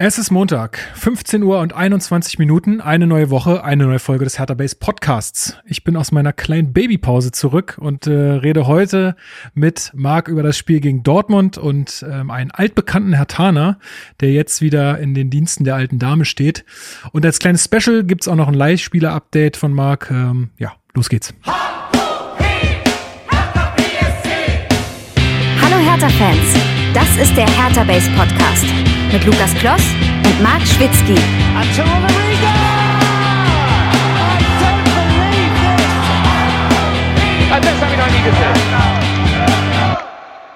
Es ist Montag, 15 Uhr und 21 Minuten, eine neue Woche, eine neue Folge des Hertha Base Podcasts. Ich bin aus meiner kleinen Babypause zurück und äh, rede heute mit Marc über das Spiel gegen Dortmund und ähm, einen altbekannten Hertaner, der jetzt wieder in den Diensten der alten Dame steht. Und als kleines Special gibt's auch noch ein Leihspieler-Update von Marc. Ähm, ja, los geht's. Hallo Hertha-Fans, das ist der Hertha Base Podcast mit Lukas Kloss und Marc Schwitzky.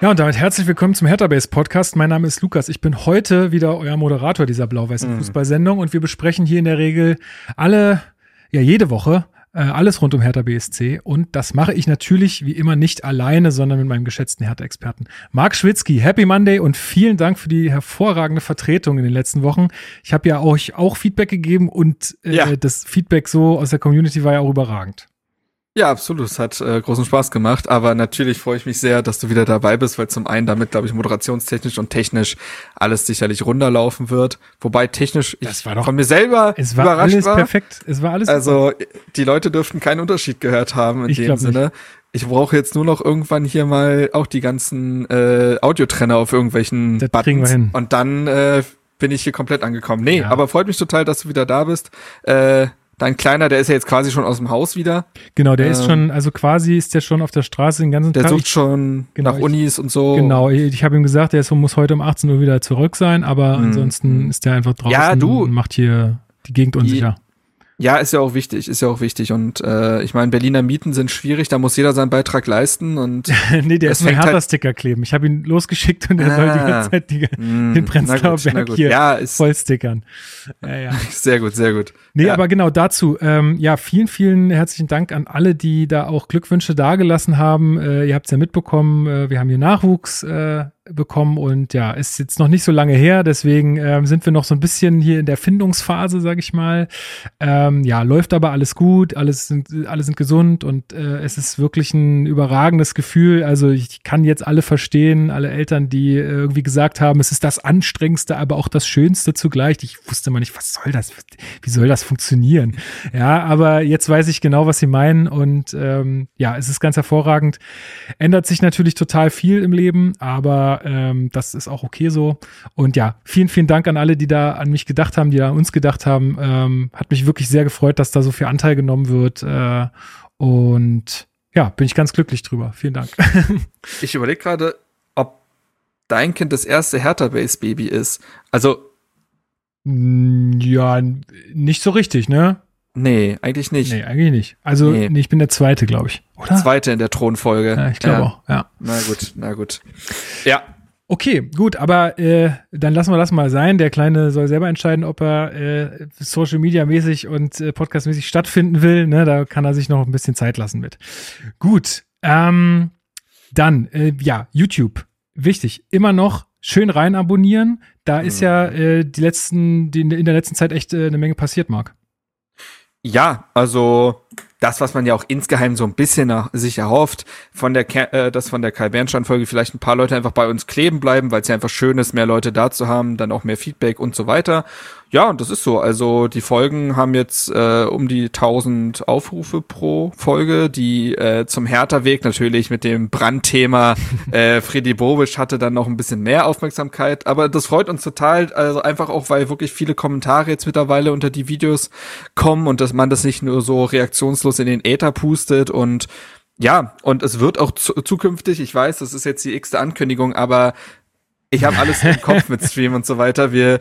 Ja, und damit herzlich willkommen zum Hertha Base Podcast. Mein Name ist Lukas. Ich bin heute wieder euer Moderator dieser blau-weißen mhm. Fußballsendung und wir besprechen hier in der Regel alle, ja, jede Woche äh, alles rund um Hertha BSC. Und das mache ich natürlich wie immer nicht alleine, sondern mit meinem geschätzten Hertha-Experten Marc Schwitzky. Happy Monday und vielen Dank für die hervorragende Vertretung in den letzten Wochen. Ich habe ja euch auch Feedback gegeben und äh, ja. das Feedback so aus der Community war ja auch überragend. Ja, absolut. Es hat äh, großen Spaß gemacht. Aber natürlich freue ich mich sehr, dass du wieder dabei bist, weil zum einen damit, glaube ich, moderationstechnisch und technisch alles sicherlich runterlaufen wird. Wobei technisch ich war doch, von mir selber es war überrascht alles war. perfekt. Es war alles Also die Leute dürften keinen Unterschied gehört haben in ich dem Sinne. Nicht. Ich brauche jetzt nur noch irgendwann hier mal auch die ganzen äh, Audiotrenner auf irgendwelchen das Buttons. Und dann äh, bin ich hier komplett angekommen. Nee, ja. aber freut mich total, dass du wieder da bist. Äh, Dein Kleiner, der ist ja jetzt quasi schon aus dem Haus wieder. Genau, der ähm, ist schon, also quasi ist der schon auf der Straße den ganzen der Tag. Der sucht schon genau, nach Unis und so. Genau, ich, ich habe ihm gesagt, der muss heute um 18 Uhr wieder zurück sein, aber mhm. ansonsten ist der einfach draußen ja, du, und macht hier die Gegend unsicher. Ja, ist ja auch wichtig, ist ja auch wichtig. Und äh, ich meine, Berliner Mieten sind schwierig, da muss jeder seinen Beitrag leisten. Und nee, der ist mir härter halt kleben. Ich habe ihn losgeschickt und er ah, soll die ganze Zeit die, mm, den Prenzlauer Berg hier ja, voll stickern. Ja, ja. Sehr gut, sehr gut. Nee, ja. aber genau dazu. Ähm, ja, vielen, vielen herzlichen Dank an alle, die da auch Glückwünsche dagelassen haben. Äh, ihr habt es ja mitbekommen, äh, wir haben hier Nachwuchs äh, bekommen und ja, ist jetzt noch nicht so lange her, deswegen ähm, sind wir noch so ein bisschen hier in der Findungsphase, sage ich mal. Ähm, ja, läuft aber alles gut, alles sind, alle sind gesund und äh, es ist wirklich ein überragendes Gefühl. Also ich kann jetzt alle verstehen, alle Eltern, die irgendwie gesagt haben, es ist das anstrengendste, aber auch das Schönste zugleich. Ich wusste mal nicht, was soll das? Wie soll das funktionieren? Ja, aber jetzt weiß ich genau, was sie meinen und ähm, ja, es ist ganz hervorragend. Ändert sich natürlich total viel im Leben, aber ähm, das ist auch okay so. Und ja, vielen, vielen Dank an alle, die da an mich gedacht haben, die da an uns gedacht haben. Ähm, hat mich wirklich sehr gefreut, dass da so viel Anteil genommen wird. Äh, und ja, bin ich ganz glücklich drüber. Vielen Dank. ich überlege gerade, ob dein Kind das erste Hertha-Base-Baby ist. Also. Ja, nicht so richtig, ne? Nee, eigentlich nicht. Nee, eigentlich nicht. Also, nee. nee ich bin der Zweite, glaube ich. Oder? Zweite in der Thronfolge. Ja, ich glaube ja. auch, ja. Na gut, na gut. Ja. Okay, gut, aber äh, dann lassen wir das mal sein. Der Kleine soll selber entscheiden, ob er äh, Social Media mäßig und äh, Podcast mäßig stattfinden will. Ne? Da kann er sich noch ein bisschen Zeit lassen mit. Gut, ähm, dann, äh, ja, YouTube. Wichtig, immer noch schön rein abonnieren. Da ist mhm. ja äh, die letzten, die in der letzten Zeit echt äh, eine Menge passiert, Marc. Ja, also das, was man ja auch insgeheim so ein bisschen nach sich erhofft, von der, äh, dass von der Kai Bernstein-Folge vielleicht ein paar Leute einfach bei uns kleben bleiben, weil es ja einfach schön ist, mehr Leute da zu haben, dann auch mehr Feedback und so weiter. Ja, und das ist so. Also die Folgen haben jetzt äh, um die 1000 Aufrufe pro Folge, die äh, zum Hertha-Weg natürlich mit dem Brandthema äh, Freddy Bobisch hatte dann noch ein bisschen mehr Aufmerksamkeit. Aber das freut uns total, also einfach auch, weil wirklich viele Kommentare jetzt mittlerweile unter die Videos kommen und dass man das nicht nur so reaktionslos in den Äther pustet und ja, und es wird auch zu zukünftig, ich weiß, das ist jetzt die x-te Ankündigung, aber ich habe alles im Kopf mit Stream und so weiter. Wir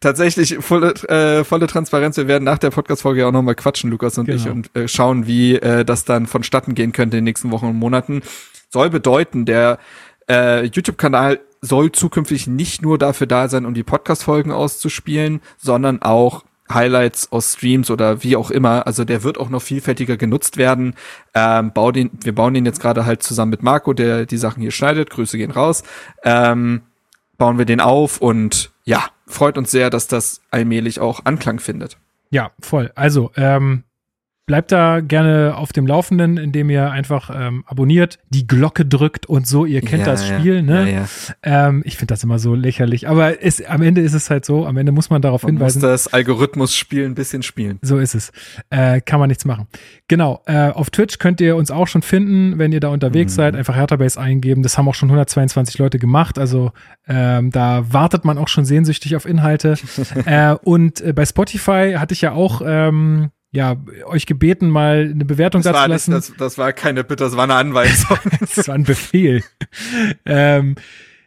tatsächlich volle, äh, volle Transparenz. Wir werden nach der Podcast-Folge auch nochmal quatschen, Lukas und genau. ich, und äh, schauen, wie äh, das dann vonstatten gehen könnte in den nächsten Wochen und Monaten. Soll bedeuten, der äh, YouTube-Kanal soll zukünftig nicht nur dafür da sein, um die Podcast-Folgen auszuspielen, sondern auch Highlights aus Streams oder wie auch immer. Also der wird auch noch vielfältiger genutzt werden. Ähm, bau den, wir bauen den jetzt gerade halt zusammen mit Marco, der die Sachen hier schneidet. Grüße gehen raus. Ähm, bauen wir den auf und ja, freut uns sehr, dass das allmählich auch Anklang findet. Ja, voll. Also, ähm, bleibt da gerne auf dem Laufenden, indem ihr einfach ähm, abonniert, die Glocke drückt und so, ihr kennt Ja, das ja, Spiel, ne? ja. Ähm, ich finde das immer so lächerlich. Aber es, am Ende ist es halt so, am Ende muss man darauf Man muss hinweisen. das Algorithmus-Spiel ein bisschen spielen. So ist es. Äh, kann man nichts machen. Genau. Äh, auf Twitch könnt ihr uns auch schon finden, wenn ihr da unterwegs Mhm. seid. Einfach Hertha-Base eingeben. Das haben auch schon 122 Leute gemacht. Also ähm, da wartet man auch schon sehnsüchtig auf Inhalte. äh, und äh, bei Spotify hatte ich ja auch ähm, ja, euch gebeten, mal eine Bewertung Das war, nicht, lassen. das, das war keine Bitte, das war eine Anweisung. Das war ein Befehl. ähm,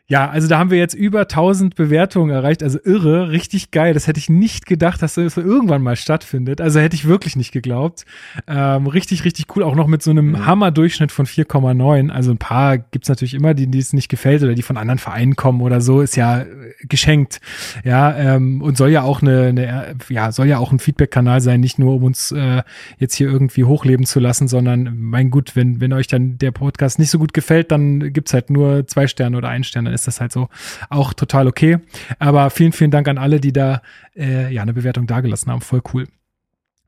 ja, also da haben wir jetzt über 1000 Bewertungen erreicht, also irre, richtig geil. Das hätte ich nicht gedacht, dass das irgendwann mal stattfindet. Also hätte ich wirklich nicht geglaubt. Ähm, richtig, richtig cool, auch noch mit so einem Mhm. Hammerdurchschnitt von 4,9. Also ein paar gibt's natürlich immer, die die es nicht gefällt oder die von anderen Vereinen kommen oder so, ist ja äh, geschenkt. Ja, ähm, und soll ja auch eine, eine ja, soll ja auch ein Feedback-Kanal sein, nicht nur um uns äh, jetzt hier irgendwie hochleben zu lassen, sondern mein gut, wenn, wenn euch dann der Podcast nicht so gut gefällt, dann gibt's halt nur zwei Sterne oder einen Stern, dann ist das halt so auch total okay. Aber vielen, vielen Dank an alle, die da äh, ja eine Bewertung dagelassen haben. Voll cool.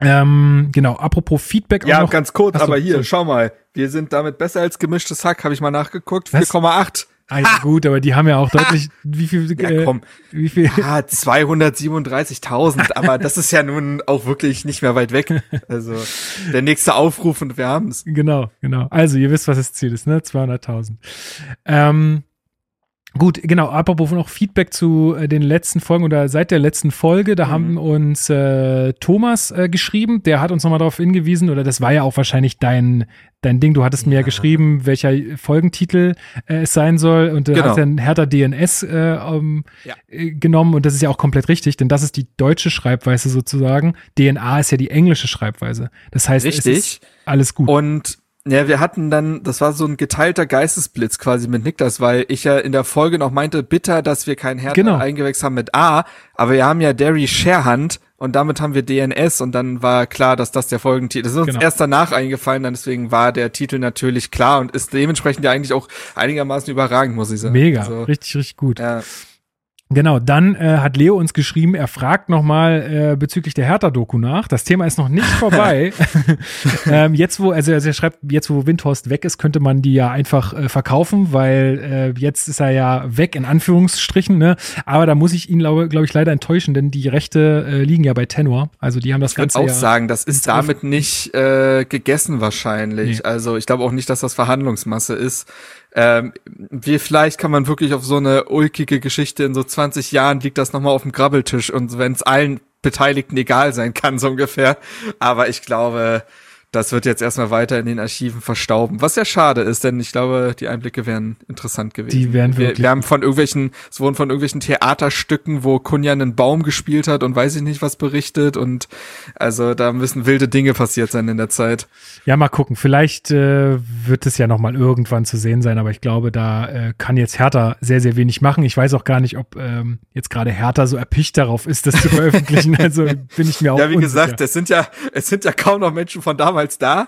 Ähm, genau, apropos Feedback ja, noch. ganz kurz, aber hier, so. schau mal. Wir sind damit besser als gemischtes Hack, habe ich mal nachgeguckt. Was? 4,8. Ah, ja, gut, aber die haben ja auch deutlich, wie viel, Ja, äh, komm. wie viel, Ah, 237.000, aber das ist ja nun auch wirklich nicht mehr weit weg. Also der nächste Aufruf und wir haben's. Genau, genau. Also, ihr wisst, was das Ziel ist, ne? 200.000. Ähm, gut, genau. Apropos noch Feedback zu äh, den letzten Folgen oder seit der letzten Folge, da Mhm. haben uns äh, Thomas äh, geschrieben, der hat uns nochmal darauf hingewiesen, oder das war ja auch wahrscheinlich dein, dein Ding, du hattest mir ja Ja. geschrieben, welcher Folgentitel äh, es sein soll und du Genau. hast dann Hertha DNS äh, ähm, Ja. äh, genommen und das ist ja auch komplett richtig, denn das ist die deutsche Schreibweise sozusagen. DNA ist ja die englische Schreibweise. Das heißt, es Richtig. ist alles gut. Und ja, wir hatten dann, das war so ein geteilter Geistesblitz quasi mit Niklas, weil ich ja in der Folge noch meinte, bitter, dass wir kein Hertha Genau. eingewechselt haben mit A, aber wir haben ja Derry Sharehand und damit haben wir DNS und dann war klar, dass das der Folgentitel ist. Das ist uns Genau. erst danach eingefallen, dann deswegen war der Titel natürlich klar und ist dementsprechend ja eigentlich auch einigermaßen überragend, muss ich sagen. Mega, Also, richtig, richtig gut. ja. Genau, dann äh, hat Leo uns geschrieben, er fragt nochmal äh, bezüglich der Hertha-Doku nach. Das Thema ist noch nicht vorbei. ähm, jetzt, wo, also, also er schreibt, jetzt, wo Windhorst weg ist, könnte man die ja einfach äh, verkaufen, weil äh, jetzt ist er ja weg, in Anführungsstrichen, ne? Aber da muss ich ihn, glaube glaub ich, leider enttäuschen, denn die Rechte äh, liegen ja bei Tenor. Also die haben das Ich würde Ganze auch ja. sagen, das ist damit nicht äh, gegessen wahrscheinlich. Nee. Also ich glaube auch nicht, dass das Verhandlungsmasse ist. Ähm, wie vielleicht kann man wirklich auf so eine ulkige Geschichte in so 20 Jahren liegt das nochmal auf dem Grabbeltisch und wenn es allen Beteiligten egal sein kann, so ungefähr. Aber ich glaube, das wird jetzt erstmal weiter in den Archiven verstauben. Was ja schade ist, denn ich glaube, die Einblicke wären interessant gewesen. Die wären wir, wirklich- wir haben von irgendwelchen, es wurden von irgendwelchen Theaterstücken, wo Kunja einen Baum gespielt hat und weiß ich nicht was berichtet und also da müssen wilde Dinge passiert sein in der Zeit. Ja, mal gucken. Vielleicht äh, wird es ja noch mal irgendwann zu sehen sein, aber ich glaube, da äh, kann jetzt Hertha sehr, sehr wenig machen. Ich weiß auch gar nicht, ob ähm, jetzt gerade Hertha so erpicht darauf ist, das zu veröffentlichen. also bin ich mir auch Ja, wie unsicher. gesagt, es sind ja, es sind ja kaum noch Menschen von damals da.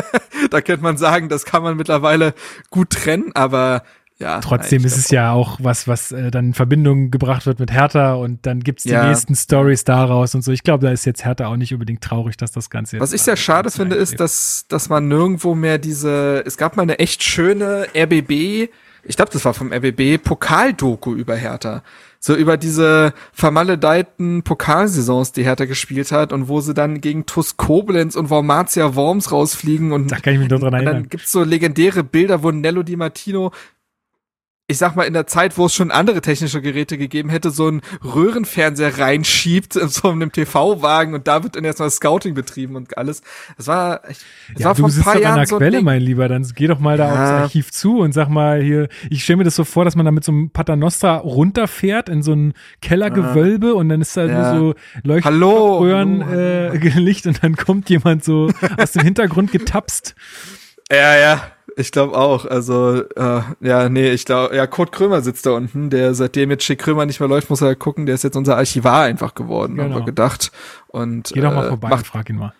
da könnte man sagen, das kann man mittlerweile gut trennen, aber ja. Trotzdem ist es ja auch was, was äh, dann in Verbindung gebracht wird mit Hertha und dann gibt's die Ja. nächsten Stories daraus und so. Ich glaube, da ist jetzt Hertha auch nicht unbedingt traurig, dass das Ganze jetzt. Was ich sehr schade finde, ist, dass, dass man nirgendwo mehr diese, es gab mal eine echt schöne RBB, ich glaube, das war vom RBB, Pokaldoku über Hertha. So über diese vermaledeiten Pokalsaisons, die Hertha gespielt hat und wo sie dann gegen TuS Koblenz und Wormatia Worms rausfliegen und Da kann ich mich noch dran erinnern. dann gibt's so legendäre Bilder, wo Nello Di Martino, ich sag mal, in der Zeit, wo es schon andere technische Geräte gegeben hätte, so einen Röhrenfernseher reinschiebt in so einem TV-Wagen und da wird dann erstmal Scouting betrieben und alles. Das war, ich, das Ja, war du vor ein sitzt paar doch an Jahren der so ein Quelle, Ding. mein Lieber. Dann geh doch mal da Ja. aufs Archiv zu und sag mal hier, ich stelle mir das so vor, dass man da mit so einem Paternoster runterfährt in so ein Kellergewölbe und dann ist da Ja. nur so Leuchtröhren äh, Licht und dann kommt jemand so aus dem Hintergrund getapst. Ja, ja, ich glaube auch. Also, äh, ja, nee, ich glaube, ja, Kurt Krömer sitzt da unten, der seitdem jetzt Schick Krömer nicht mehr läuft, muss er gucken, der ist jetzt unser Archivar einfach geworden, haben Genau. wir gedacht. Und Geh doch mal äh, vorbei macht und frag ihn mal.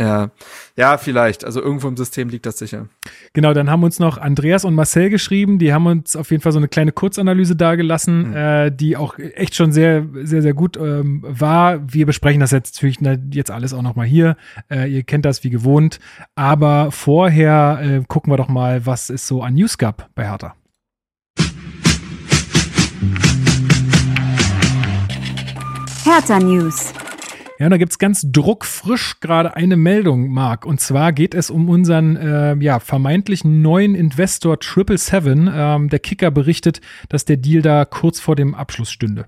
Ja, ja, vielleicht. Also irgendwo im System liegt das sicher. Genau, dann haben uns noch Andreas und Marcel geschrieben. Die haben uns auf jeden Fall so eine kleine Kurzanalyse dargelassen, mhm. äh, die auch echt schon sehr, sehr, sehr gut ähm, war. Wir besprechen das jetzt natürlich jetzt alles auch nochmal hier. Äh, ihr kennt das wie gewohnt. Aber vorher äh, gucken wir doch mal, was es so an News gab bei Hertha. Hertha News. Ja, da gibt's ganz druckfrisch gerade eine Meldung, Marc. Und zwar geht es um unseren äh, ja, vermeintlichen neuen Investor Triple Seven. Ähm, der Kicker berichtet, dass der Deal da kurz vor dem Abschluss stünde.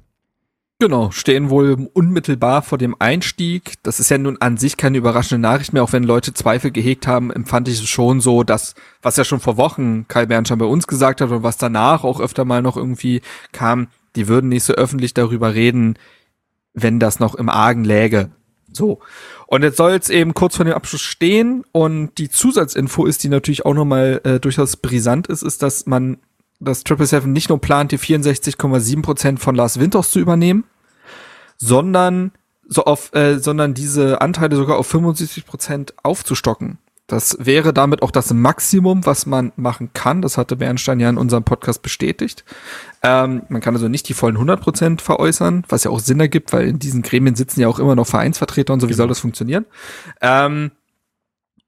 Genau, stehen wohl unmittelbar vor dem Einstieg. Das ist ja nun an sich keine überraschende Nachricht mehr, auch wenn Leute Zweifel gehegt haben, empfand ich es schon so, dass, was ja schon vor Wochen Kai Bernstein bei uns gesagt hat und was danach auch öfter mal noch irgendwie kam, die würden nicht so öffentlich darüber reden, wenn das noch im Argen läge. So. Und jetzt soll es eben kurz vor dem Abschluss stehen und die Zusatzinfo ist, die natürlich auch nochmal äh, durchaus brisant ist, ist, dass man das 777 nicht nur plant, die 64,7 Prozent von Lars Winters zu übernehmen, sondern so auf, äh, sondern diese Anteile sogar auf 75 Prozent aufzustocken. Das wäre damit auch das Maximum, was man machen kann. Das hatte Bernstein ja in unserem Podcast bestätigt. Ähm, man kann also nicht die vollen 100 Prozent veräußern, was ja auch Sinn ergibt, weil in diesen Gremien sitzen ja auch immer noch Vereinsvertreter und so. Wie soll genau. das funktionieren? Ähm,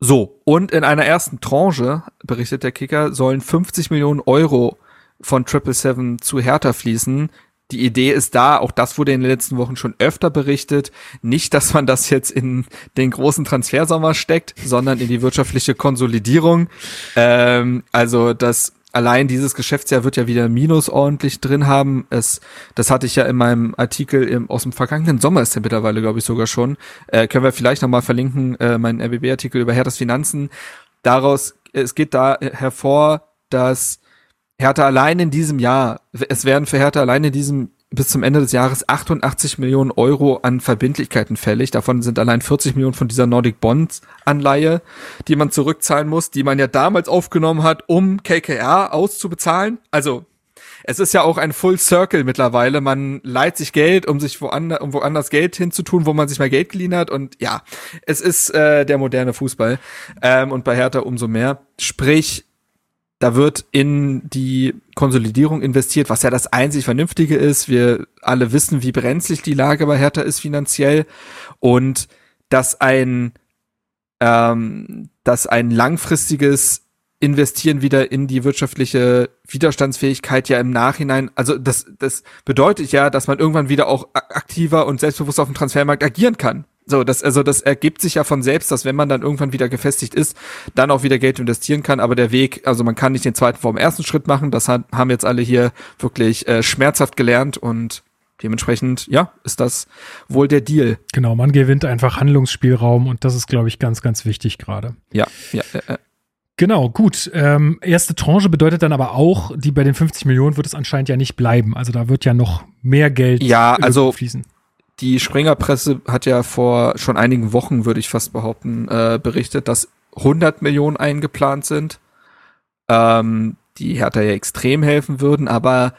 so, und in einer ersten Tranche, berichtet der Kicker, sollen 50 Millionen Euro von Triple Seven zu Hertha fließen, die Idee ist da, auch das wurde in den letzten Wochen schon öfter berichtet, nicht, dass man das jetzt in den großen Transfersommer steckt, sondern in die wirtschaftliche Konsolidierung. Ähm, also das allein dieses Geschäftsjahr wird ja wieder Minus ordentlich drin haben. Es, das hatte ich ja in meinem Artikel im, aus dem vergangenen Sommer ist der mittlerweile, glaube ich, sogar schon. Äh, können wir vielleicht nochmal verlinken, äh, meinen RBB-Artikel über Herthas Finanzen. Daraus, es geht da hervor, dass Hertha allein in diesem Jahr, es werden für Hertha allein in diesem bis zum Ende des Jahres 88 Millionen Euro an Verbindlichkeiten fällig. Davon sind allein 40 Millionen von dieser Nordic Bonds Anleihe, die man zurückzahlen muss, die man ja damals aufgenommen hat, um KKR auszubezahlen. Also es ist ja auch ein Full Circle mittlerweile. Man leiht sich Geld, um sich woanders, um woanders Geld hinzutun, wo man sich mal Geld geliehen hat. Und ja, es ist äh, der moderne Fußball. Ähm, und bei Hertha umso mehr. Sprich, da wird in die Konsolidierung investiert, was ja das einzig Vernünftige ist. Wir alle wissen, wie brenzlig die Lage bei Hertha ist finanziell und dass ein, ähm, dass ein langfristiges Investieren wieder in die wirtschaftliche Widerstandsfähigkeit ja im Nachhinein, also das, das bedeutet ja, dass man irgendwann wieder auch aktiver und selbstbewusst auf dem Transfermarkt agieren kann. So, das, also das ergibt sich ja von selbst, dass wenn man dann irgendwann wieder gefestigt ist, dann auch wieder Geld investieren kann. Aber der Weg, also man kann nicht den zweiten vor dem ersten Schritt machen. Das hat, haben jetzt alle hier wirklich äh, schmerzhaft gelernt und dementsprechend, ja, ist das wohl der Deal. Genau, man gewinnt einfach Handlungsspielraum und das ist, glaube ich, ganz, ganz wichtig gerade. Ja, ja, äh, Genau, gut. Ähm, erste Tranche bedeutet dann aber auch, die bei den 50 Millionen wird es anscheinend ja nicht bleiben. Also da wird ja noch mehr Geld ja, also, fließen die Springerpresse hat ja vor schon einigen Wochen, würde ich fast behaupten, äh, berichtet, dass 100 Millionen eingeplant sind, ähm, die Hertha ja extrem helfen würden. Aber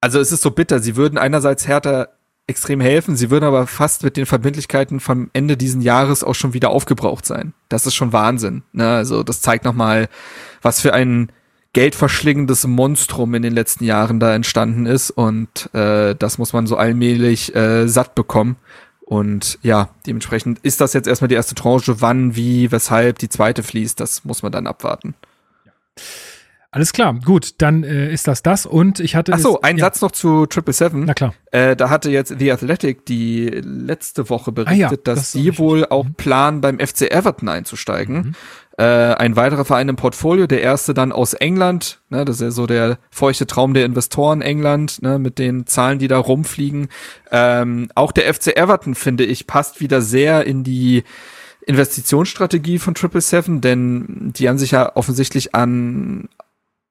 also es ist so bitter. Sie würden einerseits Hertha extrem helfen, sie würden aber fast mit den Verbindlichkeiten vom Ende diesen Jahres auch schon wieder aufgebraucht sein. Das ist schon Wahnsinn. Ne? Also das zeigt nochmal, was für ein geldverschlingendes Monstrum in den letzten Jahren da entstanden ist und äh, das muss man so allmählich äh, satt bekommen. Und ja, dementsprechend ist das jetzt erstmal die erste Tranche. Wann, wie, weshalb die zweite fließt, das muss man dann abwarten. Alles klar, gut, dann äh, ist das das und ich hatte. Ach so, ein ja. Satz noch zu Triple Seven. Na klar. Äh, da hatte jetzt The Athletic die letzte Woche berichtet, ah, ja, dass das sie wohl auch mhm. planen, beim FC Everton einzusteigen. Mhm. Äh, ein weiterer Verein im Portfolio, der erste dann aus England, ne, das ist ja so der feuchte Traum der Investoren England, ne, mit den Zahlen, die da rumfliegen. Ähm, auch der FC Everton, finde ich, passt wieder sehr in die Investitionsstrategie von Triple Seven, denn die haben sich ja offensichtlich an,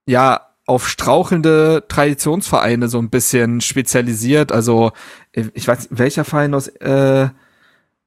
ja, auf strauchelnde Traditionsvereine so ein bisschen spezialisiert. Also, ich weiß, welcher Verein aus, äh,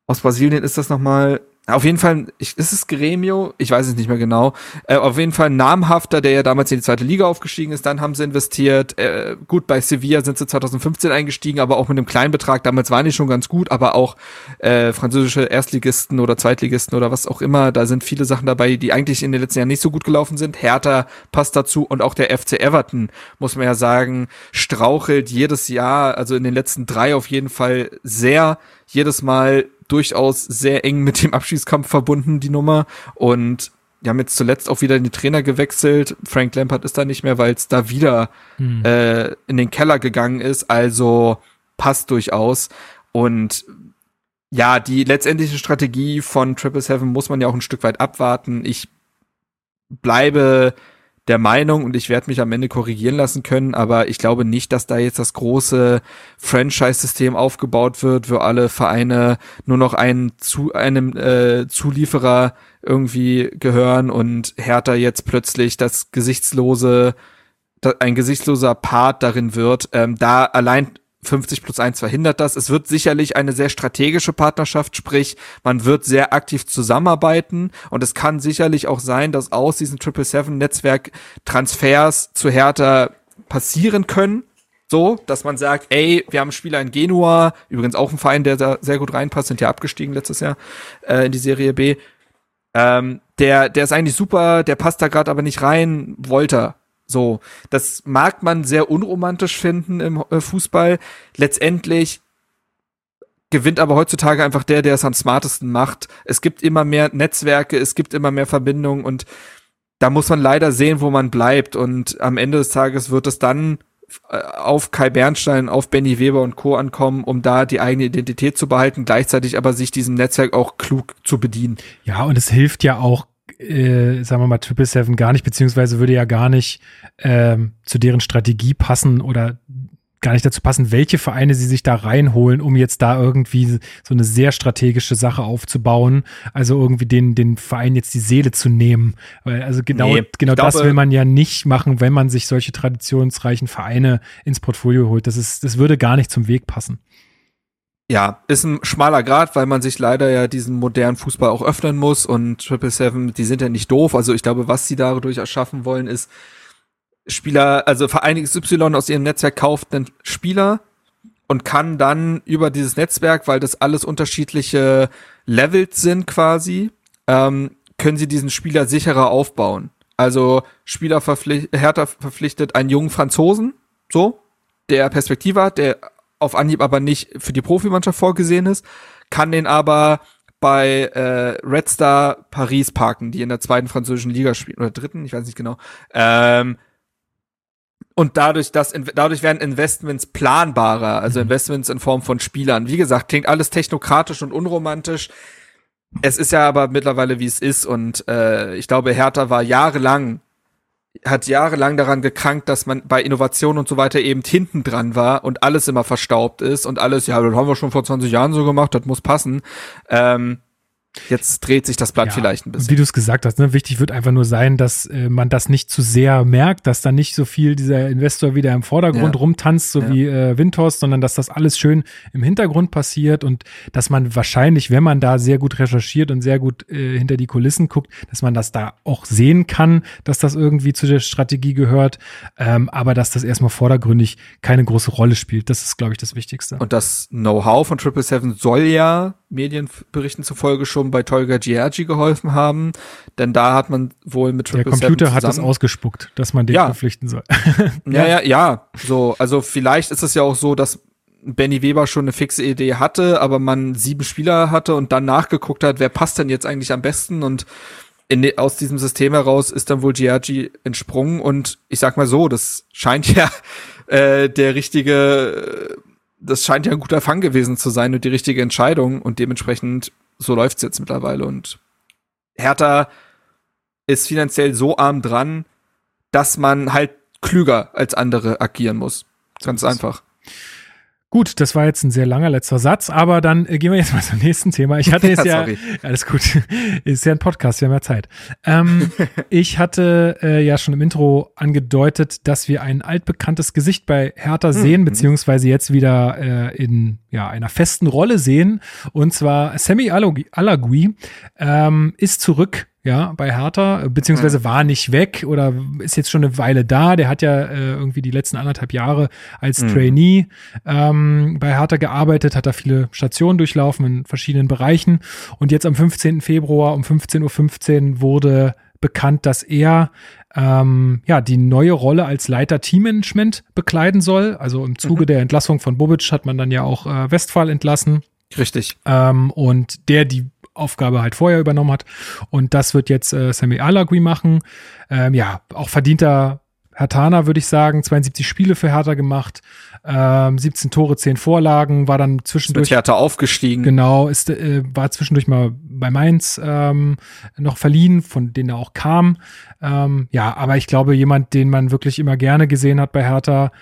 aus Brasilien ist das nochmal? Auf jeden Fall, ich, ist es Gremio? Ich weiß es nicht mehr genau. Äh, auf jeden Fall ein namhafter, der ja damals in die zweite Liga aufgestiegen ist. Dann haben sie investiert. Äh, gut, bei Sevilla sind sie 2015 eingestiegen, aber auch mit einem kleinen Betrag. Damals waren die schon ganz gut, aber auch äh, französische Erstligisten oder Zweitligisten oder was auch immer. Da sind viele Sachen dabei, die eigentlich in den letzten Jahren nicht so gut gelaufen sind. Hertha passt dazu und auch der FC Everton, muss man ja sagen, strauchelt jedes Jahr, also in den letzten drei auf jeden Fall sehr jedes Mal durchaus sehr eng mit dem Abschießkampf verbunden, die Nummer. Und die haben jetzt zuletzt auch wieder den Trainer gewechselt. Frank Lampard ist da nicht mehr, weil es da wieder hm. äh, in den Keller gegangen ist. Also passt durchaus. Und ja, die letztendliche Strategie von Triple Seven muss man ja auch ein Stück weit abwarten. Ich bleibe der Meinung und ich werde mich am Ende korrigieren lassen können, aber ich glaube nicht, dass da jetzt das große Franchise-System aufgebaut wird, wo alle Vereine nur noch einen zu einem äh, Zulieferer irgendwie gehören und Hertha jetzt plötzlich das gesichtslose ein gesichtsloser Part darin wird. Ähm, da allein 50 plus 1 verhindert das. Es wird sicherlich eine sehr strategische Partnerschaft, sprich, man wird sehr aktiv zusammenarbeiten und es kann sicherlich auch sein, dass aus diesem 777-Netzwerk Transfers zu Hertha passieren können. So, dass man sagt, ey, wir haben einen Spieler in Genua, übrigens auch ein Verein, der da sehr gut reinpasst, sind ja abgestiegen letztes Jahr äh, in die Serie B. Ähm, der, der ist eigentlich super, der passt da gerade aber nicht rein, wollte so, das mag man sehr unromantisch finden im äh, Fußball. Letztendlich gewinnt aber heutzutage einfach der, der es am smartesten macht. Es gibt immer mehr Netzwerke, es gibt immer mehr Verbindungen und da muss man leider sehen, wo man bleibt. Und am Ende des Tages wird es dann äh, auf Kai Bernstein, auf Benny Weber und Co. ankommen, um da die eigene Identität zu behalten, gleichzeitig aber sich diesem Netzwerk auch klug zu bedienen. Ja, und es hilft ja auch äh, sagen wir mal, Triple Seven gar nicht, beziehungsweise würde ja gar nicht ähm, zu deren Strategie passen oder gar nicht dazu passen, welche Vereine sie sich da reinholen, um jetzt da irgendwie so eine sehr strategische Sache aufzubauen. Also irgendwie den, den Verein jetzt die Seele zu nehmen. Also genau, nee, genau das glaube, will man ja nicht machen, wenn man sich solche traditionsreichen Vereine ins Portfolio holt. Das ist, das würde gar nicht zum Weg passen. Ja, ist ein schmaler Grad, weil man sich leider ja diesen modernen Fußball auch öffnen muss und Triple Seven, die sind ja nicht doof. Also ich glaube, was sie dadurch erschaffen wollen, ist Spieler, also Verein XY aus ihrem Netzwerk kauft einen Spieler und kann dann über dieses Netzwerk, weil das alles unterschiedliche Levels sind quasi, ähm, können sie diesen Spieler sicherer aufbauen. Also Spieler verpflichtet, Hertha verpflichtet einen jungen Franzosen, so, der Perspektive hat, der auf Anhieb aber nicht für die Profimannschaft vorgesehen ist, kann den aber bei äh, Red Star Paris parken, die in der zweiten französischen Liga spielen oder dritten, ich weiß nicht genau. Ähm, und dadurch, dass dadurch werden Investments planbarer, also mhm. Investments in Form von Spielern. Wie gesagt, klingt alles technokratisch und unromantisch. Es ist ja aber mittlerweile wie es ist und äh, ich glaube, Hertha war jahrelang hat jahrelang daran gekrankt, dass man bei Innovation und so weiter eben hinten dran war und alles immer verstaubt ist und alles, ja, das haben wir schon vor 20 Jahren so gemacht, das muss passen. Ähm, Jetzt dreht sich das Blatt ja, vielleicht ein bisschen. Wie du es gesagt hast, ne, wichtig wird einfach nur sein, dass äh, man das nicht zu sehr merkt, dass da nicht so viel dieser Investor wieder im Vordergrund ja. rumtanzt, so ja. wie äh, Windhorst, sondern dass das alles schön im Hintergrund passiert und dass man wahrscheinlich, wenn man da sehr gut recherchiert und sehr gut äh, hinter die Kulissen guckt, dass man das da auch sehen kann, dass das irgendwie zu der Strategie gehört, ähm, aber dass das erstmal vordergründig keine große Rolle spielt. Das ist, glaube ich, das Wichtigste. Und das Know-how von Triple Seven soll ja Medienberichten zufolge schon bei Tolga Giargi geholfen haben, denn da hat man wohl mit Triple Der Computer hat es ausgespuckt, dass man den ja. verpflichten soll. ja, ja, ja, so, also vielleicht ist es ja auch so, dass Benny Weber schon eine fixe Idee hatte, aber man sieben Spieler hatte und dann nachgeguckt hat, wer passt denn jetzt eigentlich am besten und in, aus diesem System heraus ist dann wohl Giargi entsprungen und ich sag mal so, das scheint ja äh, der richtige das scheint ja ein guter Fang gewesen zu sein und die richtige Entscheidung und dementsprechend so läuft's jetzt mittlerweile und Hertha ist finanziell so arm dran, dass man halt klüger als andere agieren muss. Ganz einfach. Gut, das war jetzt ein sehr langer letzter Satz, aber dann äh, gehen wir jetzt mal zum nächsten Thema. Ich hatte jetzt ja, ja alles gut, ist ja ein Podcast, wir haben ja Zeit. Ähm, ich hatte äh, ja schon im Intro angedeutet, dass wir ein altbekanntes Gesicht bei Hertha mhm. sehen, beziehungsweise jetzt wieder äh, in ja, einer festen Rolle sehen. Und zwar Sammy Alagui ähm, ist zurück ja, bei Hertha, beziehungsweise mhm. war nicht weg oder ist jetzt schon eine Weile da. Der hat ja äh, irgendwie die letzten anderthalb Jahre als mhm. Trainee ähm, bei Hertha gearbeitet, hat da viele Stationen durchlaufen in verschiedenen Bereichen. Und jetzt am 15. Februar um 15.15 .15 Uhr wurde bekannt, dass er ähm, ja die neue Rolle als Leiter Teammanagement bekleiden soll. Also im Zuge mhm. der Entlassung von Bobic hat man dann ja auch äh, Westphal entlassen. Richtig. Ähm, und der die Aufgabe halt vorher übernommen hat. Und das wird jetzt äh, Sammy Alagui machen. Ähm, ja, auch verdienter Hertana, würde ich sagen. 72 Spiele für Hertha gemacht, ähm, 17 Tore, 10 Vorlagen, war dann zwischendurch. Mit Hertha aufgestiegen. Genau, ist, äh, war zwischendurch mal bei Mainz ähm, noch verliehen, von denen er auch kam. Ähm, ja, aber ich glaube, jemand, den man wirklich immer gerne gesehen hat bei Hertha,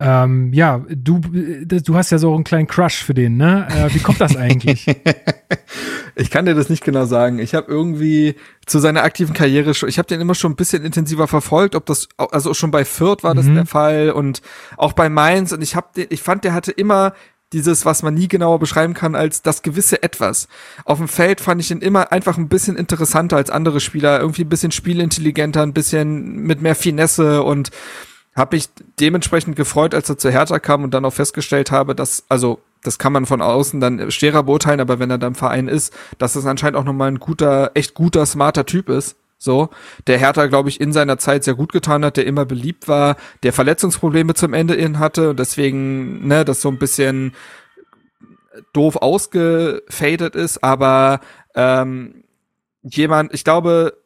ähm, ja, du, du hast ja so einen kleinen Crush für den, ne? Äh, wie kommt das eigentlich? ich kann dir das nicht genau sagen. Ich habe irgendwie zu seiner aktiven Karriere schon, ich habe den immer schon ein bisschen intensiver verfolgt, ob das, also schon bei Fürth war das mhm. der Fall und auch bei Mainz und ich habe, ich fand, der hatte immer dieses, was man nie genauer beschreiben kann als das gewisse Etwas. Auf dem Feld fand ich ihn immer einfach ein bisschen interessanter als andere Spieler, irgendwie ein bisschen spielintelligenter, ein bisschen mit mehr Finesse und habe mich dementsprechend gefreut, als er zu Hertha kam und dann auch festgestellt habe, dass, also das kann man von außen dann schwerer beurteilen, aber wenn er dann im Verein ist, dass es anscheinend auch nochmal ein guter, echt guter, smarter Typ ist. So, der Hertha, glaube ich, in seiner Zeit sehr gut getan hat, der immer beliebt war, der Verletzungsprobleme zum Ende in hatte und deswegen, ne, das so ein bisschen doof ausgefadet ist, aber ähm, jemand, ich glaube,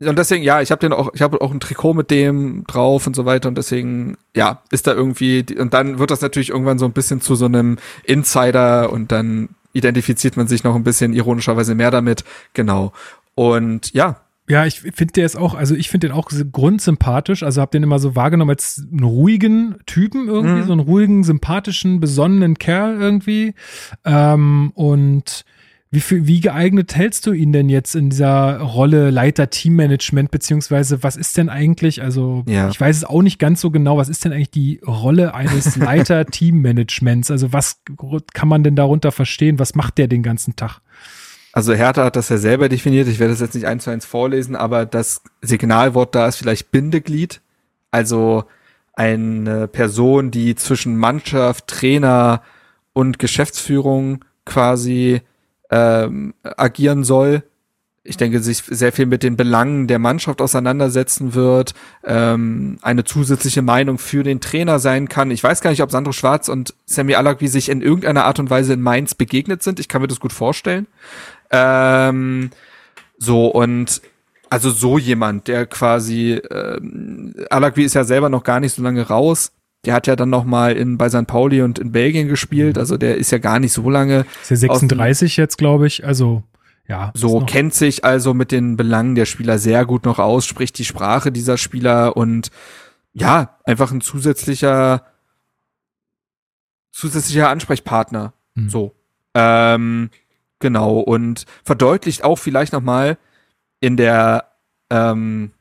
und deswegen, ja, ich habe den auch, ich habe auch ein Trikot mit dem drauf und so weiter und deswegen, ja, ist da irgendwie, und dann wird das natürlich irgendwann so ein bisschen zu so einem Insider und dann identifiziert man sich noch ein bisschen ironischerweise mehr damit, genau. Und ja. Ja, ich finde der ist auch, also ich finde den auch grundsympathisch, also habe den immer so wahrgenommen als einen ruhigen Typen irgendwie, mhm. so einen ruhigen, sympathischen, besonnenen Kerl irgendwie. Ähm, und wie, viel, wie geeignet hältst du ihn denn jetzt in dieser Rolle Leiter Teammanagement, beziehungsweise was ist denn eigentlich, also ja. ich weiß es auch nicht ganz so genau, was ist denn eigentlich die Rolle eines Leiter Teammanagements? Also was kann man denn darunter verstehen? Was macht der den ganzen Tag? Also Hertha hat das ja selber definiert, ich werde das jetzt nicht eins zu eins vorlesen, aber das Signalwort da ist vielleicht Bindeglied. Also eine Person, die zwischen Mannschaft, Trainer und Geschäftsführung quasi ähm, agieren soll. Ich denke, sich sehr viel mit den Belangen der Mannschaft auseinandersetzen wird, ähm, eine zusätzliche Meinung für den Trainer sein kann. Ich weiß gar nicht, ob Sandro Schwarz und Sammy Alagui sich in irgendeiner Art und Weise in Mainz begegnet sind. Ich kann mir das gut vorstellen. Ähm, so und also so jemand, der quasi ähm, Alagui ist ja selber noch gar nicht so lange raus, der hat ja dann noch mal in, bei St. Pauli und in Belgien gespielt. Mhm. Also der ist ja gar nicht so lange. Ist ja 36 jetzt, glaube ich. Also ja. So kennt sich also mit den Belangen der Spieler sehr gut noch aus, spricht die Sprache dieser Spieler und ja, einfach ein zusätzlicher zusätzlicher Ansprechpartner. Mhm. So. Ähm, genau. Und verdeutlicht auch vielleicht noch mal in der ähm,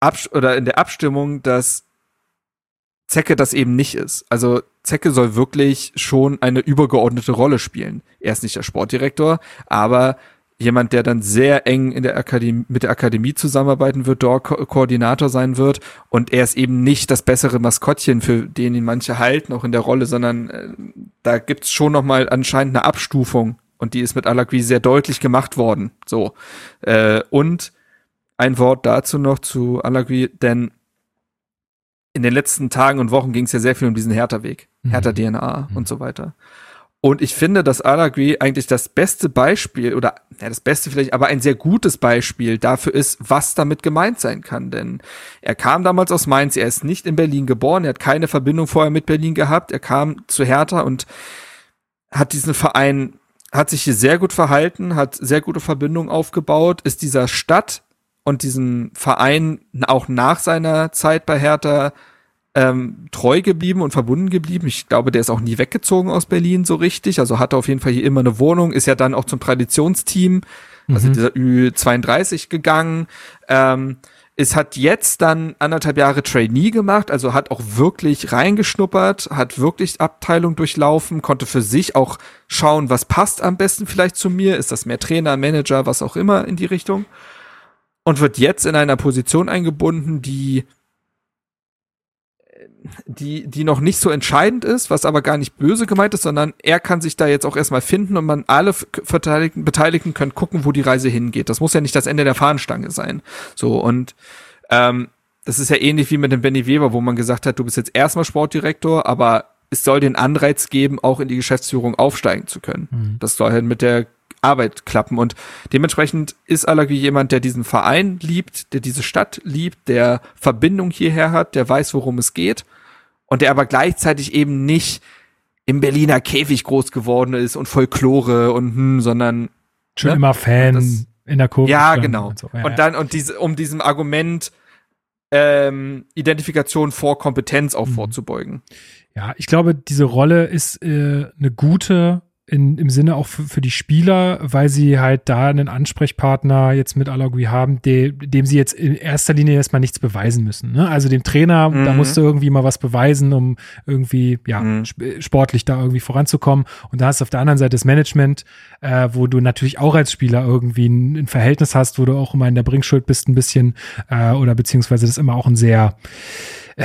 Abs oder in der Abstimmung, dass Zecke das eben nicht ist. Also Zecke soll wirklich schon eine übergeordnete Rolle spielen. Er ist nicht der Sportdirektor, aber jemand, der dann sehr eng in der Akademie, mit der Akademie zusammenarbeiten wird, dort Ko Koordinator sein wird. Und er ist eben nicht das bessere Maskottchen, für den ihn manche halten, auch in der Rolle, sondern äh, da gibt's schon noch mal anscheinend eine Abstufung. Und die ist mit Alagui sehr deutlich gemacht worden. So. Äh, und ein Wort dazu noch zu Alagui, denn in den letzten Tagen und Wochen ging es ja sehr viel um diesen Hertha-Weg, mhm. Hertha-DNA mhm. und so weiter. Und ich finde, dass Alagui eigentlich das beste Beispiel oder ja, das beste vielleicht, aber ein sehr gutes Beispiel dafür ist, was damit gemeint sein kann. Denn er kam damals aus Mainz, er ist nicht in Berlin geboren, er hat keine Verbindung vorher mit Berlin gehabt, er kam zu Hertha und hat diesen Verein, hat sich hier sehr gut verhalten, hat sehr gute Verbindungen aufgebaut, ist dieser Stadt und diesem Verein auch nach seiner Zeit bei Hertha ähm, treu geblieben und verbunden geblieben. Ich glaube, der ist auch nie weggezogen aus Berlin so richtig. Also hatte auf jeden Fall hier immer eine Wohnung, ist ja dann auch zum Traditionsteam, also Mhm. dieser Ü32 gegangen. Ähm, es hat jetzt dann anderthalb Jahre Trainee gemacht, also hat auch wirklich reingeschnuppert, hat wirklich Abteilung durchlaufen, konnte für sich auch schauen, was passt am besten vielleicht zu mir. Ist das mehr Trainer, Manager, was auch immer in die Richtung? Und wird jetzt in einer Position eingebunden, die die, die noch nicht so entscheidend ist, was aber gar nicht böse gemeint ist, sondern er kann sich da jetzt auch erstmal finden und man alle Beteiligten, Beteiligten können gucken, wo die Reise hingeht. Das muss ja nicht das Ende der Fahnenstange sein. So, und ähm, das ist ja ähnlich wie mit dem Benny Weber, wo man gesagt hat, du bist jetzt erstmal Sportdirektor, aber es soll den Anreiz geben, auch in die Geschäftsführung aufsteigen zu können. Mhm. Das soll halt mit der Arbeit klappen. Und dementsprechend ist Alagi jemand, der diesen Verein liebt, der diese Stadt liebt, der Verbindung hierher hat, der weiß, worum es geht und der aber gleichzeitig eben nicht im Berliner Käfig groß geworden ist und Folklore und hm, sondern Schon Ne? immer Fan Das- in der Kurve. ja, genau. Und, Und, so. Ja, ja. dann, und diese, um diesem Argument ähm, Identifikation vor Kompetenz auch Mhm. vorzubeugen. Ja, ich glaube, diese Rolle ist äh, eine gute in, im Sinne auch für, für die Spieler, weil sie halt da einen Ansprechpartner jetzt mit Alagui haben, de, dem sie jetzt in erster Linie erstmal nichts beweisen müssen. Ne? Also dem Trainer, da Mhm. musst du irgendwie mal was beweisen, um irgendwie ja Mhm. sp- sportlich da irgendwie voranzukommen. Und da hast du auf der anderen Seite das Management, äh, wo du natürlich auch als Spieler irgendwie ein, ein Verhältnis hast, wo du auch immer in der Bringschuld bist ein bisschen äh, oder beziehungsweise das immer auch ein sehr äh,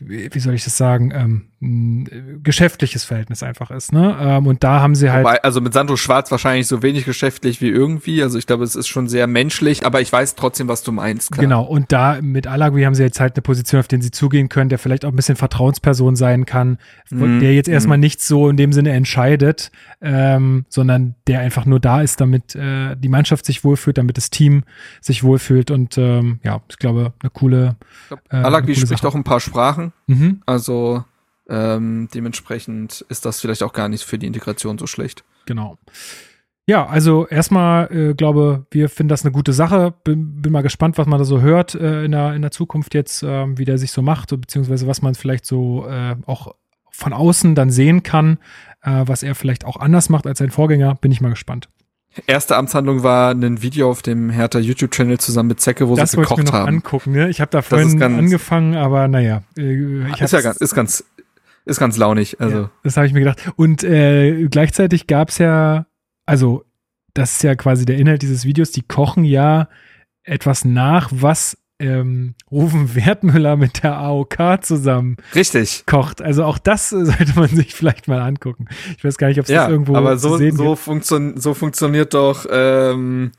wie wie soll ich das sagen, ähm, ein geschäftliches Verhältnis einfach ist, ne? Ähm, und da haben sie halt, Wobei, also mit Sandro Schwarz wahrscheinlich so wenig geschäftlich wie irgendwie. Also ich glaube, es ist schon sehr menschlich, aber ich weiß trotzdem, was du meinst. Klar. genau, und da mit Alagui haben sie jetzt halt eine Position, auf den sie zugehen können, der vielleicht auch ein bisschen Vertrauensperson sein kann, Mhm, der jetzt erstmal mhm. nichts so in dem Sinne entscheidet, ähm, sondern der einfach nur da ist, damit äh, die Mannschaft sich wohlfühlt, damit das Team sich wohlfühlt und ähm, ja, ich glaube, eine coole, Ich glaub, äh, Alagui spricht Sache. auch ein paar Sprachen. mhm, Also ähm, dementsprechend ist das vielleicht auch gar nicht für die Integration so schlecht. Genau. Ja, also erstmal äh, glaube, wir finden das eine gute Sache. Bin, bin mal gespannt, was man da so hört äh, in, der, in der Zukunft jetzt, ähm, wie der sich so macht, beziehungsweise was man vielleicht so äh, auch von außen dann sehen kann, äh, was er vielleicht auch anders macht als sein Vorgänger. Bin ich mal gespannt. Erste Amtshandlung war ein Video auf dem Hertha YouTube-Channel zusammen mit Zecke, wo das sie wollte ich mir gekocht noch haben. angucken. Ne? Ich habe da vorhin ganz- angefangen, aber naja, äh, ich ist ja ganz, ist ganz, ist ganz launig. Also Ja, das habe ich mir gedacht. Und äh, gleichzeitig gab es ja, also das ist ja quasi der Inhalt dieses Videos, die kochen ja etwas nach, was ähm, Rufen Wertmüller mit der AOK zusammen richtig. kocht. Also auch das sollte man sich vielleicht mal angucken. Ich weiß gar nicht, ob es Ja, das irgendwo aber so, sehen so, funktion so funktioniert doch ähm,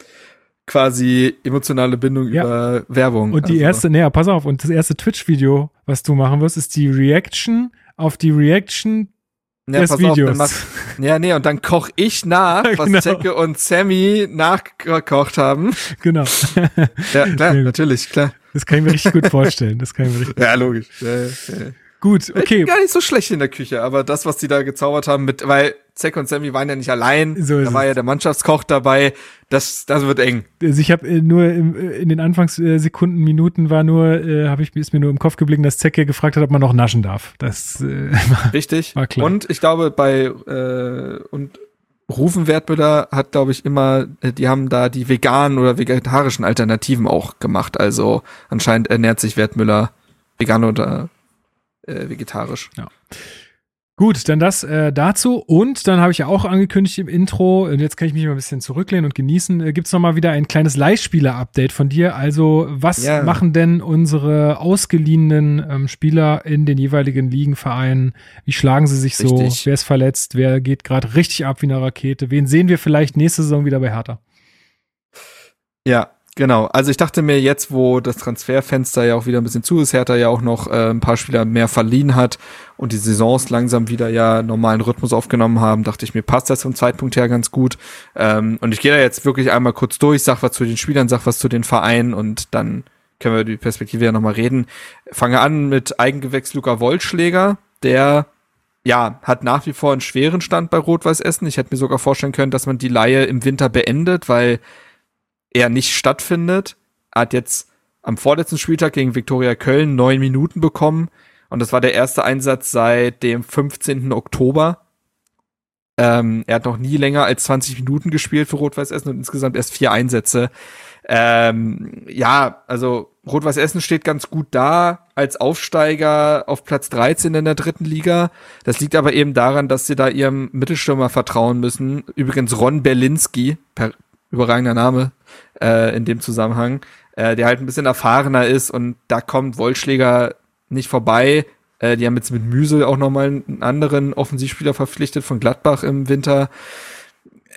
quasi emotionale Bindung Ja. über Werbung. Und die Also, erste, naja, pass auf, und das erste Twitch-Video, was du machen wirst, ist die Reaction auf die Reaction ja, des pass auf, Videos. dann mach, ja, nee, und dann koch ich nach, was Genau. Zecke und Sammy nachgekocht haben. genau. Ja, klar, natürlich, klar. Das kann ich mir richtig gut vorstellen. Das kann ich mir richtig Ja, logisch. Ja, ja. Gut. Okay. gar nicht so schlecht in der Küche, aber das, was die da gezaubert haben mit, weil Zack und Sammy waren ja nicht allein, So da war es. ja der Mannschaftskoch dabei, das, das wird eng. Also ich habe äh, nur im, äh, in den Anfangssekunden, Minuten war nur, äh, habe ich ist mir nur im Kopf geblieben, dass Zecke gefragt hat, ob man noch naschen darf. Das äh, Richtig. War klar. Und ich glaube, bei äh, und Rufen Wertmüller hat, glaube ich, immer, äh, die haben da die veganen oder vegetarischen Alternativen auch gemacht. Also anscheinend ernährt sich Wertmüller vegan oder äh, vegetarisch. Gut, dann das äh, dazu. Und dann habe ich ja auch angekündigt im Intro, und jetzt kann ich mich mal ein bisschen zurücklehnen und genießen, äh, gibt's noch mal wieder ein kleines Leihspieler-Update von dir. Also, was Ja. machen denn unsere ausgeliehenen ähm, Spieler in den jeweiligen Ligenvereinen? Wie schlagen sie sich so? Richtig. Wer ist verletzt? Wer geht gerade richtig ab wie eine Rakete? Wen sehen wir vielleicht nächste Saison wieder bei Hertha? Ja, genau. Also ich dachte mir jetzt, wo das Transferfenster ja auch wieder ein bisschen zu ist, Hertha ja auch noch äh, ein paar Spieler mehr verliehen hat und die Saisons langsam wieder ja normalen Rhythmus aufgenommen haben, dachte ich mir, passt das vom Zeitpunkt her ganz gut. Ähm, und ich gehe da jetzt wirklich einmal kurz durch, sag was zu den Spielern, sag was zu den Vereinen und dann können wir die Perspektive ja nochmal reden. Fange an mit Eigengewächs Luca Wollschläger, der ja, hat nach wie vor einen schweren Stand bei Rot-Weiß Essen. Ich hätte mir sogar vorstellen können, dass man die Laie im Winter beendet, weil er nicht stattfindet. Er hat jetzt am vorletzten Spieltag gegen Viktoria Köln neun Minuten bekommen Und das war der erste Einsatz seit dem 15. Oktober. Ähm, er hat noch nie länger als 20 Minuten gespielt für Rot-Weiß Essen und insgesamt erst vier Einsätze. Ähm, ja, also Rot-Weiß Essen steht ganz gut da als Aufsteiger auf Platz 13 in der dritten Liga. Das liegt aber eben daran, dass sie da ihrem Mittelstürmer vertrauen müssen. Übrigens Ron Berlinski, per, überragender Name äh, in dem Zusammenhang, äh, der halt ein bisschen erfahrener ist und da kommt Wollschläger nicht vorbei. Äh, die haben jetzt mit Müsel auch nochmal einen anderen Offensivspieler verpflichtet von Gladbach im Winter.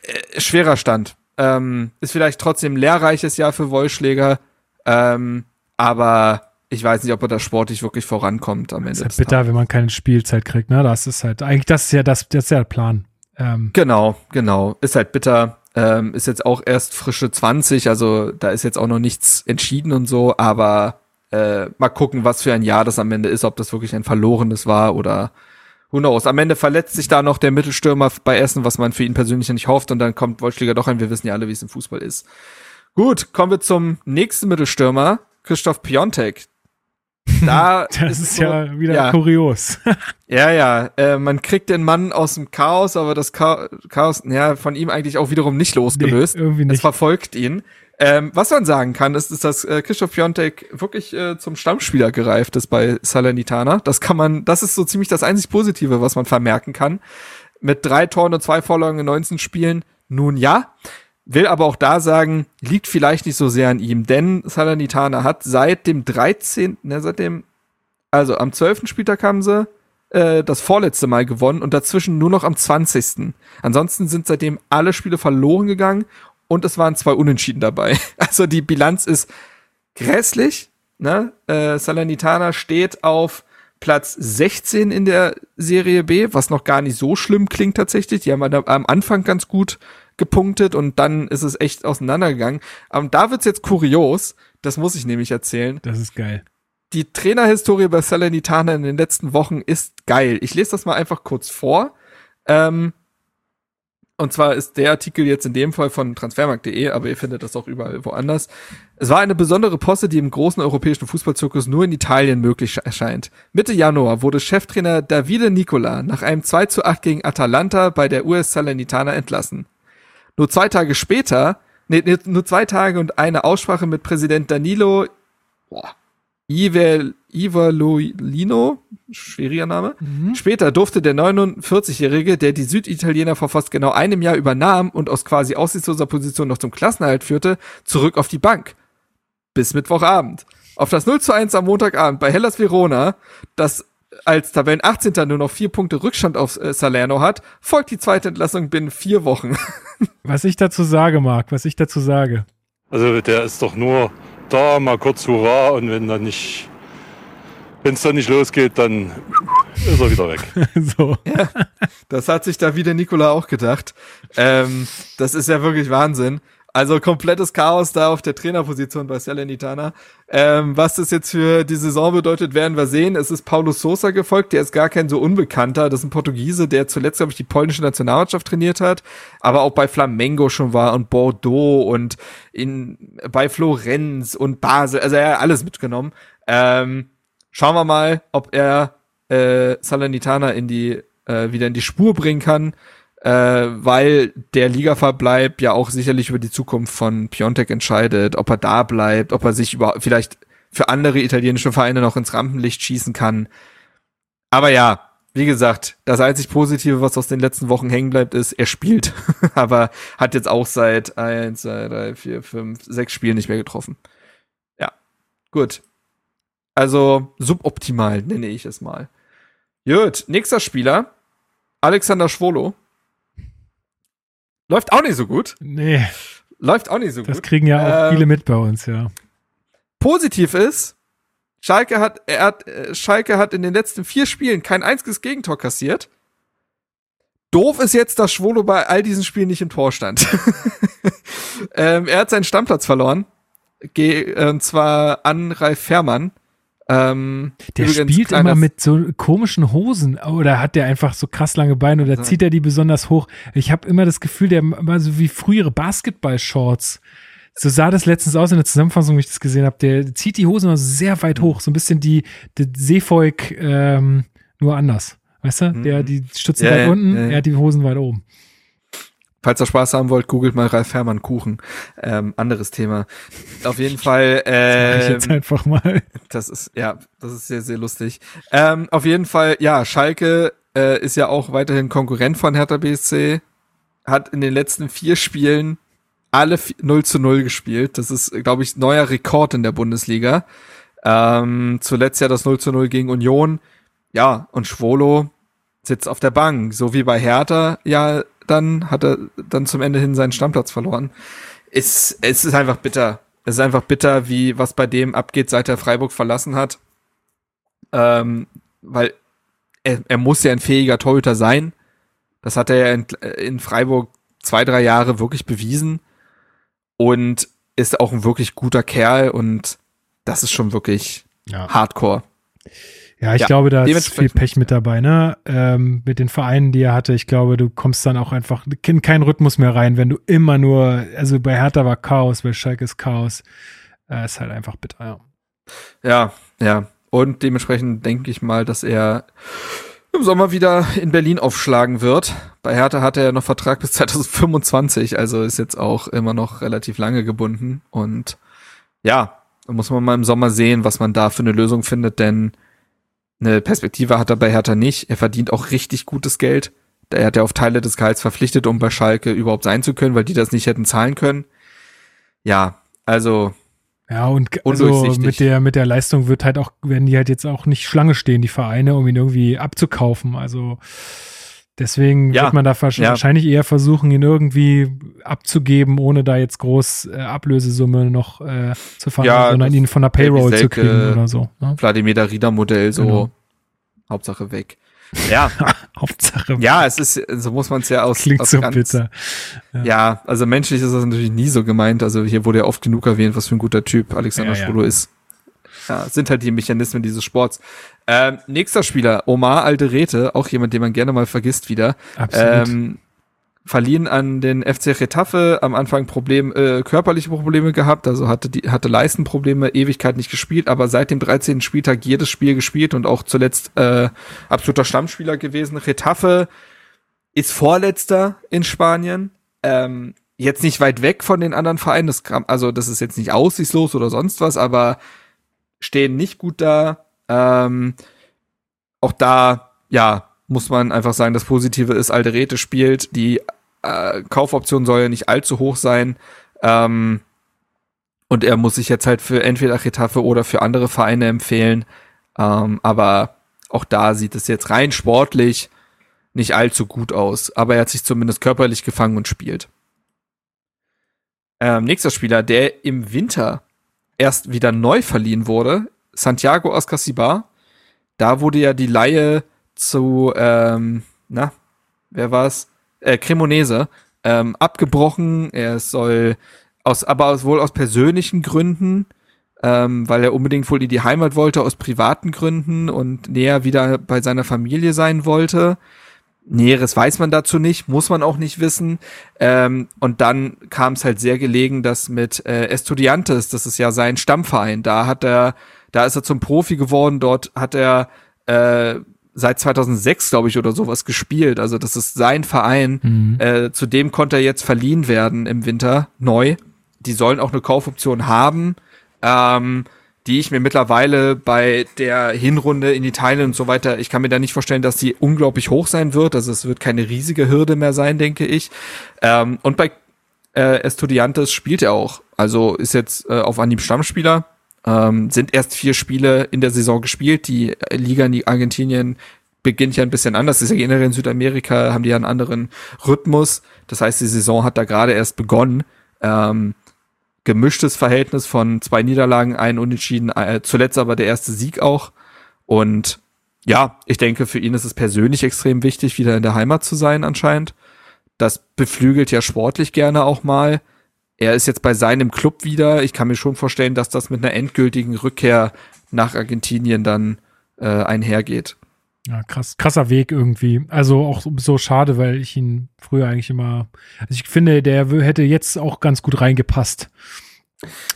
Äh, schwerer Stand. Ähm, ist vielleicht trotzdem lehrreiches Jahr für Wollschläger. Ähm, aber ich weiß nicht, ob er da sportlich wirklich vorankommt am Ende. Das ist halt bitter, Tages. wenn man keine Spielzeit kriegt, ne? Das ist halt, eigentlich, das ist ja das, das ist ja der Plan. Ähm. Genau, genau. Ist halt bitter. Ähm, ist jetzt auch erst frische 20, also da ist jetzt auch noch nichts entschieden und so, aber äh, mal gucken, was für ein Jahr das am Ende ist, ob das wirklich ein verlorenes war oder who knows. Am Ende verletzt sich da noch der Mittelstürmer bei Essen, was man für ihn persönlich nicht hofft und dann kommt Wolfschläger doch ein. Wir wissen ja alle, wie es im Fußball ist. Gut, kommen wir zum nächsten Mittelstürmer, Christoph Piontek. Da das ist, so, ja wieder ja. kurios. ja, ja, äh, man kriegt den Mann aus dem Chaos, aber das Chaos, ja, von ihm eigentlich auch wiederum nicht losgelöst. Nee, irgendwie nicht. Es verfolgt ihn. Ähm, was man sagen kann, ist, ist dass äh, Christoph Piontek wirklich äh, zum Stammspieler gereift ist bei Salernitana. Das kann man, das ist so ziemlich das einzig Positive, was man vermerken kann. Mit drei Toren und zwei Vorlagen in 19 Spielen, nun ja. Will aber auch da sagen, liegt vielleicht nicht so sehr an ihm, denn Salernitana hat seit dem 13., ne, seit dem, also am 12. Spieltag haben sie äh, das vorletzte Mal gewonnen und dazwischen nur noch am 20. Ansonsten sind seitdem alle Spiele verloren gegangen und es waren zwei Unentschieden dabei. Also die Bilanz ist grässlich. Ne? Äh, Salernitana steht auf Platz 16 in der Serie B, was noch gar nicht so schlimm klingt tatsächlich. Die haben am Anfang ganz gut gepunktet und dann ist es echt auseinandergegangen. Aber da wird's jetzt kurios, das muss ich nämlich erzählen. Das ist geil. Die Trainerhistorie bei Salernitana in den letzten Wochen ist geil. Ich lese das mal einfach kurz vor. Ähm, und zwar ist der Artikel jetzt in dem Fall von transfermarkt.de, aber ihr findet das auch überall woanders. Es war eine besondere Posse, die im großen europäischen Fußballzirkus nur in Italien möglich erscheint. Mitte Januar wurde Cheftrainer Davide Nicola nach einem 2 zu 8 gegen Atalanta bei der US Salernitana entlassen. Nur zwei Tage später, nee, nur zwei Tage und eine Aussprache mit Präsident Danilo boah, Ivalolino, schwieriger Name. Mhm. Später durfte der 49-Jährige, der die Süditaliener vor fast genau einem Jahr übernahm und aus quasi aussichtsloser Position noch zum Klassenerhalt führte, zurück auf die Bank. Bis Mittwochabend. Auf das 0 zu 1 am Montagabend bei Hellas Verona, das als Tabellen 18. nur noch vier Punkte Rückstand auf äh, Salerno hat, folgt die zweite Entlassung binnen vier Wochen. was ich dazu sage, Marc, was ich dazu sage. Also der ist doch nur da, mal kurz Hurra und wenn dann nicht, wenn es dann nicht losgeht, dann ist er wieder weg. so. Ja, das hat sich da wieder Nikola auch gedacht. Ähm, das ist ja wirklich Wahnsinn. Also komplettes Chaos da auf der Trainerposition bei Salernitana. Ähm, was das jetzt für die Saison bedeutet, werden wir sehen. Es ist Paulo Sosa gefolgt, der ist gar kein so unbekannter. Das ist ein Portugiese, der zuletzt, glaube ich, die polnische Nationalmannschaft trainiert hat, aber auch bei Flamengo schon war und Bordeaux und in, bei Florenz und Basel. Also er hat alles mitgenommen. Ähm, schauen wir mal, ob er äh, Salernitana in die äh, wieder in die Spur bringen kann äh, weil der Ligaverbleib ja auch sicherlich über die Zukunft von Piontek entscheidet, ob er da bleibt, ob er sich über vielleicht für andere italienische Vereine noch ins Rampenlicht schießen kann. Aber ja, wie gesagt, das einzig Positive, was aus den letzten Wochen hängen bleibt, ist, er spielt. Aber hat jetzt auch seit eins, zwei, drei, vier, fünf, sechs Spielen nicht mehr getroffen. Ja, gut. Also suboptimal nenne ich es mal. Gut, nächster Spieler. Alexander Schwolo. Läuft auch nicht so gut. Nee. Läuft auch nicht so das gut. Das kriegen ja auch ähm, viele mit bei uns, ja. Positiv ist, Schalke hat, er hat, äh, Schalke hat in den letzten vier Spielen kein einziges Gegentor kassiert. Doof ist jetzt, dass Schwolo bei all diesen Spielen nicht im Tor stand. ähm, er hat seinen Stammplatz verloren. Ge und zwar an Ralf Fährmann. Ähm, der spielt immer mit so komischen Hosen oder hat der einfach so krass lange Beine oder zieht er die besonders hoch? Ich habe immer das Gefühl, der immer so wie frühere Basketball-Shorts. So sah das letztens aus in der Zusammenfassung, wie ich das gesehen habe. Der zieht die Hosen immer sehr weit hoch, so ein bisschen die, die Seevolk ähm, nur anders. Weißt du? Der, Mhm. die Stützen Ja, weit ja, unten, ja. er hat die Hosen weit oben. Falls ihr Spaß haben wollt, googelt mal Ralf Herrmann Kuchen. Ähm, anderes Thema. Auf jeden Fall. Mach ich Ähm, jetzt einfach mal. Das ist, ja, das ist sehr, sehr lustig. Ähm, auf jeden Fall, ja, Schalke äh, ist ja auch weiterhin Konkurrent von Hertha BSC. Hat in den letzten vier Spielen alle vi- 0 zu 0 gespielt. Das ist, glaube ich, neuer Rekord in der Bundesliga. Ähm, zuletzt ja das 0 zu 0 gegen Union. Ja, und Schwolo sitzt auf der Bank. So wie bei Hertha, ja, dann hat er dann zum Ende hin seinen Stammplatz verloren. Es, es ist einfach bitter. Es ist einfach bitter, wie was bei dem abgeht, seit er Freiburg verlassen hat. Ähm, weil er, er muss ja ein fähiger Torhüter sein. Das hat er ja in, in Freiburg zwei, drei Jahre wirklich bewiesen. Und ist auch ein wirklich guter Kerl und das ist schon wirklich Ja. hardcore. Ja, ich Ja, glaube, da ist viel Pech mit dabei, ne? Ähm, mit den Vereinen, die er hatte. Ich glaube, du kommst dann auch einfach in keinen Rhythmus mehr rein, wenn du immer nur, also bei Hertha war Chaos, bei Schalke ist Chaos. Äh, ist halt einfach bitter, ja. Ja, ja. Und dementsprechend denke ich mal, dass er im Sommer wieder in Berlin aufschlagen wird. Bei Hertha hat er ja noch Vertrag bis 2025, also ist jetzt auch immer noch relativ lange gebunden. Und ja, da muss man mal im Sommer sehen, was man da für eine Lösung findet, denn eine Perspektive hat er bei Hertha nicht. Er verdient auch richtig gutes Geld. Er hat ja auf Teile des Gehalts verpflichtet, um bei Schalke überhaupt sein zu können, weil die das nicht hätten zahlen können. Ja, also Ja, und also mit der, mit der Leistung wird halt auch, werden die halt jetzt auch nicht Schlange stehen, die Vereine, um ihn irgendwie abzukaufen. Also deswegen Ja, wird man da wahrsch- ja. wahrscheinlich eher versuchen, ihn irgendwie abzugeben, ohne da jetzt groß äh, Ablösesumme noch äh, zu verhandeln, Ja, sondern ihn von der Payroll zu Selke- kriegen oder so. Ne? Wladimir Darida Modell, so Genau. Hauptsache weg. Ja, Hauptsache, ja, es ist, so muss man es ja aus, klingt aus so ganz, bitter. Ja, also menschlich ist das natürlich nie so gemeint. Also hier wurde ja oft genug erwähnt, was für ein guter Typ Alexander Ja, ja. Schwolo ist. Ja, sind halt die Mechanismen dieses Sports. Ähm, nächster Spieler, Omar Alderete, auch jemand, den man gerne mal vergisst wieder. Absolut. Ähm, verliehen an den FC Retafe, am Anfang Problem, äh, körperliche Probleme gehabt, also hatte die, hatte Leistenprobleme, Ewigkeit nicht gespielt, aber seit dem 13. Spieltag jedes Spiel gespielt und auch zuletzt äh, absoluter Stammspieler gewesen. Retafe ist Vorletzter in Spanien, ähm, jetzt nicht weit weg von den anderen Vereinen, das kam, also das ist jetzt nicht aussichtslos oder sonst was, aber stehen nicht gut da. Ähm, auch da, ja, muss man einfach sagen, das Positive ist, Alderete spielt, die äh, Kaufoption soll ja nicht allzu hoch sein. Ähm, und er muss sich jetzt halt für entweder Retafe oder für andere Vereine empfehlen. Ähm, aber auch da sieht es jetzt rein sportlich nicht allzu gut aus. Aber er hat sich zumindest körperlich gefangen und spielt. Ähm, nächster Spieler, der im Winter erst wieder neu verliehen wurde, Santiago Ascasibar. Da wurde ja die Laie zu, ähm, na, wer war's? Äh, Cremonese ähm, abgebrochen. Er soll aus, aber aus, wohl aus persönlichen Gründen, ähm, weil er unbedingt wohl in die Heimat wollte, aus privaten Gründen und näher wieder bei seiner Familie sein wollte. Näheres weiß man dazu nicht, muss man auch nicht wissen. Ähm, und dann kam es halt sehr gelegen, dass mit äh, Estudiantes, das ist ja sein Stammverein, da hat er, da ist er zum Profi geworden, dort hat er äh, seit 2006, glaube ich, oder sowas gespielt. Also das ist sein Verein. Mhm. Äh, zudem konnte er jetzt verliehen werden im Winter, neu. Die sollen auch eine Kaufoption haben, ähm, die ich mir mittlerweile bei der Hinrunde in Italien und so weiter, ich kann mir da nicht vorstellen, dass die unglaublich hoch sein wird. Also es wird keine riesige Hürde mehr sein, denke ich. Ähm, und bei äh, Estudiantes spielt er auch. Also ist jetzt äh, auf Anhieb Stammspieler. Ähm, sind erst vier Spiele in der Saison gespielt. Die Liga in Argentinien beginnt ja ein bisschen anders. Das ist ja generell in Südamerika, haben die ja einen anderen Rhythmus. Das heißt, die Saison hat da gerade erst begonnen. Ähm, gemischtes Verhältnis von zwei Niederlagen, ein Unentschieden, äh, zuletzt aber der erste Sieg auch. Und ja, ich denke, für ihn ist es persönlich extrem wichtig, wieder in der Heimat zu sein anscheinend. Das beflügelt ja sportlich gerne auch mal. Er ist jetzt bei seinem Club wieder. Ich kann mir schon vorstellen, dass das mit einer endgültigen Rückkehr nach Argentinien dann äh, einhergeht. Ja, krass, krasser Weg irgendwie. Also auch so schade, weil ich ihn früher eigentlich immer, also ich finde, der hätte jetzt auch ganz gut reingepasst.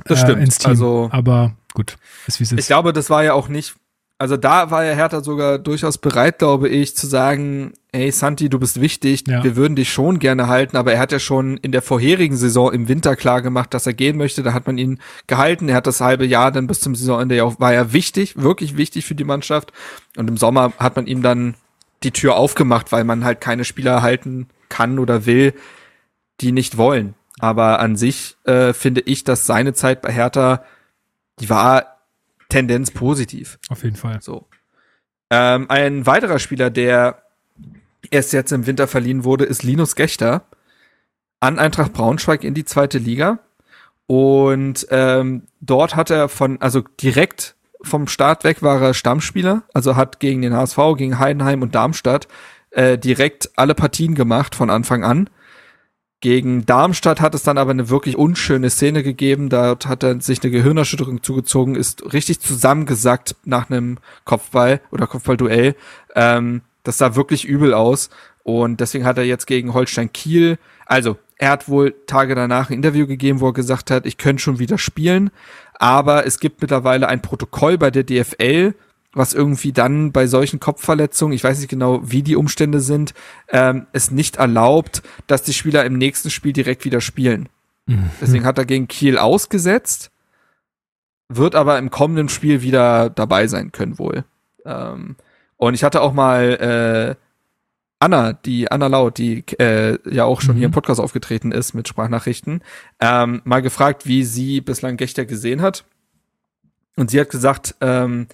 Das stimmt. Äh, Team. Also, aber gut, ist wie es ist. Ich glaube, das war ja auch nicht also da war ja Hertha sogar durchaus bereit, glaube ich, zu sagen, hey Santi, du bist wichtig, ja. wir würden dich schon gerne halten, aber er hat ja schon in der vorherigen Saison im Winter klar gemacht, dass er gehen möchte, da hat man ihn gehalten, er hat das halbe Jahr dann bis zum Saisonende ja auch, war ja wichtig, wirklich wichtig für die Mannschaft und im Sommer hat man ihm dann die Tür aufgemacht, weil man halt keine Spieler halten kann oder will, die nicht wollen. Aber an sich äh, finde ich, dass seine Zeit bei Hertha, die war Tendenz positiv. Auf jeden Fall. So. Ähm, ein weiterer Spieler, der erst jetzt im Winter verliehen wurde, ist Linus Gechter an Eintracht Braunschweig in die zweite Liga. Und ähm, dort hat er von, also direkt vom Start weg war er Stammspieler, also hat gegen den HSV, gegen Heidenheim und Darmstadt äh, direkt alle Partien gemacht von Anfang an. Gegen Darmstadt hat es dann aber eine wirklich unschöne Szene gegeben. Dort hat er sich eine Gehirnerschütterung zugezogen, ist richtig zusammengesackt nach einem Kopfball oder Kopfballduell. Ähm, das sah wirklich übel aus. Und deswegen hat er jetzt gegen Holstein Kiel, also er hat wohl Tage danach ein Interview gegeben, wo er gesagt hat, ich könnte schon wieder spielen. Aber es gibt mittlerweile ein Protokoll bei der DFL, was irgendwie dann bei solchen Kopfverletzungen, ich weiß nicht genau, wie die Umstände sind, ähm, es nicht erlaubt, dass die Spieler im nächsten Spiel direkt wieder spielen. Mhm. Deswegen hat er gegen Kiel ausgesetzt, wird aber im kommenden Spiel wieder dabei sein können wohl. Ähm, und ich hatte auch mal äh, Anna, die Anna Laut, die äh, ja auch schon mhm. hier im Podcast aufgetreten ist mit Sprachnachrichten, ähm, mal gefragt, wie sie bislang Gechter gesehen hat. Und sie hat gesagt, ähm,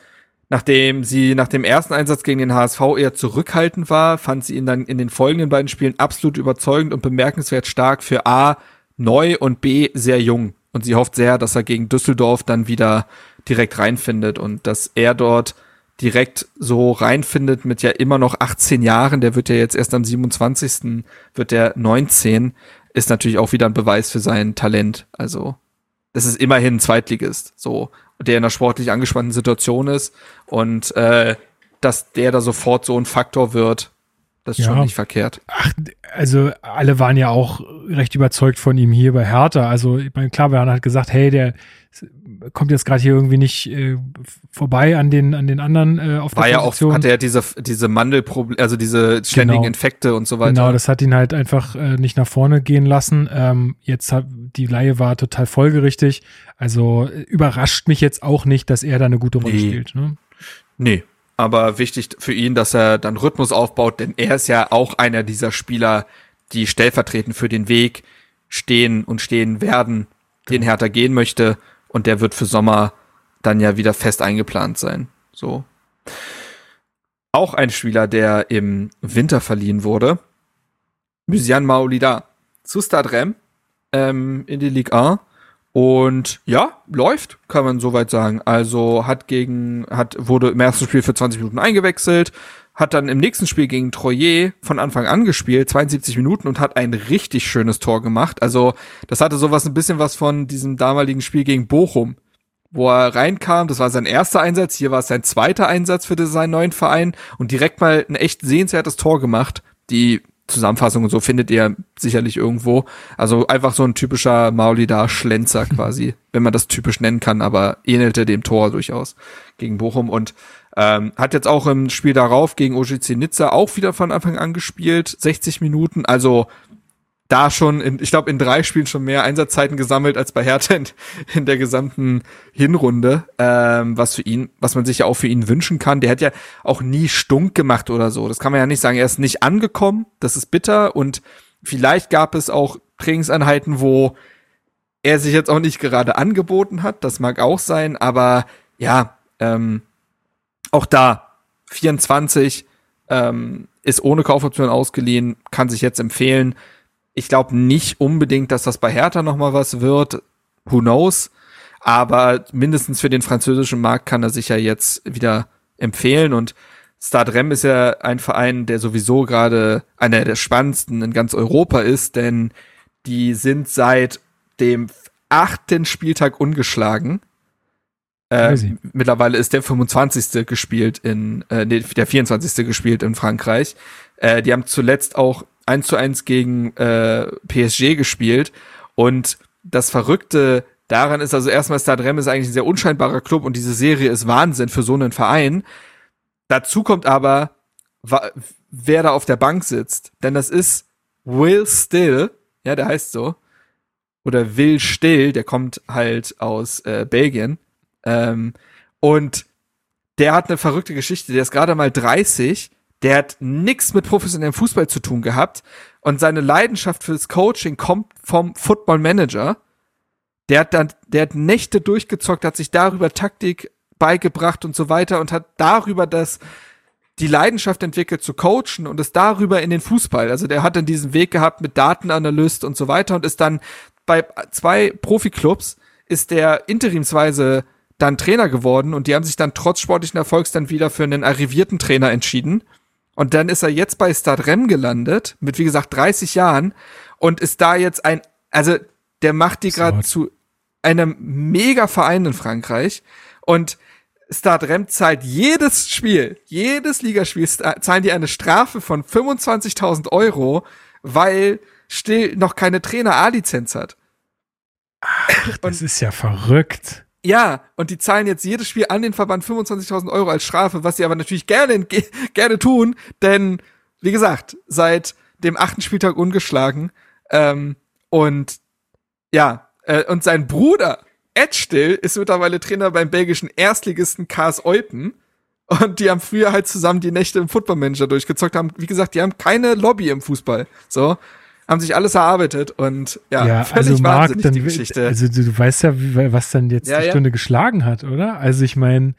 Nachdem sie nach dem ersten Einsatz gegen den HSV eher zurückhaltend war, fand sie ihn dann in den folgenden beiden Spielen absolut überzeugend und bemerkenswert stark für A neu und B sehr jung. Und sie hofft sehr, dass er gegen Düsseldorf dann wieder direkt reinfindet und dass er dort direkt so reinfindet mit ja immer noch 18 Jahren, der wird ja jetzt erst am 27. wird der 19, ist natürlich auch wieder ein Beweis für sein Talent. Also, das ist immerhin ein Zweitligist, so der in einer sportlich angespannten Situation ist und äh, dass der da sofort so ein Faktor wird, das ist ja. schon nicht verkehrt. Ach, also alle waren ja auch recht überzeugt von ihm hier bei Hertha. Also ich meine, klar, wir hat gesagt, hey, der kommt jetzt gerade hier irgendwie nicht äh, vorbei an den an den anderen äh, auf War der Position. ja auch, hatte er diese diese Mandelprobleme, also diese ständigen genau. Infekte und so weiter. Genau, das hat ihn halt einfach äh, nicht nach vorne gehen lassen. Ähm, jetzt hat die Laie war total folgerichtig. Also äh, überrascht mich jetzt auch nicht, dass er da eine gute Rolle nee. spielt. Ne? Nee, aber wichtig für ihn, dass er dann Rhythmus aufbaut, denn er ist ja auch einer dieser Spieler, die stellvertretend für den Weg stehen und stehen werden, den genau. Hertha gehen möchte und der wird für Sommer dann ja wieder fest eingeplant sein. So. Auch ein Spieler, der im Winter verliehen wurde. Mysian Maolida zu Stadrem ähm, in die Ligue 1. Und ja, läuft, kann man soweit sagen. Also hat gegen, hat, wurde im ersten Spiel für 20 Minuten eingewechselt, hat dann im nächsten Spiel gegen Troyer von Anfang an gespielt, 72 Minuten und hat ein richtig schönes Tor gemacht. Also das hatte sowas ein bisschen was von diesem damaligen Spiel gegen Bochum, wo er reinkam. Das war sein erster Einsatz. Hier war es sein zweiter Einsatz für seinen neuen Verein und direkt mal ein echt sehenswertes Tor gemacht. Die Zusammenfassung und so findet ihr sicherlich irgendwo. Also einfach so ein typischer Maulida-Schlenzer quasi, wenn man das typisch nennen kann, aber ähnelte dem Tor durchaus gegen Bochum und ähm, hat jetzt auch im Spiel darauf gegen OGC Nizza auch wieder von Anfang an gespielt, 60 Minuten, also da schon, in, ich glaube, in drei Spielen schon mehr Einsatzzeiten gesammelt als bei Hertha in, in der gesamten Hinrunde, ähm, was für ihn, was man sich ja auch für ihn wünschen kann. Der hat ja auch nie stunk gemacht oder so. Das kann man ja nicht sagen. Er ist nicht angekommen, das ist bitter und vielleicht gab es auch Trainingseinheiten, wo er sich jetzt auch nicht gerade angeboten hat. Das mag auch sein, aber ja, ähm, auch da 24 ähm, ist ohne Kaufoption ausgeliehen, kann sich jetzt empfehlen. Ich glaube nicht unbedingt, dass das bei Hertha noch mal was wird. Who knows? Aber mindestens für den französischen Markt kann er sich ja jetzt wieder empfehlen und Stade Rem ist ja ein Verein, der sowieso gerade einer der spannendsten in ganz Europa ist, denn die sind seit dem achten Spieltag ungeschlagen Äh, mittlerweile ist der 25. gespielt in, äh, nee, der 24. gespielt in Frankreich. Äh, die haben zuletzt auch 1 zu 1 gegen äh, PSG gespielt. Und das Verrückte daran ist, also erstmal Stade ist eigentlich ein sehr unscheinbarer Club und diese Serie ist Wahnsinn für so einen Verein. Dazu kommt aber, wer da auf der Bank sitzt. Denn das ist Will Still, ja, der heißt so. Oder Will Still, der kommt halt aus äh, Belgien. Ähm, und der hat eine verrückte Geschichte. Der ist gerade mal 30. Der hat nix mit professionellem Fußball zu tun gehabt. Und seine Leidenschaft fürs Coaching kommt vom Football Manager. Der hat dann, der hat Nächte durchgezockt, hat sich darüber Taktik beigebracht und so weiter und hat darüber das, die Leidenschaft entwickelt zu coachen und ist darüber in den Fußball. Also der hat dann diesen Weg gehabt mit Datenanalyst und so weiter und ist dann bei zwei Profiklubs ist der interimsweise dann Trainer geworden und die haben sich dann trotz sportlichen Erfolgs dann wieder für einen arrivierten Trainer entschieden. Und dann ist er jetzt bei Stade Rennes gelandet, mit wie gesagt 30 Jahren und ist da jetzt ein, also der macht die gerade zu einem mega Verein in Frankreich und Stade Rennes zahlt jedes Spiel, jedes Ligaspiel zahlen die eine Strafe von 25.000 Euro, weil Still noch keine Trainer A-Lizenz hat. Das ist ja verrückt. Ja, und die zahlen jetzt jedes Spiel an den Verband 25.000 Euro als Strafe, was sie aber natürlich gerne, ge- gerne tun, denn, wie gesagt, seit dem achten Spieltag ungeschlagen, ähm, und, ja, äh, und sein Bruder, Ed Still, ist mittlerweile Trainer beim belgischen Erstligisten KS Eupen, und die haben früher halt zusammen die Nächte im Footballmanager durchgezockt, haben, wie gesagt, die haben keine Lobby im Fußball, so, haben sich alles erarbeitet und, ja, Ja, völlig also Marc, wahnsinnig dann, die Geschichte. also du, du weißt ja, was dann jetzt Ja, die ja. Stunde geschlagen hat, oder? Also ich meine,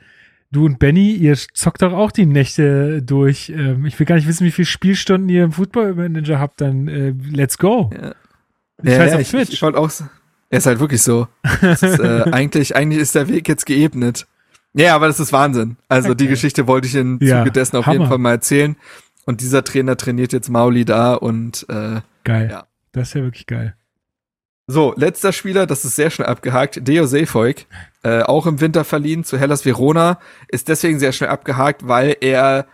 du und Benny, ihr zockt doch auch die Nächte durch. Ähm, ich will gar nicht wissen, wie viele Spielstunden ihr im Football-Manager habt, dann äh, let's go. Ja. Ich Ja, weiß ja, auf ich, Twitch. ich wollte auch. Er ist halt wirklich so. Ist, äh, eigentlich, eigentlich ist der Weg jetzt geebnet. Ja, aber das ist Wahnsinn. Also die Okay. Geschichte wollte ich im Zuge dessen auf Hammer. jeden Fall mal erzählen. Und dieser Trainer trainiert jetzt Mauli da und äh, Geil. Ja. Das ist ja wirklich geil. so, letzter Spieler, das ist sehr schnell abgehakt, Deo Seefolk, äh, auch im Winter verliehen zu Hellas Verona, ist deswegen sehr schnell abgehakt, weil er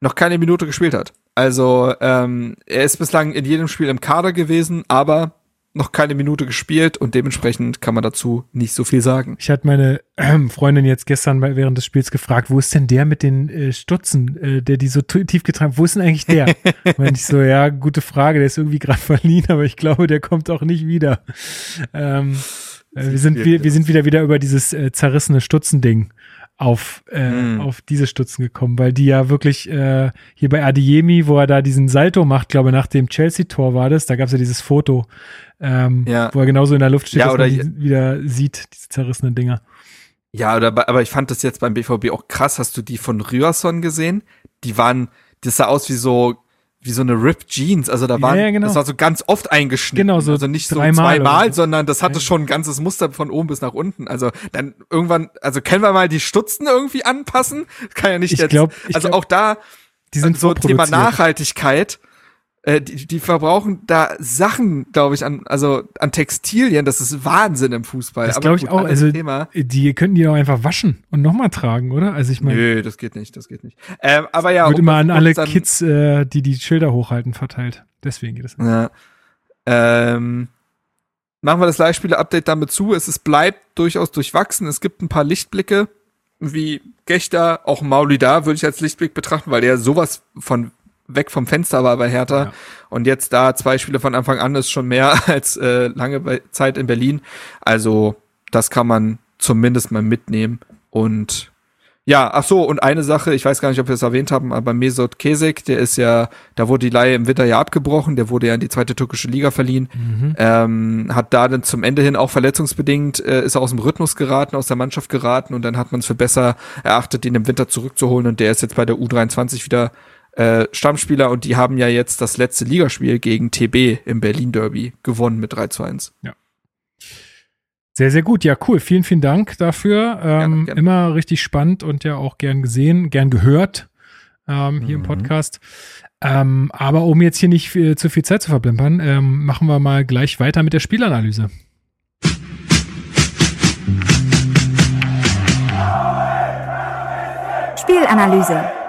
noch keine Minute gespielt hat. Also ähm, er ist bislang in jedem Spiel im Kader gewesen, aber noch keine Minute gespielt und dementsprechend kann man dazu nicht so viel sagen. Ich hatte meine ähm, Freundin jetzt gestern während des Spiels gefragt, wo ist denn der mit den äh, Stutzen, äh, der die so tief getragen Wo ist denn eigentlich der? Meinte ich so, ja, gute Frage, der ist irgendwie gerade verliehen, aber ich glaube, der kommt auch nicht wieder. Ähm, äh, wir, sind, wir, wir sind wieder wieder über dieses äh, zerrissene Stutzending auf, äh, Mm. auf diese Stutzen gekommen, weil die ja wirklich äh, hier bei Adiemi, wo er da diesen Salto macht, glaube nach dem Chelsea-Tor war das, da gab es ja dieses Foto, ähm, Ja. wo er genauso in der Luft steht, Ja, dass man die wieder sieht, diese zerrissenen Dinger. Ja, oder, aber ich fand das jetzt beim BVB auch krass. Hast du die von Ryerson gesehen? Die waren, das sah aus wie so, wie so eine Ripped Jeans. Also da Ja, waren, ja, genau. das war so ganz oft eingeschnitten. Genau, so Also nicht so zweimal, so. sondern das hatte Ja. schon ein ganzes Muster von oben bis nach unten. Also dann irgendwann, also können wir mal die Stutzen irgendwie anpassen? Kann ja nicht Ich jetzt. glaub- ich also glaub, auch da, Die sind so Thema. Nachhaltigkeit. Äh, die, die verbrauchen da Sachen, glaube ich, an, also an Textilien. Das ist Wahnsinn im Fußball. Das glaube ich gut, auch. Also Thema. die könnten die doch einfach waschen und nochmal tragen, oder? Also ich meine, Nö, das geht nicht, das geht nicht. Ähm, aber ja, wird um immer das an alle dann- Kids, äh, die die Schilder hochhalten, verteilt. Deswegen geht es. nicht. Ja. Ähm, machen wir das Leihspieler-Update damit zu. Es ist, bleibt durchaus durchwachsen. Es gibt ein paar Lichtblicke, wie Gechter, auch Mauli da, würde ich als Lichtblick betrachten, weil der sowas von weg vom Fenster war bei Hertha. Ja. Und jetzt da zwei Spiele von Anfang an ist schon mehr als äh, lange Zeit in Berlin. Also das kann man zumindest mal mitnehmen. Und ja, ach so, und eine Sache, ich weiß gar nicht, ob wir es erwähnt haben, aber Mesut Kesik, der ist ja, da wurde die Leihe im Winter ja abgebrochen, der wurde ja in die zweite türkische Liga verliehen, Mhm. ähm, hat da dann zum Ende hin auch verletzungsbedingt, äh, ist er aus dem Rhythmus geraten, aus der Mannschaft geraten und dann hat man es für besser erachtet, ihn im Winter zurückzuholen und der ist jetzt bei der U23 wieder äh, Stammspieler und die haben ja jetzt das letzte Ligaspiel gegen TB im Berlin Derby gewonnen mit 3 zu 1. Sehr, sehr gut. Ja, cool. Vielen, vielen Dank dafür. Ähm, gerne. Immer richtig spannend und ja auch gern gesehen, gern gehört ähm, hier im Mhm. Podcast. Ähm, aber um jetzt hier nicht viel, zu viel Zeit zu verplempern, ähm, machen wir mal gleich weiter mit der Spielanalyse. Spielanalyse.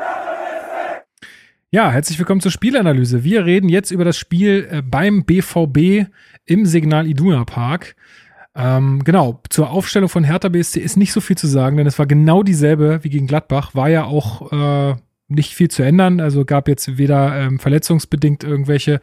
Ja, herzlich willkommen zur Spielanalyse. Wir reden jetzt über das Spiel äh, beim BVB im Signal Iduna Park. Ähm, genau, zur Aufstellung von Hertha BSC ist nicht so viel zu sagen, denn es war genau dieselbe wie gegen Gladbach. War ja auch äh, nicht viel zu ändern. Also gab jetzt weder ähm, verletzungsbedingt irgendwelche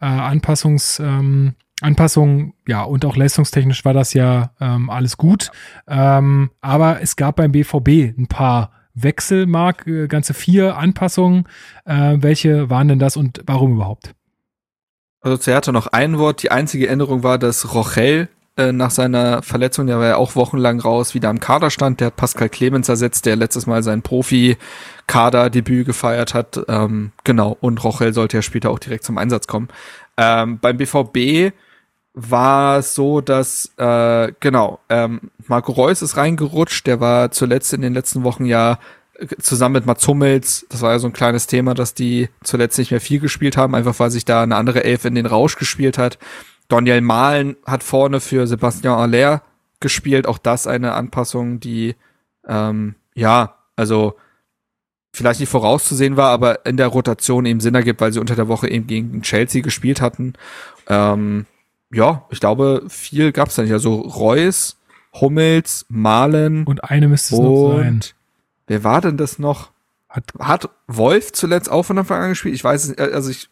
äh, Anpassungs, ähm, Anpassungen, ja, und auch leistungstechnisch war das ja ähm, alles gut. Ähm, aber es gab beim BVB ein paar Wechsel, Marc, äh, ganze vier Anpassungen. Äh, welche waren denn das und warum überhaupt? Also zuerst noch ein Wort. Die einzige Änderung war, dass Rochel äh, nach seiner Verletzung, der war ja auch wochenlang raus, wieder am Kader stand. Der hat Pascal Clemens ersetzt, der letztes Mal sein Profi-Kader-Debüt gefeiert hat. Ähm, genau, und Rochel sollte ja später auch direkt zum Einsatz kommen. Ähm, beim BVB war so, dass äh, genau ähm, Marco Reus ist reingerutscht. Der war zuletzt in den letzten Wochen ja äh, zusammen mit Mats Hummels. Das war ja so ein kleines Thema, dass die zuletzt nicht mehr viel gespielt haben, einfach weil sich da eine andere Elf in den Rausch gespielt hat. Daniel Mahlen hat vorne für Sebastian Aller gespielt. Auch das eine Anpassung, die ähm, ja, also vielleicht nicht vorauszusehen war, aber in der Rotation eben Sinn ergibt, weil sie unter der Woche eben gegen Chelsea gespielt hatten. Ähm, ja, ich glaube, viel gab's da nicht. Also Reus, Hummels, Mahlen. Und eine müsste es noch sein. Wer war denn das noch? Hat, hat Wolf zuletzt auch von Anfang an gespielt? Ich weiß es, also ich,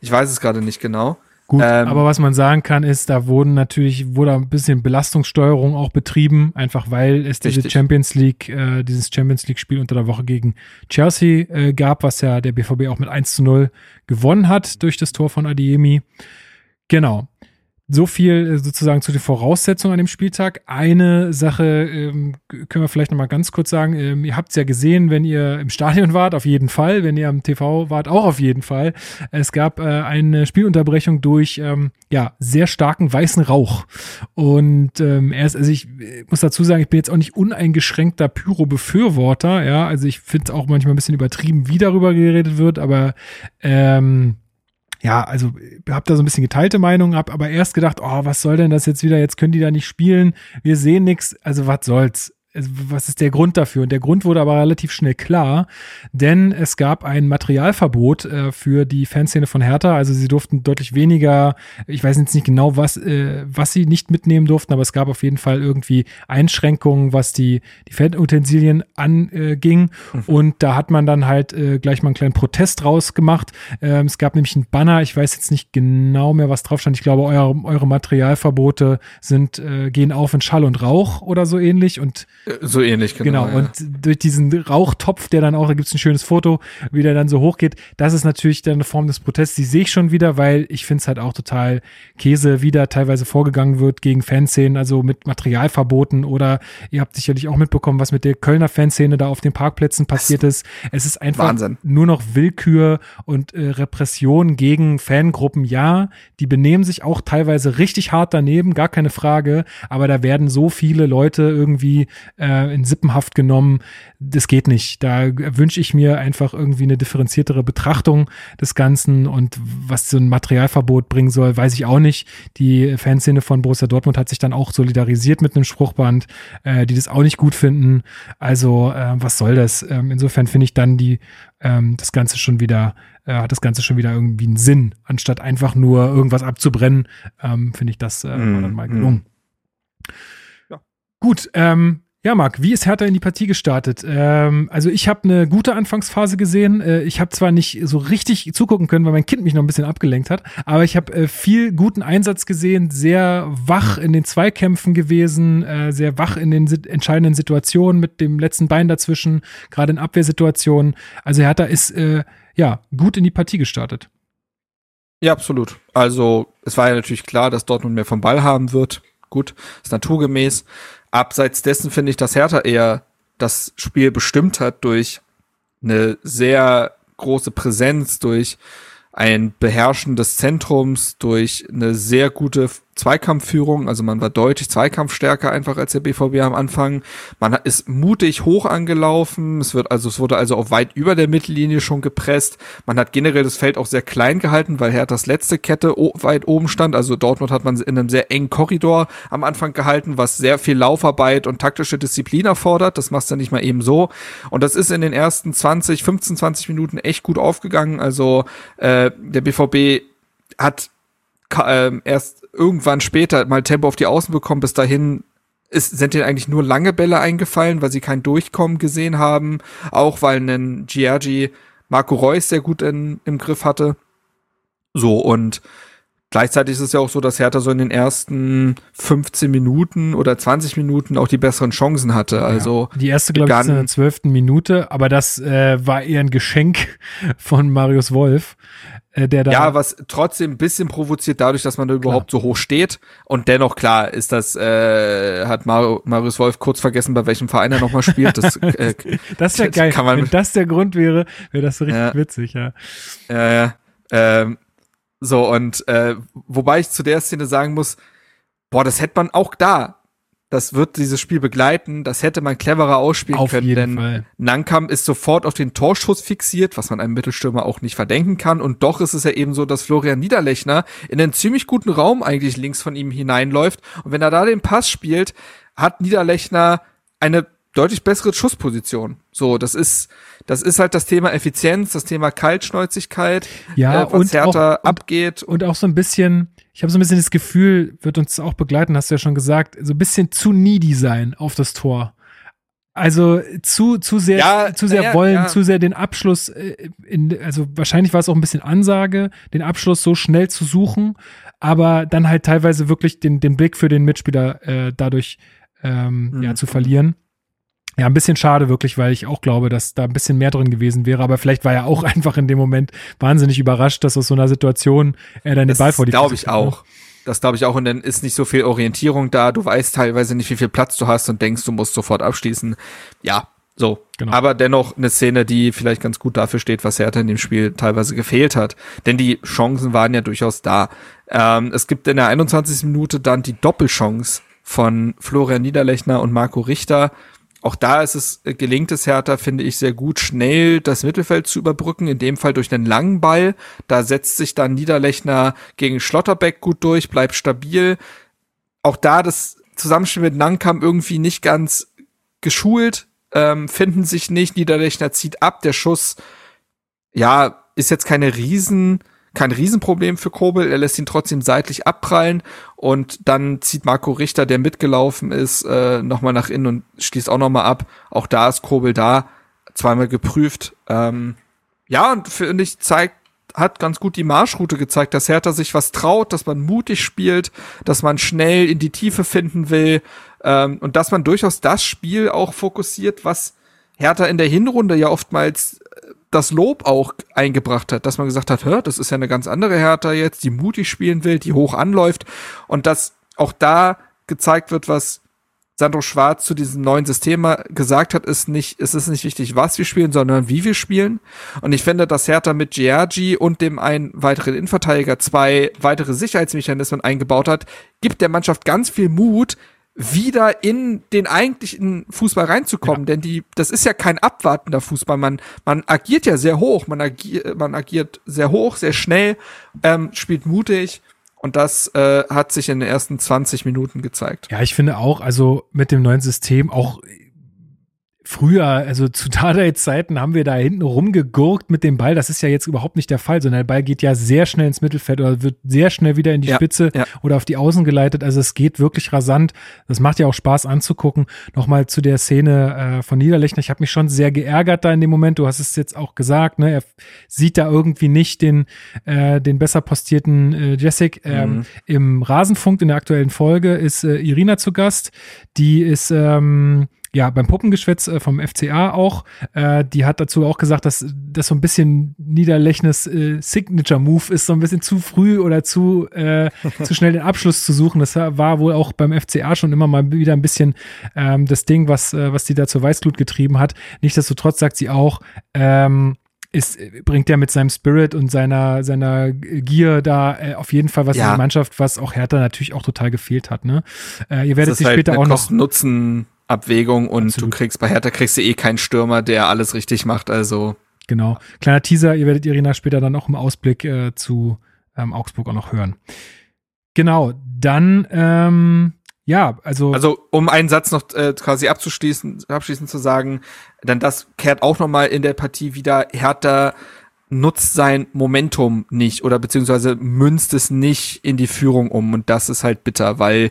ich weiß es gerade nicht genau. Gut, ähm, aber was man sagen kann, ist, da wurden natürlich, wurde ein bisschen Belastungssteuerung auch betrieben, einfach weil es diese richtig. Champions League, äh, dieses Champions League-Spiel unter der Woche gegen Chelsea äh, gab, was ja der BVB auch mit 1 zu 0 gewonnen hat durch das Tor von Adiemi. Genau. So viel äh, sozusagen zu den Voraussetzungen an dem Spieltag. Eine Sache ähm, können wir vielleicht noch mal ganz kurz sagen. Ähm, ihr habt es ja gesehen, wenn ihr im Stadion wart, auf jeden Fall. Wenn ihr am TV wart, auch auf jeden Fall. Es gab äh, eine Spielunterbrechung durch ähm, ja sehr starken weißen Rauch. Und ähm, erst, also ich, ich muss dazu sagen, ich bin jetzt auch nicht uneingeschränkter Pyro-Befürworter. Ja, also ich finde es auch manchmal ein bisschen übertrieben, wie darüber geredet wird, aber ähm, ja, also hab da so ein bisschen geteilte Meinung, hab aber erst gedacht, oh, was soll denn das jetzt wieder? Jetzt können die da nicht spielen. Wir sehen nichts. Also was soll's? Was ist der Grund dafür? Und der Grund wurde aber relativ schnell klar, denn es gab ein Materialverbot äh, für die Fanszene von Hertha. Also sie durften deutlich weniger, ich weiß jetzt nicht genau, was, äh, was sie nicht mitnehmen durften, aber es gab auf jeden Fall irgendwie Einschränkungen, was die, die Fanutensilien anging. Mhm. Und da hat man dann halt äh, gleich mal einen kleinen Protest rausgemacht. Ähm, es gab nämlich einen Banner, ich weiß jetzt nicht genau mehr, was drauf stand. Ich glaube, eure, eure Materialverbote sind, äh, gehen auf in Schall und Rauch oder so ähnlich. Und so ähnlich, genau. Genau, ja. und durch diesen Rauchtopf, der dann auch, da gibt es ein schönes Foto, wie der dann so hochgeht, das ist natürlich dann eine Form des Protests, die sehe ich schon wieder, weil ich finde es halt auch total Käse, wie da teilweise vorgegangen wird gegen Fanszenen, also mit Materialverboten oder ihr habt sicherlich auch mitbekommen, was mit der Kölner Fanszene da auf den Parkplätzen passiert ist. Es ist einfach Wahnsinn. nur noch Willkür und äh, Repression gegen Fangruppen. Ja, die benehmen sich auch teilweise richtig hart daneben, gar keine Frage, aber da werden so viele Leute irgendwie äh, in Sippenhaft genommen. Das geht nicht. Da wünsche ich mir einfach irgendwie eine differenziertere Betrachtung des Ganzen und was so ein Materialverbot bringen soll, weiß ich auch nicht. Die Fanszene von Borussia Dortmund hat sich dann auch solidarisiert mit einem Spruchband, äh, die das auch nicht gut finden. Also äh, was soll das? Ähm, insofern finde ich dann die ähm, das Ganze schon wieder äh, hat das Ganze schon wieder irgendwie einen Sinn, anstatt einfach nur irgendwas abzubrennen. Ähm, finde ich das äh, mm, dann mal mhm. gelungen. Mm. Ja. Gut, ähm, ja, Marc, wie ist Hertha in die Partie gestartet? Ähm, also ich habe eine gute Anfangsphase gesehen. Äh, ich habe zwar nicht so richtig zugucken können, weil mein Kind mich noch ein bisschen abgelenkt hat, aber ich habe äh, viel guten Einsatz gesehen, sehr wach in den Zweikämpfen gewesen, äh, sehr wach in den si entscheidenden Situationen mit dem letzten Bein dazwischen, gerade in Abwehrsituationen. Also Hertha ist äh, ja gut in die Partie gestartet. Ja, absolut. Also es war ja natürlich klar, dass Dortmund mehr vom Ball haben wird. Gut, ist naturgemäß. Abseits dessen finde ich, dass Hertha eher das Spiel bestimmt hat durch eine sehr große Präsenz, durch ein Beherrschen des Zentrums, durch eine sehr gute Zweikampfführung, also man war deutlich Zweikampfstärker einfach als der BVB am Anfang. Man ist mutig hoch angelaufen, es wird also es wurde also auch weit über der Mittellinie schon gepresst. Man hat generell das Feld auch sehr klein gehalten, weil Herthas letzte Kette weit oben stand. Also Dortmund hat man in einem sehr engen Korridor am Anfang gehalten, was sehr viel Laufarbeit und taktische Disziplin erfordert. Das machst du nicht mal eben so. Und das ist in den ersten 20, 15, 20 Minuten echt gut aufgegangen. Also äh, der BVB hat äh, erst irgendwann später mal Tempo auf die Außen bekommen. Bis dahin ist, sind denen eigentlich nur lange Bälle eingefallen, weil sie kein Durchkommen gesehen haben. Auch weil ein Giorgi Marco Reus sehr gut in, im Griff hatte. So, und gleichzeitig ist es ja auch so, dass Hertha so in den ersten 15 Minuten oder 20 Minuten auch die besseren Chancen hatte. Also ja, die erste, glaube ich, ist in der zwölften Minute, aber das äh, war eher ein Geschenk von Marius Wolf. Äh, der da ja, was trotzdem ein bisschen provoziert dadurch, dass man da überhaupt so hoch steht. Und dennoch, klar, ist das, äh, hat Mar Marius Wolf kurz vergessen, bei welchem Verein er nochmal spielt. Das, äh, das wäre geil. Kann man, Wenn das der Grund wäre, wäre das richtig ja, witzig, ja. Ja, ja. Ähm, so, und äh, wobei ich zu der Szene sagen muss, boah, das hätte man auch da das wird dieses Spiel begleiten. Das hätte man cleverer ausspielen auf können, denn Fall. Nankam ist sofort auf den Torschuss fixiert, was man einem Mittelstürmer auch nicht verdenken kann. Und doch ist es ja eben so, dass Florian Niederlechner in einen ziemlich guten Raum eigentlich links von ihm hineinläuft. Und wenn er da den Pass spielt, hat Niederlechner eine deutlich bessere Schussposition. So, das ist, das ist halt das Thema Effizienz, das Thema Kaltschnäuzigkeit, ja, äh, was und härter auch, abgeht. Und, und auch so ein bisschen, ich habe so ein bisschen das Gefühl, wird uns auch begleiten, hast du ja schon gesagt, so ein bisschen zu needy sein auf das Tor. Also zu, zu sehr, ja, zu sehr ja, wollen, ja. zu sehr den Abschluss, äh, in, also wahrscheinlich war es auch ein bisschen Ansage, den Abschluss so schnell zu suchen, aber dann halt teilweise wirklich den, den Blick für den Mitspieler äh, dadurch ähm, mhm. ja, zu verlieren. Ja, ein bisschen schade wirklich, weil ich auch glaube, dass da ein bisschen mehr drin gewesen wäre. Aber vielleicht war er auch einfach in dem Moment wahnsinnig überrascht, dass aus so einer Situation er dann den Ball vor die glaube ich auch. Das glaube ich auch. Und dann ist nicht so viel Orientierung da. Du weißt teilweise nicht, wie viel Platz du hast und denkst, du musst sofort abschließen. Ja, so. Genau. Aber dennoch eine Szene, die vielleicht ganz gut dafür steht, was Hertha in dem Spiel teilweise gefehlt hat. Denn die Chancen waren ja durchaus da. Ähm, es gibt in der 21. Minute dann die Doppelchance von Florian Niederlechner und Marco Richter auch da ist es, äh, gelingt es Hertha, finde ich, sehr gut, schnell das Mittelfeld zu überbrücken, in dem Fall durch einen langen Ball. Da setzt sich dann Niederlechner gegen Schlotterbeck gut durch, bleibt stabil. Auch da das Zusammenspiel mit Nankam irgendwie nicht ganz geschult, ähm, finden sich nicht. Niederlechner zieht ab, der Schuss, ja, ist jetzt keine riesen kein Riesenproblem für Kobel. Er lässt ihn trotzdem seitlich abprallen und dann zieht Marco Richter, der mitgelaufen ist, äh, nochmal nach innen und schließt auch nochmal ab. Auch da ist Kobel da, zweimal geprüft. Ähm, ja, und finde ich, zeigt, hat ganz gut die Marschroute gezeigt, dass Hertha sich was traut, dass man mutig spielt, dass man schnell in die Tiefe finden will ähm, und dass man durchaus das Spiel auch fokussiert, was Hertha in der Hinrunde ja oftmals das Lob auch eingebracht hat, dass man gesagt hat, hör, das ist ja eine ganz andere Hertha jetzt, die mutig spielen will, die hoch anläuft und dass auch da gezeigt wird, was Sandro Schwarz zu diesem neuen System gesagt hat, ist nicht, es ist nicht wichtig, was wir spielen, sondern wie wir spielen. Und ich finde, dass Hertha mit Giorgi und dem einen weiteren Innenverteidiger zwei weitere Sicherheitsmechanismen eingebaut hat, gibt der Mannschaft ganz viel Mut, wieder in den eigentlichen Fußball reinzukommen, ja. denn die, das ist ja kein abwartender Fußball. Man, man agiert ja sehr hoch, man agiert, man agiert sehr hoch, sehr schnell, ähm, spielt mutig. Und das äh, hat sich in den ersten 20 Minuten gezeigt. Ja, ich finde auch, also mit dem neuen System auch früher, also zu Tadei-Zeiten haben wir da hinten rumgegurkt mit dem Ball. Das ist ja jetzt überhaupt nicht der Fall, sondern der Ball geht ja sehr schnell ins Mittelfeld oder wird sehr schnell wieder in die ja, Spitze ja. oder auf die Außen geleitet. Also es geht wirklich rasant. Das macht ja auch Spaß anzugucken. Nochmal zu der Szene äh, von Niederlechner. Ich habe mich schon sehr geärgert da in dem Moment. Du hast es jetzt auch gesagt. Ne? Er sieht da irgendwie nicht den, äh, den besser postierten äh, Jessic. Ähm, mhm. Im Rasenfunk in der aktuellen Folge ist äh, Irina zu Gast. Die ist ähm, ja, beim Puppengeschwätz äh, vom FCA auch. Äh, die hat dazu auch gesagt, dass das so ein bisschen Niederlechnes äh, Signature-Move ist, so ein bisschen zu früh oder zu, äh, zu schnell den Abschluss zu suchen. Das war wohl auch beim FCA schon immer mal wieder ein bisschen ähm, das Ding, was, äh, was die da zur Weißglut getrieben hat. Nichtsdestotrotz sagt sie auch, ähm, ist, bringt er mit seinem Spirit und seiner, seiner Gier da äh, auf jeden Fall was Ja. in die Mannschaft, was auch Hertha natürlich auch total gefehlt hat. Ne? Äh, ihr werdet sie halt später auch noch. Kosten-Nutzen-Abwägung und Absolut. du kriegst bei Hertha kriegst du eh keinen Stürmer, der alles richtig macht. Also Genau. Kleiner Teaser, ihr werdet Irina später dann auch im Ausblick äh, zu ähm, Augsburg auch noch hören. Genau, dann, ähm, ja, also, Also, um einen Satz noch äh, quasi abzuschließen, abschließend zu sagen, dann das kehrt auch nochmal in der Partie wieder. Hertha nutzt sein Momentum nicht oder beziehungsweise münzt es nicht in die Führung um und das ist halt bitter, weil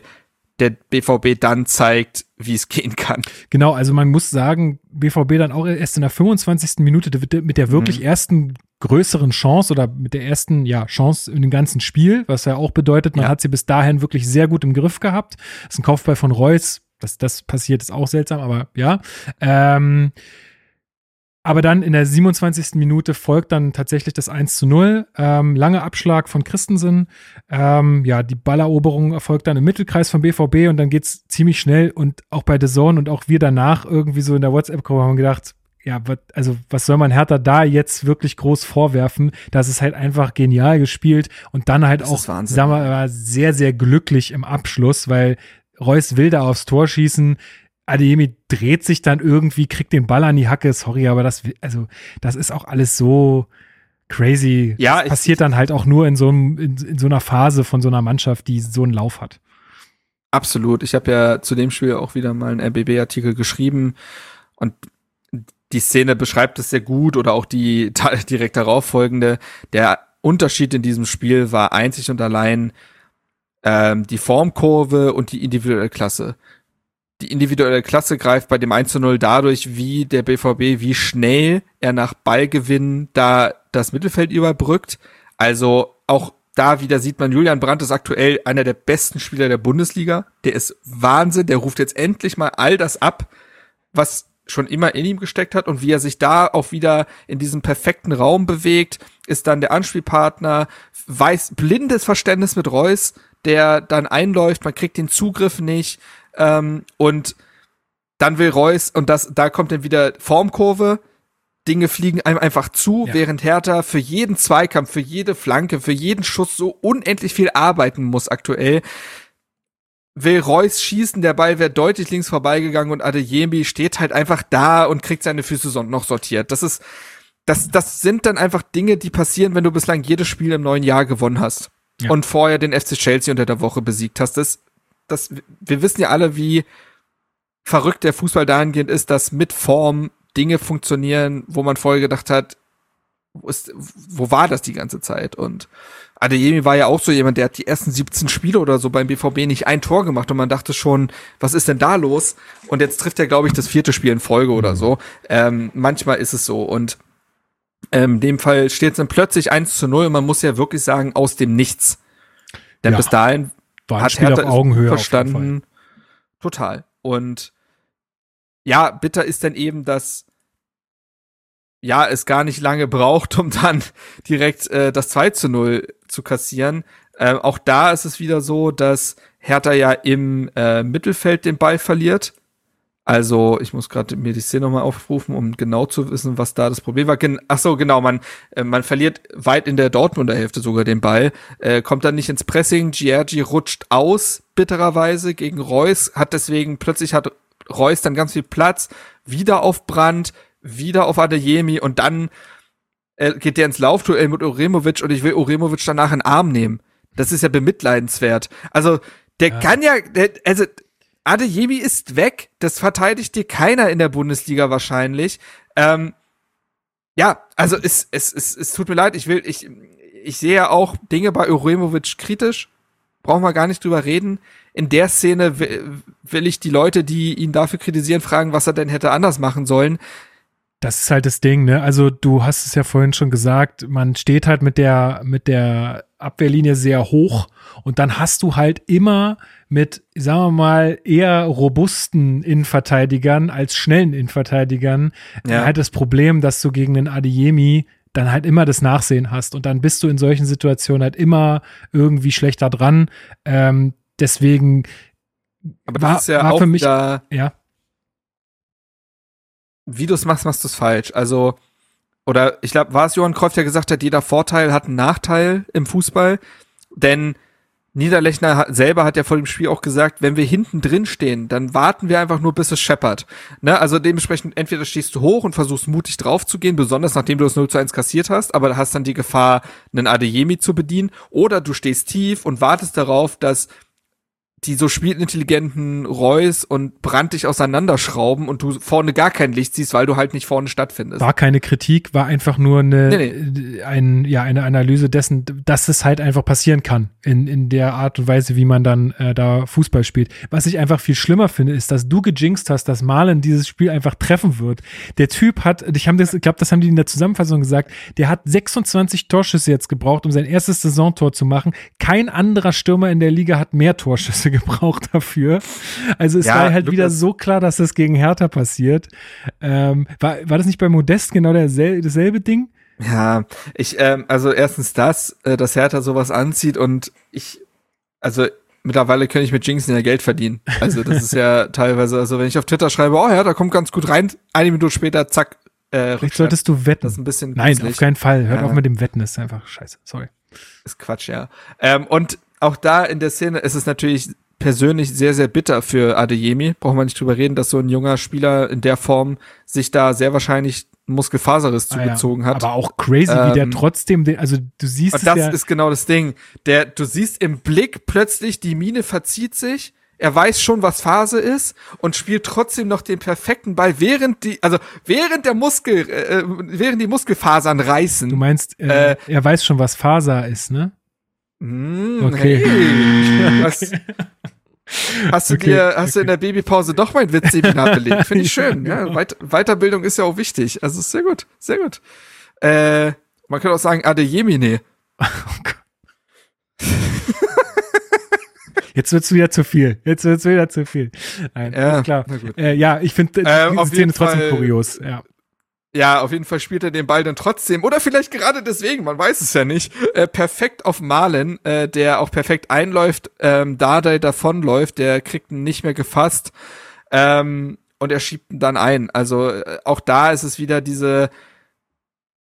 der BVB dann zeigt, wie es gehen kann. genau, also man muss sagen, BVB dann auch erst in der 25. Minute mit der wirklich Mhm. ersten größeren Chance oder mit der ersten ja, Chance in dem ganzen Spiel, was ja auch bedeutet, man Ja. hat sie bis dahin wirklich sehr gut im Griff gehabt. Das ist ein Kopfball von Reus, dass das passiert, ist auch seltsam, aber ja. Ähm, aber dann in der 27. Minute folgt dann tatsächlich das 1 zu 0. Ähm, lange Abschlag von Christensen. Ähm, ja, die Balleroberung erfolgt dann im Mittelkreis vom BVB und dann geht's ziemlich schnell und auch bei The Zone und auch wir danach irgendwie so in der WhatsApp-Gruppe haben gedacht, ja, also was soll man Hertha da jetzt wirklich groß vorwerfen? Das ist halt einfach genial gespielt und dann halt Das auch, sagen wir mal, sehr, sehr glücklich im Abschluss, weil Reus will da aufs Tor schießen. Adeyemi dreht sich dann irgendwie, kriegt den Ball an die Hacke. Sorry, aber das, also, das ist auch alles so crazy. Ja, das passiert dann halt auch nur in so, einem, in, in so einer Phase von so einer Mannschaft, die so einen Lauf hat. Absolut. Ich habe ja zu dem Spiel auch wieder mal einen RBB-Artikel geschrieben und die Szene beschreibt es sehr gut oder auch die direkt darauf folgende. Der Unterschied in diesem Spiel war einzig und allein ähm, die Formkurve und die individuelle Klasse. Die individuelle Klasse greift bei dem 1 zu 0 dadurch, wie der BVB, wie schnell er nach Ballgewinn da das Mittelfeld überbrückt. Also auch da wieder sieht man, Julian Brandt ist aktuell einer der besten Spieler der Bundesliga. Der ist Wahnsinn, der ruft jetzt endlich mal all das ab, was schon immer in ihm gesteckt hat und wie er sich da auch wieder in diesem perfekten Raum bewegt, ist dann der Anspielpartner, weiß blindes Verständnis mit Reus, der dann einläuft, man kriegt den Zugriff nicht ähm, und dann will Reus und das da kommt dann wieder Formkurve, Dinge fliegen einem einfach zu, Ja. während Hertha für jeden Zweikampf, für jede Flanke, für jeden Schuss so unendlich viel arbeiten muss aktuell. Will Reus schießen, der Ball wäre deutlich links vorbeigegangen und Adeyemi steht halt einfach da und kriegt seine Füße noch sortiert. Das ist, das, das sind dann einfach Dinge, die passieren, wenn du bislang jedes Spiel im neuen Jahr gewonnen hast Ja. und vorher den FC Chelsea unter der Woche besiegt hast. Das, das, wir wissen ja alle, wie verrückt der Fußball dahingehend ist, dass mit Form Dinge funktionieren, wo man vorher gedacht hat, wo, ist, wo war das die ganze Zeit? Und Adeyemi war ja auch so jemand, der hat die ersten 17 Spiele oder so beim BVB nicht ein Tor gemacht und man dachte schon, was ist denn da los? Und jetzt trifft er, glaube ich, das vierte Spiel in Folge oder so. Ähm, manchmal ist es so und ähm, in dem Fall steht es dann plötzlich 1 zu 0 und man muss ja wirklich sagen, aus dem Nichts. Denn Ja. bis dahin War ein hat Spiel Hertha auf Augenhöhe. auf verstanden. Total. Und ja, bitter ist dann eben, dass ja, es gar nicht lange braucht, um dann direkt äh, das 2 zu 0 zu kassieren. Ähm, auch da ist es wieder so, dass Hertha ja im äh, Mittelfeld den Ball verliert. Also, ich muss gerade mir die Szene nochmal aufrufen, um genau zu wissen, was da das Problem war. Gen Ach so, genau, man, äh, man verliert weit in der Dortmunder Hälfte sogar den Ball, äh, kommt dann nicht ins Pressing, Giorgi rutscht aus, bittererweise, gegen Reus, hat deswegen, plötzlich hat Reus dann ganz viel Platz, wieder auf Brand, wieder auf Adeyemi und dann äh, geht der ins Laufduell mit Uremovic und ich will Uremovic danach in den Arm nehmen. Das ist ja bemitleidenswert. Also, der Ja. kann ja, der, also, Adeyemi ist weg. Das verteidigt dir keiner in der Bundesliga wahrscheinlich. Ähm, ja, also es, es, es, es tut mir leid. Ich will, ich, ich sehe ja auch Dinge bei Uremovic kritisch. Brauchen wir gar nicht drüber reden. In der Szene will, will ich die Leute, die ihn dafür kritisieren, fragen, was er denn hätte anders machen sollen. Das ist halt das Ding, ne? Also du hast es ja vorhin schon gesagt, man steht halt mit der, mit der Abwehrlinie sehr hoch und dann hast du halt immer mit, sagen wir mal, eher robusten Innenverteidigern als schnellen Innenverteidigern Ja. halt das Problem, dass du gegen den Adeyemi dann halt immer das Nachsehen hast und dann bist du in solchen Situationen halt immer irgendwie schlechter dran. Ähm, deswegen, Aber War- das ist ja war auch für mich- wieder, ja, wie du es machst, machst du es falsch. Also oder ich glaube, war es Johann Cruyff, der gesagt hat, jeder Vorteil hat einen Nachteil im Fußball, denn Niederlechner selber hat ja vor dem Spiel auch gesagt, wenn wir hinten drin stehen, dann warten wir einfach nur, bis es scheppert. Ne? Also dementsprechend, entweder stehst du hoch und versuchst mutig drauf zu gehen, besonders nachdem du das 0 zu 1 kassiert hast, aber hast dann die Gefahr, einen Adeyemi zu bedienen, oder du stehst tief und wartest darauf, dass die so spielintelligenten Reus und Brand dich auseinanderschrauben und du vorne gar kein Licht siehst, weil du halt nicht vorne stattfindest. War keine Kritik, war einfach nur eine, nee, nee. Ein, ja, eine Analyse dessen, dass es halt einfach passieren kann in, in der Art und Weise, wie man dann äh, da Fußball spielt. Was ich einfach viel schlimmer finde, ist, dass du gejinxt hast, dass Malen dieses Spiel einfach treffen wird. Der Typ hat, ich habe das, ich glaube, das haben die in der Zusammenfassung gesagt, der hat 26 Torschüsse jetzt gebraucht, um sein erstes Saisontor zu machen. Kein anderer Stürmer in der Liga hat mehr Torschüsse gebraucht dafür. Also es ja, war halt wieder so klar, dass das gegen Hertha passiert. Ähm, war, war das nicht bei Modest genau derselbe, dasselbe Ding? Ja, ich, ähm, also erstens das, äh, dass Hertha sowas anzieht und ich, also mittlerweile kann ich mit Jinxen ja Geld verdienen. Also das ist ja teilweise, also wenn ich auf Twitter schreibe, oh da kommt ganz gut rein, eine Minute später, zack, äh, Vielleicht solltest du wetten. Das ist ein bisschen Nein, auf keinen Fall. Hört ja. auf mit dem Wetten, ist einfach scheiße. Sorry. Ist Quatsch, ja. Ähm, und auch da in der Szene ist es natürlich persönlich sehr, sehr bitter für Adeyemi. Brauchen wir nicht drüber reden, dass so ein junger Spieler in der Form sich da sehr wahrscheinlich Muskelfaserriss ah, zugezogen ja. hat. Aber auch crazy, ähm, wie der ähm, trotzdem, den, also du siehst und das ja ist genau das Ding. Der, du siehst im Blick plötzlich, die Mine verzieht sich. Er weiß schon, was Phase ist und spielt trotzdem noch den perfekten Ball, während die, also während der Muskel, äh, äh während die Muskelfasern reißen. Du meinst, äh, äh, er weiß schon, was Faser ist, ne? Mm, okay. Hey, was, Hast du okay, dir, hast okay. du in der Babypause doch mein Witzseminar belegt? Finde ich schön. ja, genau. Weit Weiterbildung ist ja auch wichtig. Also sehr gut, sehr gut. Äh, man könnte auch sagen Adeyemine. Oh Gott. Jetzt wird's wieder zu viel. Jetzt wird's wieder zu viel. Nein, ja, klar. Äh, ja, ich finde äh, diese Szene trotzdem kurios. Ja. Ja, auf jeden Fall spielt er den Ball dann trotzdem, oder vielleicht gerade deswegen, man weiß es ja nicht, äh, perfekt auf Malen, äh, der auch perfekt einläuft, ähm, Dardai davonläuft, der kriegt ihn nicht mehr gefasst ähm, und er schiebt ihn dann ein. Also äh, auch da ist es wieder diese,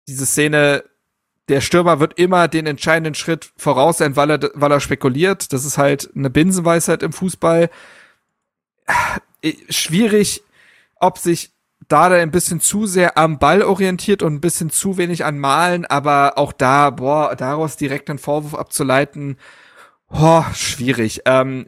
diese Szene, der Stürmer wird immer den entscheidenden Schritt voraus sein, weil er, weil er spekuliert. Das ist halt eine Binsenweisheit im Fußball. Äh, schwierig, ob sich da ein bisschen zu sehr am Ball orientiert und ein bisschen zu wenig an Malen, aber auch da, boah, daraus direkt einen Vorwurf abzuleiten, boah, schwierig. Ähm,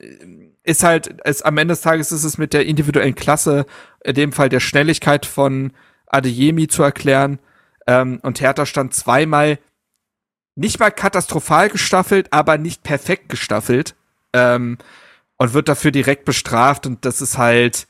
ist halt, ist, am Ende des Tages ist es mit der individuellen Klasse, in dem Fall der Schnelligkeit von Adeyemi zu erklären. Ähm, und Hertha stand zweimal nicht mal katastrophal gestaffelt, aber nicht perfekt gestaffelt. Ähm, und wird dafür direkt bestraft und das ist halt,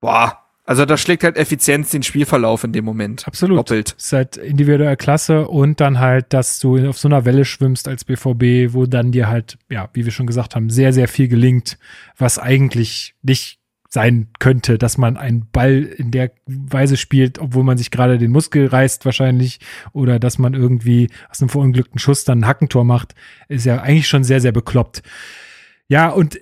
boah, also da schlägt halt Effizienz den Spielverlauf in dem Moment. Absolut. Doppelt. Ist halt individuelle Klasse und dann halt, dass du auf so einer Welle schwimmst als BVB, wo dann dir halt, ja, wie wir schon gesagt haben, sehr, sehr viel gelingt, was eigentlich nicht sein könnte, dass man einen Ball in der Weise spielt, obwohl man sich gerade den Muskel reißt wahrscheinlich oder dass man irgendwie aus einem verunglückten Schuss dann ein Hackentor macht, ist ja eigentlich schon sehr, sehr bekloppt. Ja, und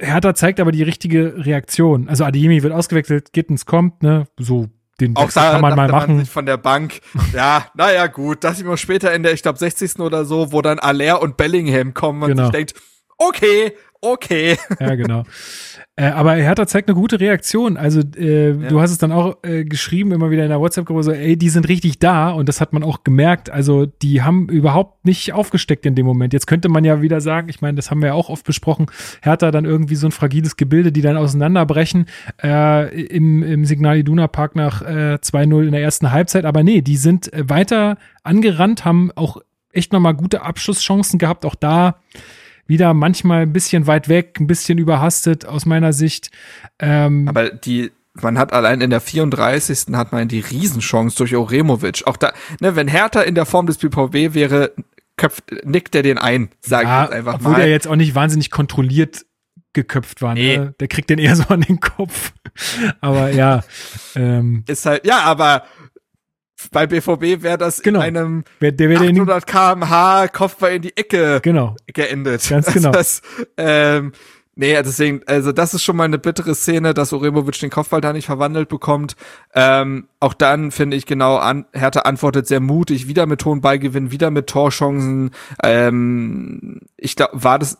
Hertha zeigt aber die richtige Reaktion. Also Adeyemi wird ausgewechselt, Gittens kommt, ne, so den auch da, kann man mal machen. Man sich von der Bank. Ja, naja, gut. Das immer später in der, ich glaube, 60. oder so, wo dann Aller und Bellingham kommen und genau. sich denkt, okay, okay. Ja, genau. Äh, aber Hertha zeigt eine gute Reaktion. Also äh, ja. du hast es dann auch äh, geschrieben, immer wieder in der WhatsApp-Gruppe, so, ey, die sind richtig da und das hat man auch gemerkt. Also die haben überhaupt nicht aufgesteckt in dem Moment. Jetzt könnte man ja wieder sagen, ich meine, das haben wir ja auch oft besprochen, Hertha dann irgendwie so ein fragiles Gebilde, die dann auseinanderbrechen äh, im, im Signal Iduna Park nach äh, 2-0 in der ersten Halbzeit. Aber nee, die sind äh, weiter angerannt, haben auch echt nochmal gute Abschusschancen gehabt. Auch da wieder manchmal ein bisschen weit weg, ein bisschen überhastet aus meiner Sicht. Ähm, Aber die, man hat allein in der 34. hat man die Riesenchance durch Oremovic. Auch da, ne, wenn Hertha in der Form des BVB wäre, köpft, nickt er den ein, sag ja, ich jetzt einfach obwohl mal. Obwohl er jetzt auch nicht wahnsinnig kontrolliert geköpft war. Nee. Ne? Der kriegt den eher so an den Kopf. aber ja. Ähm, ist halt, ja, aber bei BVB wäre das genau. in einem der, der 800 kmh Kopfball in die Ecke genau. geendet. Ganz genau. Das, ähm, Nee, deswegen, also das ist schon mal eine bittere Szene, dass Oremovic den Kopfball da nicht verwandelt bekommt. Ähm, auch dann finde ich genau, an, Hertha antwortet sehr mutig, wieder mit hohen Ballgewinn, wieder mit Torchancen. Ähm, ich glaube, war das,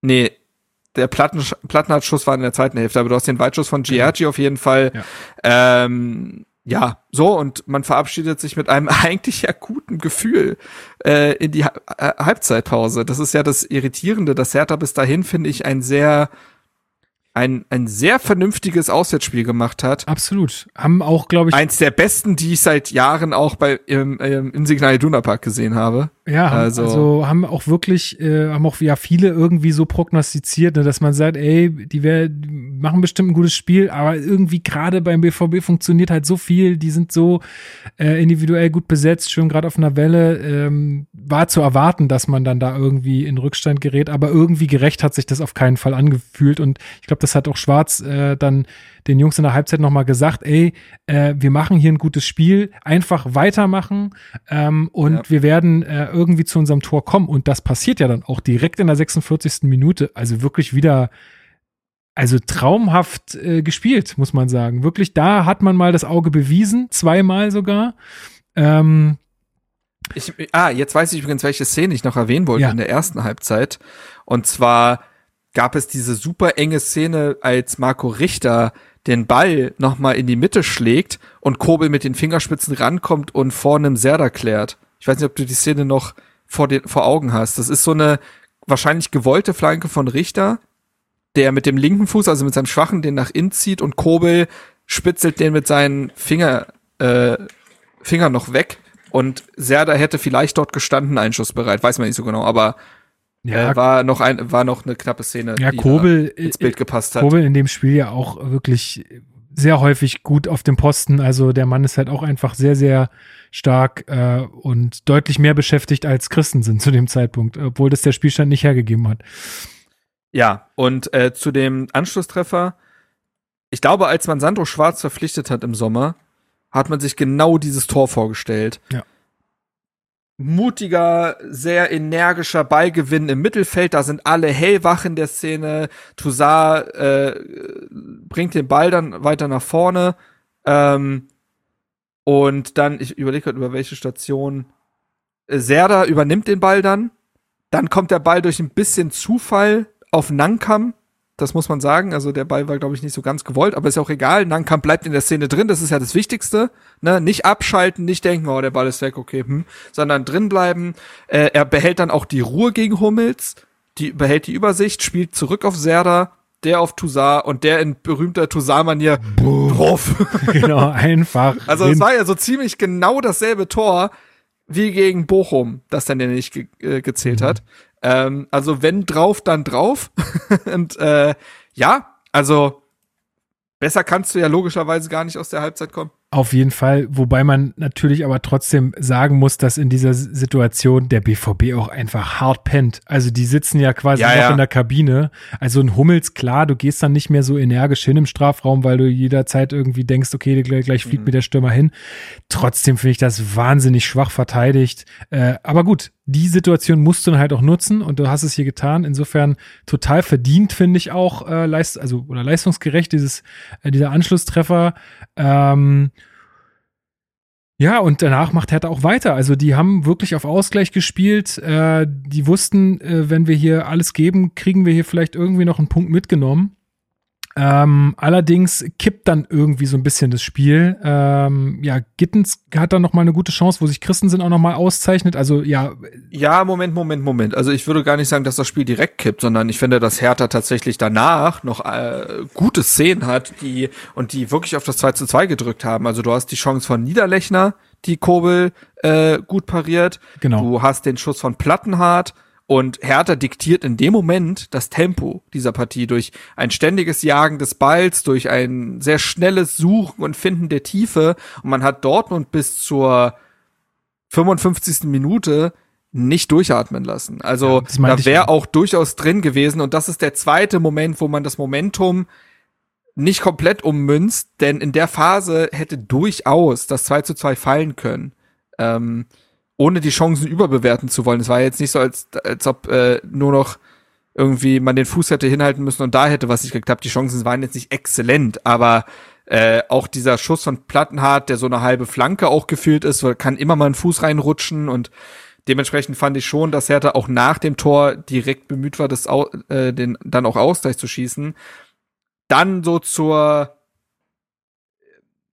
nee, der Platten, Plattenhardt-Schuss war in der zweiten Hälfte, aber du hast den Weitschuss von Giargi auf jeden Fall. Ja. Ähm, ja, so und man verabschiedet sich mit einem eigentlich ja guten Gefühl äh, in die ha Halbzeitpause. Das ist ja das Irritierende, dass Hertha bis dahin finde ich ein sehr ein, ein sehr vernünftiges Auswärtsspiel gemacht hat. Absolut. Haben auch, glaube ich. Eins der besten, die ich seit Jahren auch bei im, im, im Signal Iduna Park gesehen habe. Ja, also, also haben auch wirklich, äh, haben auch ja viele irgendwie so prognostiziert, ne, dass man sagt, ey, die, wär, die machen bestimmt ein gutes Spiel, aber irgendwie gerade beim BVB funktioniert halt so viel, die sind so äh, individuell gut besetzt, schön gerade auf einer Welle. Ähm, war zu erwarten, dass man dann da irgendwie in Rückstand gerät, aber irgendwie gerecht hat sich das auf keinen Fall angefühlt und ich glaube, das hat auch Schwarz äh, dann den Jungs in der Halbzeit nochmal gesagt, ey, äh, wir machen hier ein gutes Spiel, einfach weitermachen ähm, und ja. wir werden äh, irgendwie zu unserem Tor kommen. Und das passiert ja dann auch direkt in der 46. Minute. Also wirklich wieder, also traumhaft äh, gespielt, muss man sagen. Wirklich, da hat man mal das Auge bewiesen, zweimal sogar. Ähm, ich, ah, jetzt weiß ich übrigens, welche Szene ich noch erwähnen wollte ja. in der ersten Halbzeit. Und zwar gab es diese super enge Szene, als Marco Richter den Ball nochmal in die Mitte schlägt und Kobel mit den Fingerspitzen rankommt und vor einem Serda klärt. Ich weiß nicht, ob du die Szene noch vor, den, vor Augen hast. Das ist so eine wahrscheinlich gewollte Flanke von Richter, der mit dem linken Fuß, also mit seinem schwachen, den nach innen zieht und Kobel spitzelt den mit seinen Finger, äh, Fingern noch weg und Serda hätte vielleicht dort gestanden, einschussbereit, weiß man nicht so genau, aber ja, äh, war noch ein, war noch eine knappe Szene, ja, die Kobel, ins Bild gepasst hat. Kobel in dem Spiel ja auch wirklich sehr häufig gut auf dem Posten. Also der Mann ist halt auch einfach sehr, sehr stark äh, und deutlich mehr beschäftigt als Christensen zu dem Zeitpunkt, obwohl das der Spielstand nicht hergegeben hat. Ja, und äh, zu dem Anschlusstreffer, ich glaube, als man Sandro Schwarz verpflichtet hat im Sommer, hat man sich genau dieses Tor vorgestellt. Ja mutiger, sehr energischer Ballgewinn im Mittelfeld. Da sind alle hellwach in der Szene. Toussaint äh, bringt den Ball dann weiter nach vorne. Ähm, und dann, ich überlege gerade, über welche Station. Äh, Serda übernimmt den Ball dann. Dann kommt der Ball durch ein bisschen Zufall auf Nankam. Das muss man sagen. Also der Ball war, glaube ich, nicht so ganz gewollt, aber ist auch egal. Nankamp bleibt in der Szene drin. Das ist ja das Wichtigste. Ne? Nicht abschalten, nicht denken, oh, der Ball ist weg, okay, hm. sondern drin bleiben. Äh, er behält dann auch die Ruhe gegen Hummels, die behält die Übersicht, spielt zurück auf Serda, der auf Toussaint und der in berühmter Toussaint-Manier drauf. genau, einfach. Also es war ja so ziemlich genau dasselbe Tor wie gegen Bochum, das dann der nicht ge äh, gezählt mhm. hat. Ähm, also wenn drauf, dann drauf. und äh, ja, also besser kannst du ja logischerweise gar nicht aus der Halbzeit kommen. Auf jeden Fall, wobei man natürlich aber trotzdem sagen muss, dass in dieser Situation der BVB auch einfach hart pennt. Also die sitzen ja quasi ja, noch ja. in der Kabine. Also ein Hummels, klar, du gehst dann nicht mehr so energisch hin im Strafraum, weil du jederzeit irgendwie denkst, okay, gleich, gleich fliegt mhm. mir der Stürmer hin. Trotzdem finde ich das wahnsinnig schwach verteidigt. Äh, aber gut, die Situation musst du dann halt auch nutzen und du hast es hier getan. Insofern total verdient, finde ich auch, äh, leist also oder leistungsgerecht, dieses, äh, dieser Anschlusstreffer. Ähm, ja, und danach macht Hertha auch weiter. Also die haben wirklich auf Ausgleich gespielt. Äh, die wussten, äh, wenn wir hier alles geben, kriegen wir hier vielleicht irgendwie noch einen Punkt mitgenommen. Ähm, allerdings kippt dann irgendwie so ein bisschen das Spiel. Ähm, ja, Gittens hat dann noch mal eine gute Chance, wo sich Christensen auch noch mal auszeichnet. Also ja. Ja, Moment, Moment, Moment. Also ich würde gar nicht sagen, dass das Spiel direkt kippt, sondern ich finde, dass Hertha tatsächlich danach noch äh, gute Szenen hat, die und die wirklich auf das 2 zu 2 gedrückt haben. Also du hast die Chance von Niederlechner, die Kobel äh, gut pariert. Genau. Du hast den Schuss von Plattenhardt und Hertha diktiert in dem Moment das Tempo dieser Partie durch ein ständiges Jagen des Balls, durch ein sehr schnelles Suchen und Finden der Tiefe. Und man hat Dortmund bis zur 55. Minute nicht durchatmen lassen. Also ja, da wäre auch durchaus drin gewesen. Und das ist der zweite Moment, wo man das Momentum nicht komplett ummünzt, denn in der Phase hätte durchaus das 2 zu 2 fallen können. Ähm, ohne die Chancen überbewerten zu wollen. Es war jetzt nicht so, als, als ob äh, nur noch irgendwie man den Fuß hätte hinhalten müssen und da hätte was nicht geklappt. Die Chancen waren jetzt nicht exzellent, aber äh, auch dieser Schuss von Plattenhardt, der so eine halbe Flanke auch gefühlt ist, kann immer mal ein Fuß reinrutschen und dementsprechend fand ich schon, dass Hertha auch nach dem Tor direkt bemüht war, das äh, den dann auch Ausgleich zu schießen. Dann so zur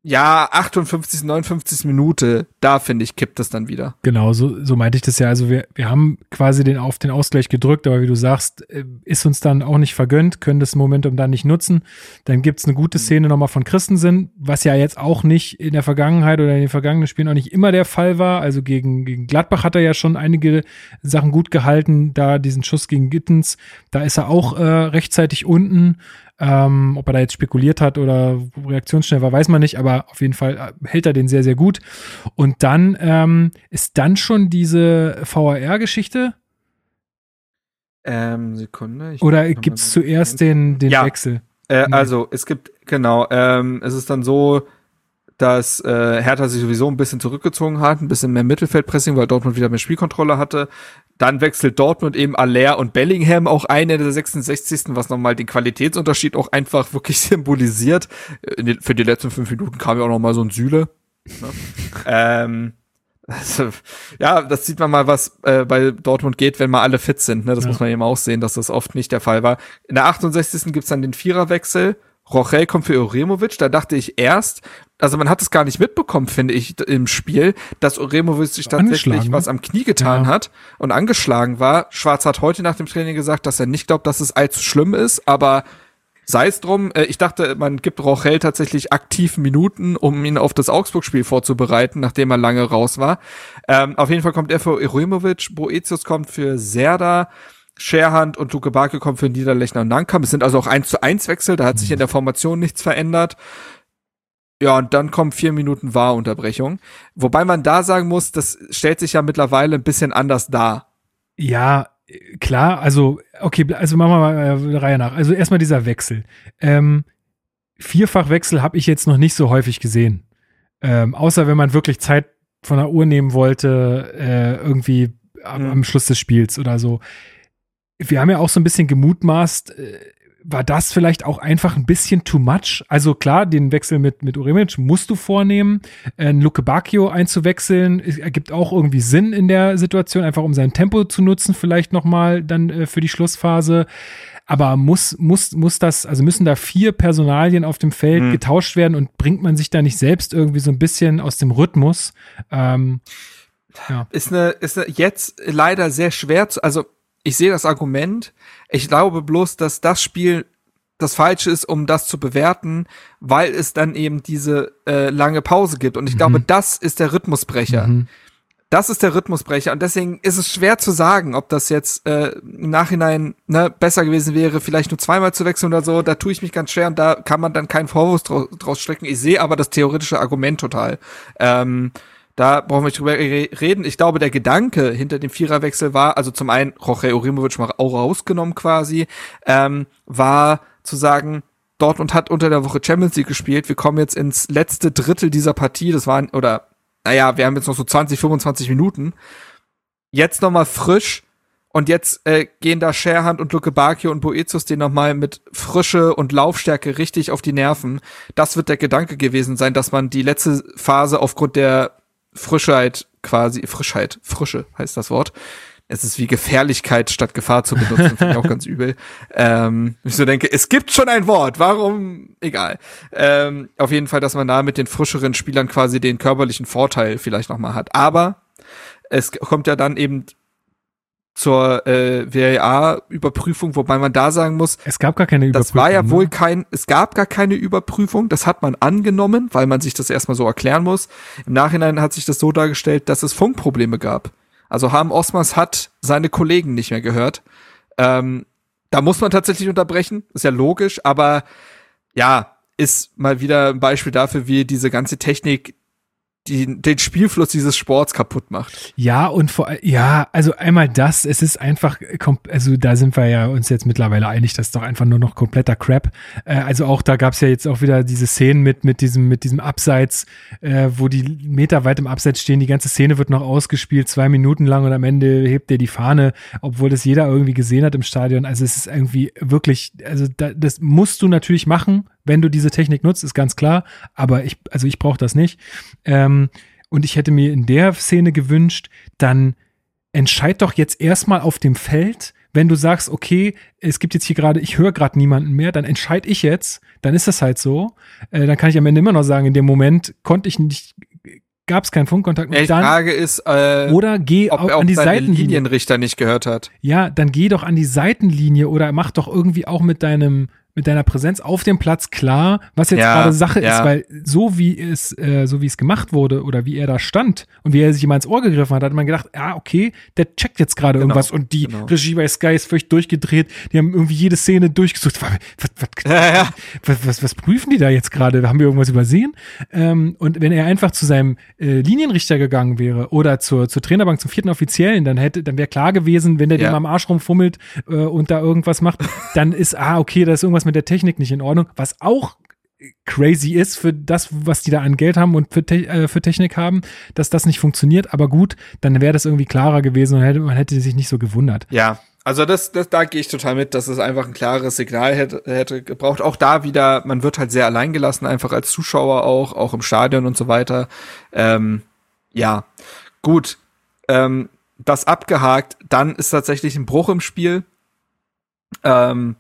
ja, 58, 59 Minute, da finde ich, kippt das dann wieder. Genau, so, so meinte ich das ja. Also wir, wir haben quasi den auf den Ausgleich gedrückt, aber wie du sagst, äh, ist uns dann auch nicht vergönnt, können das Momentum dann nicht nutzen. Dann gibt's eine gute Szene nochmal von Christensen, was ja jetzt auch nicht in der Vergangenheit oder in den vergangenen Spielen auch nicht immer der Fall war. Also gegen, gegen Gladbach hat er ja schon einige Sachen gut gehalten, da diesen Schuss gegen Gittens, da ist er auch äh, rechtzeitig unten. Ähm, ob er da jetzt spekuliert hat oder reaktionsschnell war, weiß man nicht, aber auf jeden Fall äh, hält er den sehr, sehr gut. Und dann ähm, ist dann schon diese VAR-Geschichte. Ähm, Sekunde. oder gibt es zuerst den, den ja. Wechsel? Äh, also, es gibt, genau, ähm, es ist dann so, dass äh, Hertha sich sowieso ein bisschen zurückgezogen hat, ein bisschen mehr Mittelfeldpressing, weil Dortmund wieder mehr Spielkontrolle hatte. Dann wechselt Dortmund eben Aller und Bellingham auch ein in der 66. was nochmal den Qualitätsunterschied auch einfach wirklich symbolisiert. Den, für die letzten fünf Minuten kam ja auch nochmal so ein Süle. Ne? ähm, also, ja, das sieht man mal, was äh, bei Dortmund geht, wenn mal alle fit sind. Ne? Das ja. muss man eben auch sehen, dass das oft nicht der Fall war. In der 68. gibt's dann den Viererwechsel. Rochel kommt für Uremovic. Da dachte ich erst, also man hat es gar nicht mitbekommen, finde ich, im Spiel, dass Uremovic sich tatsächlich ne? was am Knie getan ja. hat und angeschlagen war. Schwarz hat heute nach dem Training gesagt, dass er nicht glaubt, dass es allzu schlimm ist, aber sei es drum. Äh, ich dachte, man gibt Rochel tatsächlich aktiv Minuten, um ihn auf das Augsburg-Spiel vorzubereiten, nachdem er lange raus war. Ähm, auf jeden Fall kommt er für Uremovic, Boetius kommt für Serda. Scherhand und Luke Barke kommen für Niederlechner und Nankam. Es sind also auch 1 zu 1 Wechsel, da hat sich in der Formation nichts verändert. Ja, und dann kommen vier Minuten Wahrunterbrechung. Wobei man da sagen muss, das stellt sich ja mittlerweile ein bisschen anders dar. Ja, klar, also, okay, also machen wir mal äh, der Reihe nach. Also erstmal dieser Wechsel. Ähm, Vierfachwechsel habe ich jetzt noch nicht so häufig gesehen. Ähm, außer wenn man wirklich Zeit von der Uhr nehmen wollte, äh, irgendwie am, mhm. am Schluss des Spiels oder so wir haben ja auch so ein bisschen gemutmaßt, äh, war das vielleicht auch einfach ein bisschen too much? Also klar, den Wechsel mit, mit Uremic musst du vornehmen. Äh, Luke Bacchio einzuwechseln, ergibt auch irgendwie Sinn in der Situation, einfach um sein Tempo zu nutzen, vielleicht nochmal dann äh, für die Schlussphase. Aber muss, muss, muss das, also müssen da vier Personalien auf dem Feld mhm. getauscht werden und bringt man sich da nicht selbst irgendwie so ein bisschen aus dem Rhythmus? Ähm, ja. Ist eine, ist eine jetzt leider sehr schwer zu, also ich sehe das Argument. Ich glaube bloß, dass das Spiel das Falsche ist, um das zu bewerten, weil es dann eben diese äh, lange Pause gibt. Und ich mhm. glaube, das ist der Rhythmusbrecher. Mhm. Das ist der Rhythmusbrecher. Und deswegen ist es schwer zu sagen, ob das jetzt äh, im Nachhinein ne, besser gewesen wäre, vielleicht nur zweimal zu wechseln oder so. Da tue ich mich ganz schwer und da kann man dann keinen Vorwurf draus, draus strecken. Ich sehe aber das theoretische Argument total. Ähm, da brauchen wir nicht drüber reden. Ich glaube, der Gedanke hinter dem Viererwechsel war, also zum einen, Jorge Urimovic mal auch rausgenommen quasi, ähm, war zu sagen, Dortmund hat unter der Woche Champions League gespielt. Wir kommen jetzt ins letzte Drittel dieser Partie. Das waren, oder, naja, wir haben jetzt noch so 20, 25 Minuten. Jetzt nochmal frisch. Und jetzt äh, gehen da Scherhand und Luke Bakio und Boetius den nochmal mit Frische und Laufstärke richtig auf die Nerven. Das wird der Gedanke gewesen sein, dass man die letzte Phase aufgrund der Frischheit quasi, Frischheit, Frische heißt das Wort. Es ist wie Gefährlichkeit statt Gefahr zu benutzen, finde ich auch ganz übel. Ähm, ich so denke, es gibt schon ein Wort, warum? Egal. Ähm, auf jeden Fall, dass man da mit den frischeren Spielern quasi den körperlichen Vorteil vielleicht nochmal hat. Aber es kommt ja dann eben zur äh, WAA-Überprüfung, wobei man da sagen muss, es gab gar keine Überprüfung. Das war ja ne? wohl kein, es gab gar keine Überprüfung, das hat man angenommen, weil man sich das erstmal so erklären muss. Im Nachhinein hat sich das so dargestellt, dass es Funkprobleme gab. Also Harm Osmers hat seine Kollegen nicht mehr gehört. Ähm, da muss man tatsächlich unterbrechen, ist ja logisch, aber ja, ist mal wieder ein Beispiel dafür, wie diese ganze Technik die, den Spielfluss dieses Sports kaputt macht. Ja, und vor ja, also einmal das, es ist einfach, also da sind wir ja uns jetzt mittlerweile einig, das ist doch einfach nur noch kompletter Crap. Äh, also auch da gab es ja jetzt auch wieder diese Szenen mit, mit diesem, mit diesem Abseits, äh, wo die Meter weit im Abseits stehen, die ganze Szene wird noch ausgespielt, zwei Minuten lang und am Ende hebt er die Fahne, obwohl das jeder irgendwie gesehen hat im Stadion. Also es ist irgendwie wirklich, also da, das musst du natürlich machen, wenn du diese Technik nutzt, ist ganz klar. Aber ich, also ich brauche das nicht. Ähm, und ich hätte mir in der Szene gewünscht, dann entscheid doch jetzt erstmal auf dem Feld, wenn du sagst, okay, es gibt jetzt hier gerade, ich höre gerade niemanden mehr, dann entscheide ich jetzt, dann ist das halt so. Äh, dann kann ich am Ende immer noch sagen, in dem Moment konnte ich nicht, gab es keinen Funkkontakt. Ja, die dann, Frage ist, äh, oder geh ob auch an die Seitenlinie. Linienrichter nicht gehört hat. Ja, dann geh doch an die Seitenlinie oder mach doch irgendwie auch mit deinem mit deiner Präsenz auf dem Platz klar, was jetzt ja, gerade Sache ja. ist, weil so wie es, äh, so wie es gemacht wurde oder wie er da stand und wie er sich immer ins Ohr gegriffen hat, hat man gedacht, ja, okay, der checkt jetzt gerade genau, irgendwas und die genau. Regie bei Sky ist völlig durchgedreht, die haben irgendwie jede Szene durchgesucht. Was, was, ja, was, was, was prüfen die da jetzt gerade? Haben wir irgendwas übersehen? Ähm, und wenn er einfach zu seinem äh, Linienrichter gegangen wäre oder zur, zur Trainerbank, zum vierten Offiziellen, dann hätte, dann wäre klar gewesen, wenn der dem am Arsch rumfummelt äh, und da irgendwas macht, dann ist, ah, okay, da ist irgendwas mit der Technik nicht in Ordnung, was auch crazy ist für das, was die da an Geld haben und für, Te äh, für Technik haben, dass das nicht funktioniert. Aber gut, dann wäre das irgendwie klarer gewesen und hätte, man hätte sich nicht so gewundert. Ja, also das, das da gehe ich total mit, dass es einfach ein klares Signal hätte, hätte gebraucht. Auch da wieder, man wird halt sehr allein gelassen, einfach als Zuschauer auch, auch im Stadion und so weiter. Ähm, ja, gut. Ähm, das abgehakt, dann ist tatsächlich ein Bruch im Spiel. Ähm,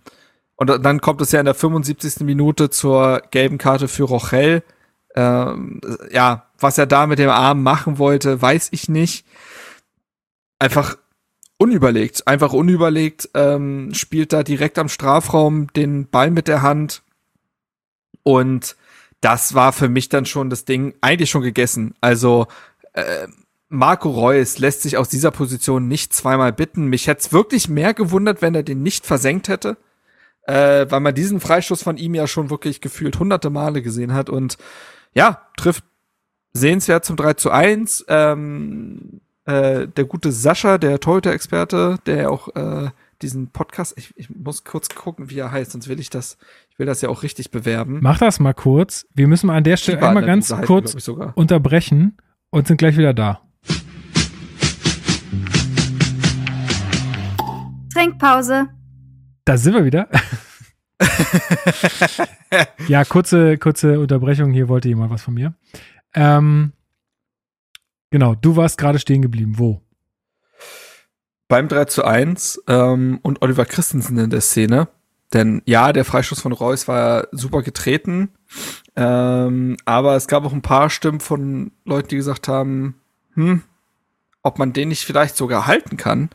und dann kommt es ja in der 75. Minute zur gelben Karte für Rochel. Ähm, ja, was er da mit dem Arm machen wollte, weiß ich nicht. Einfach unüberlegt, einfach unüberlegt, ähm, spielt da direkt am Strafraum den Ball mit der Hand. Und das war für mich dann schon das Ding eigentlich schon gegessen. Also äh, Marco Reus lässt sich aus dieser Position nicht zweimal bitten. Mich hätte es wirklich mehr gewundert, wenn er den nicht versenkt hätte äh, weil man diesen Freistoß von ihm ja schon wirklich gefühlt hunderte Male gesehen hat und ja, trifft sehenswert zum 3 zu 1. Ähm, äh, der gute Sascha, der Torhüter-Experte, der auch äh, diesen Podcast, ich, ich muss kurz gucken, wie er heißt, sonst will ich das, ich will das ja auch richtig bewerben. Mach das mal kurz. Wir müssen an der Stelle einmal ganz kurz unterbrechen und sind gleich wieder da. Trinkpause. Da sind wir wieder. ja, kurze, kurze Unterbrechung. Hier wollte jemand was von mir. Ähm, genau, du warst gerade stehen geblieben. Wo? Beim 3 zu 1 ähm, und Oliver Christensen in der Szene. Denn ja, der Freistoß von Reus war super getreten. Ähm, aber es gab auch ein paar Stimmen von Leuten, die gesagt haben, hm, ob man den nicht vielleicht sogar halten kann.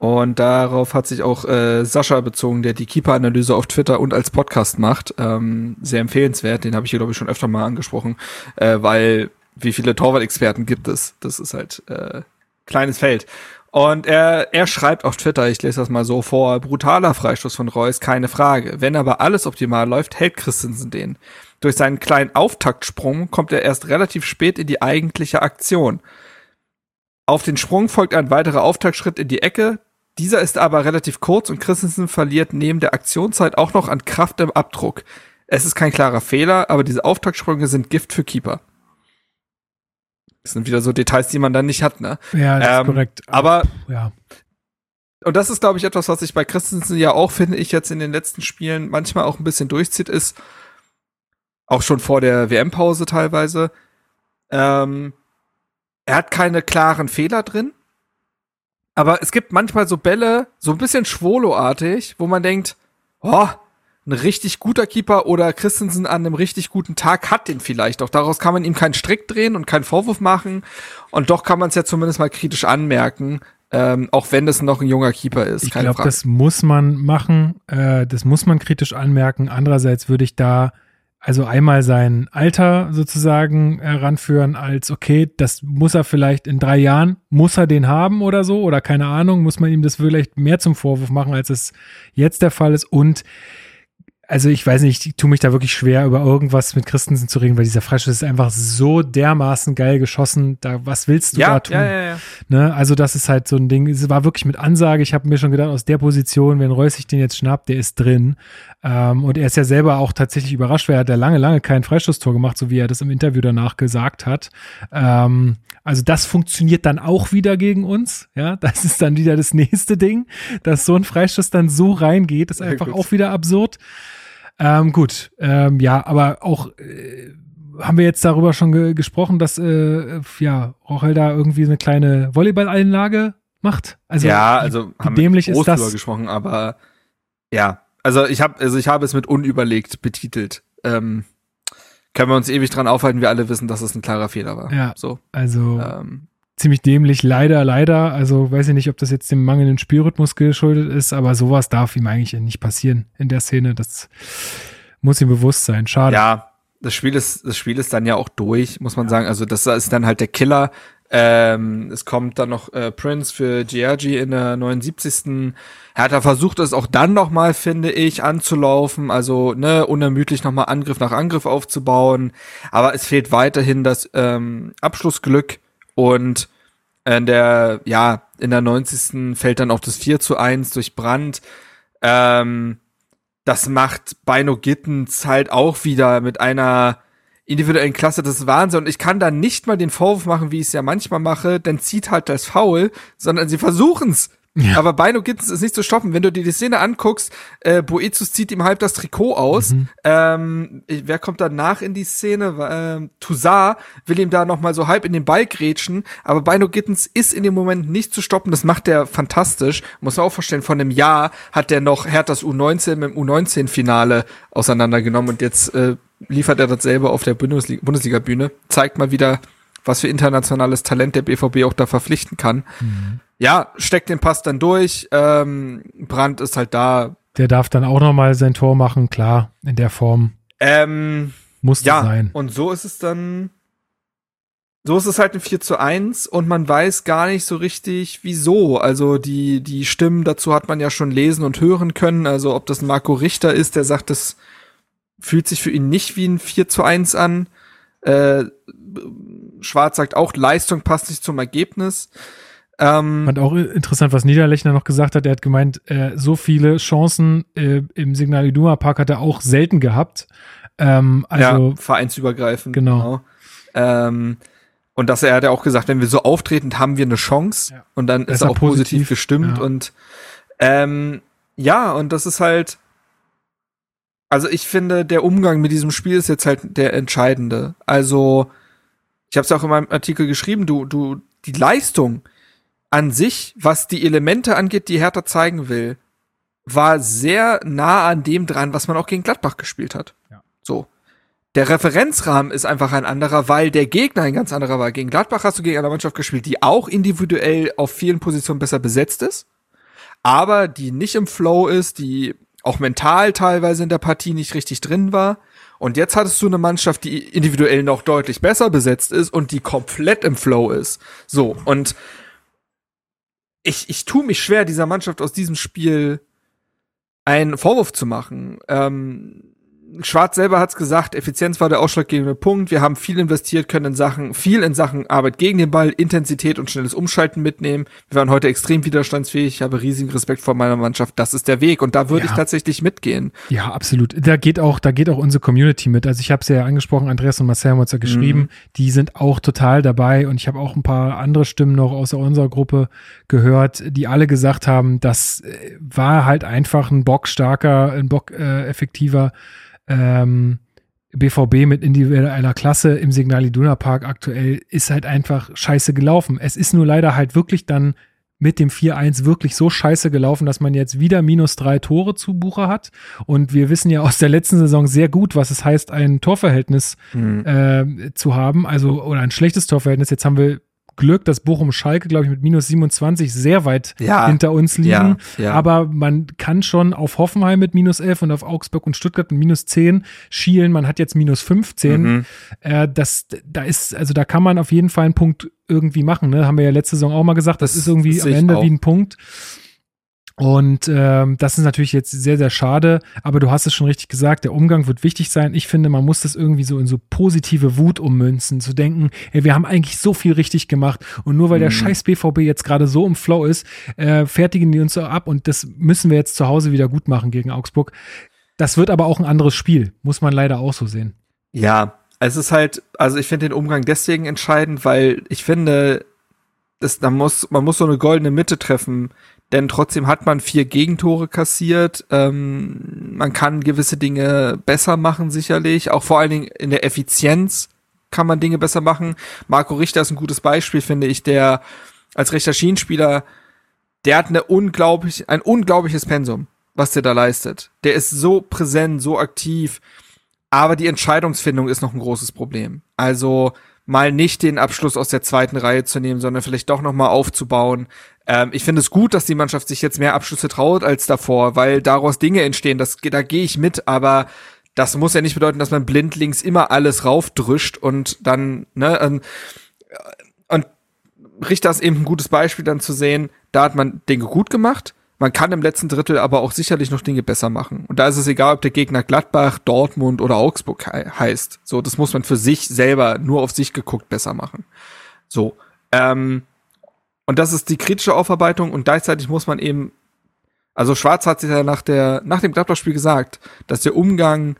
Und darauf hat sich auch äh, Sascha bezogen, der die Keeper-Analyse auf Twitter und als Podcast macht. Ähm, sehr empfehlenswert, den habe ich hier, glaube ich, schon öfter mal angesprochen, äh, weil wie viele Torwart-Experten gibt es? Das ist halt äh, kleines Feld. Und er, er schreibt auf Twitter, ich lese das mal so vor, brutaler Freistoß von Reus, keine Frage. Wenn aber alles optimal läuft, hält Christensen den. Durch seinen kleinen Auftaktsprung kommt er erst relativ spät in die eigentliche Aktion. Auf den Sprung folgt ein weiterer Auftaktschritt in die Ecke, dieser ist aber relativ kurz und Christensen verliert neben der Aktionszeit auch noch an Kraft im Abdruck. Es ist kein klarer Fehler, aber diese Auftaktsprünge sind Gift für Keeper. Das sind wieder so Details, die man dann nicht hat, ne? Ja, das ähm, ist korrekt. Aber, ja. Und das ist, glaube ich, etwas, was sich bei Christensen ja auch, finde ich, jetzt in den letzten Spielen manchmal auch ein bisschen durchzieht, ist, auch schon vor der WM-Pause teilweise, ähm, er hat keine klaren Fehler drin. Aber es gibt manchmal so Bälle, so ein bisschen Schwolo-artig, wo man denkt, oh, ein richtig guter Keeper oder Christensen an einem richtig guten Tag hat den vielleicht. Auch daraus kann man ihm keinen Strick drehen und keinen Vorwurf machen. Und doch kann man es ja zumindest mal kritisch anmerken, ähm, auch wenn das noch ein junger Keeper ist. Ich glaube, das muss man machen. Äh, das muss man kritisch anmerken. Andererseits würde ich da also einmal sein Alter sozusagen heranführen als, okay, das muss er vielleicht in drei Jahren, muss er den haben oder so, oder keine Ahnung, muss man ihm das vielleicht mehr zum Vorwurf machen, als es jetzt der Fall ist. Und also ich weiß nicht, ich tue mich da wirklich schwer, über irgendwas mit Christensen zu reden, weil dieser Freischuss ist einfach so dermaßen geil geschossen. Da, was willst du ja, da tun? ja, ja, ja. Ne? Also das ist halt so ein Ding. Es war wirklich mit Ansage. Ich habe mir schon gedacht, aus der Position, wenn Reus sich den jetzt schnappt, der ist drin. Ähm, und er ist ja selber auch tatsächlich überrascht, weil er hat ja lange, lange kein Freistoßtor gemacht, so wie er das im Interview danach gesagt hat. Ähm, also das funktioniert dann auch wieder gegen uns. Ja, das ist dann wieder das nächste Ding, dass so ein Freistoß dann so reingeht, ist einfach gut. auch wieder absurd. Ähm, gut, ähm, ja, aber auch äh, haben wir jetzt darüber schon ge gesprochen, dass äh, ja Rochel da irgendwie eine kleine Volleyball-Einlage macht. Also ja, also wie haben wir dämlich ist groß drüber das? gesprochen, aber ja, also ich habe also ich habe es mit unüberlegt betitelt. Ähm, können wir uns ewig dran aufhalten, wir alle wissen, dass es ein klarer Fehler war. Ja. So. Also Ähm, ziemlich dämlich, leider, leider. Also weiß ich nicht, ob das jetzt dem mangelnden Spielrhythmus geschuldet ist, aber sowas darf ihm eigentlich nicht passieren in der Szene. Das muss ihm bewusst sein. Schade. ja, das Spiel ist das Spiel ist dann ja auch durch, muss man sagen. Also das ist dann halt der Killer. Ähm, es kommt dann noch äh, Prince für Giorgi in der 79. Hertha versucht es auch dann noch mal, finde ich, anzulaufen, also ne, unermüdlich noch mal Angriff nach Angriff aufzubauen. Aber es fehlt weiterhin das ähm, Abschlussglück und in der, ja, in der 90. fällt dann auch das 4 zu 1 durch Brand. Ähm, das macht Beino Gittens halt auch wieder mit einer individuellen Klasse des Wahnsinn. Und ich kann da nicht mal den Vorwurf machen, wie ich es ja manchmal mache, denn zieht halt das Foul, sondern sie versuchen's. Ja. Aber Beino Gittens ist nicht zu stoppen. Wenn du dir die Szene anguckst, äh, Boetius zieht ihm halb das Trikot aus. Mhm. Ähm, wer kommt danach in die Szene? Ähm, Toussaint will ihm da noch mal so halb in den Ball grätschen, aber Beino Gittens ist in dem Moment nicht zu stoppen. Das macht er fantastisch. Muss man auch vorstellen, vor einem Jahr hat der noch Herthas U19 mit dem U19-Finale auseinandergenommen und jetzt äh, liefert er dasselbe auf der Bundesliga- Bundesliga-Bühne. Zeigt mal wieder, was für internationales Talent der BVB auch da verpflichten kann. Ja, steckt den Pass dann durch. Ähm, Brandt ist halt da. Der darf dann auch nochmal sein Tor machen, klar, in der Form. Ähm, Muss ja, sein. und so ist es dann. So ist es halt ein 4 zu 1 und man weiß gar nicht so richtig, wieso. Also die, die Stimmen dazu hat man ja schon lesen und hören können. Also ob das ein Marco Richter ist, der sagt, das fühlt sich für ihn nicht wie ein 4 zu 1 an. Äh, Schwarz sagt auch, Leistung passt nicht zum Ergebnis. Ähm, Fand auch interessant, was Niederlechner noch gesagt hat. Er hat gemeint, äh, so viele Chancen äh, im Signal Iduna Park hat er auch selten gehabt. Ähm, also ja, vereinsübergreifend. Genau. Ähm, und dass er hat ja auch gesagt, wenn wir so auftreten, haben wir eine Chance. Ja. Und dann ist Besser er auch positiv, positiv, gestimmt. ja. Und ähm, ja, und das ist halt. Also ich finde, der Umgang mit diesem Spiel ist jetzt halt der entscheidende. Also ich habe es auch in meinem Artikel geschrieben. Du, du, die Leistung an sich, was die Elemente angeht, die Hertha zeigen will, war sehr nah an dem dran, was man auch gegen Gladbach gespielt hat. Ja. So. Der Referenzrahmen ist einfach ein anderer, weil der Gegner ein ganz anderer war. Gegen Gladbach hast du gegen eine Mannschaft gespielt, die auch individuell auf vielen Positionen besser besetzt ist, aber die nicht im Flow ist, die auch mental teilweise in der Partie nicht richtig drin war. Und jetzt hattest du eine Mannschaft, die individuell noch deutlich besser besetzt ist und die komplett im Flow ist. So, und ich, ich tue mich schwer, dieser Mannschaft aus diesem Spiel einen Vorwurf zu machen. Ähm, Schwarz selber hat's gesagt, Effizienz war der ausschlaggebende Punkt. Wir haben viel investiert, können in Sachen, viel in Sachen Arbeit gegen den Ball, Intensität und schnelles Umschalten mitnehmen. Wir waren heute extrem widerstandsfähig. Ich habe riesigen Respekt vor meiner Mannschaft. Das ist der Weg und da würde Ja. ich tatsächlich mitgehen. Ja, absolut. Da geht auch, da geht auch unsere Community mit. Also ich habe es ja angesprochen, Andreas und Marcel haben uns ja geschrieben, Mhm. die sind auch total dabei und ich habe auch ein paar andere Stimmen noch außer unserer Gruppe gehört, die alle gesagt haben, das äh, war halt einfach ein bockstarker, ein bock äh, effektiver ähm, BVB mit individueller Klasse im Signal Iduna Park aktuell ist halt einfach scheiße gelaufen. Es ist nur leider halt wirklich dann mit dem 4-1 wirklich so scheiße gelaufen, dass man jetzt wieder minus drei Tore zu Buche hat. Und wir wissen ja aus der letzten Saison sehr gut, was es heißt, ein Torverhältnis äh, zu haben, also oder ein schlechtes Torverhältnis. Jetzt haben wir Glück, dass Bochum Schalke, glaube ich, mit minus 27 sehr weit Ja. hinter uns liegen. Ja, ja. Aber man kann schon auf Hoffenheim mit minus 11 und auf Augsburg und Stuttgart mit minus 10 schielen. Man hat jetzt minus 15. Mhm. Äh, das, da ist, also da kann man auf jeden Fall einen Punkt irgendwie machen. Ne? Haben wir ja letzte Saison auch mal gesagt. Das, Das ist irgendwie am Ende wie ein Punkt. Und ähm, das ist natürlich jetzt sehr, sehr schade, aber du hast es schon richtig gesagt, der Umgang wird wichtig sein. Ich finde, man muss das irgendwie so in so positive Wut ummünzen, zu denken, ey, wir haben eigentlich so viel richtig gemacht und nur weil mhm. der scheiß BVB jetzt gerade so im Flow ist, äh, fertigen die uns so ab und das müssen wir jetzt zu Hause wieder gut machen gegen Augsburg. Das wird aber auch ein anderes Spiel, muss man leider auch so sehen. Ja, es ist halt, also ich finde den Umgang deswegen entscheidend, weil ich finde, das, da muss, man muss so eine goldene Mitte treffen denn trotzdem hat man vier Gegentore kassiert. Ähm, man kann gewisse Dinge besser machen, sicherlich. Auch vor allen Dingen in der Effizienz kann man Dinge besser machen. Marco Richter ist ein gutes Beispiel, finde ich, der als rechter Schienenspieler, der hat eine unglaublich, ein unglaubliches Pensum, was der da leistet. Der ist so präsent, so aktiv, aber die Entscheidungsfindung ist noch ein großes Problem. Also mal nicht den Abschluss aus der zweiten Reihe zu nehmen, sondern vielleicht doch noch mal aufzubauen. Ähm, ich finde es gut, dass die Mannschaft sich jetzt mehr Abschlüsse traut als davor, weil daraus Dinge entstehen. Das, da gehe ich mit, aber das muss ja nicht bedeuten, dass man blindlings immer alles raufdrischt und dann, ne, ähm, und Richter ist eben ein gutes Beispiel dann zu sehen, da hat man Dinge gut gemacht, man kann im letzten Drittel aber auch sicherlich noch Dinge besser machen. Und da ist es egal, ob der Gegner Gladbach, Dortmund oder Augsburg he heißt. So, das muss man für sich selber nur auf sich geguckt besser machen. So. Ähm, und das ist die kritische Aufarbeitung und gleichzeitig muss man eben, also Schwarz hat sich ja nach der, nach dem Gladbach-Spiel gesagt, dass der Umgang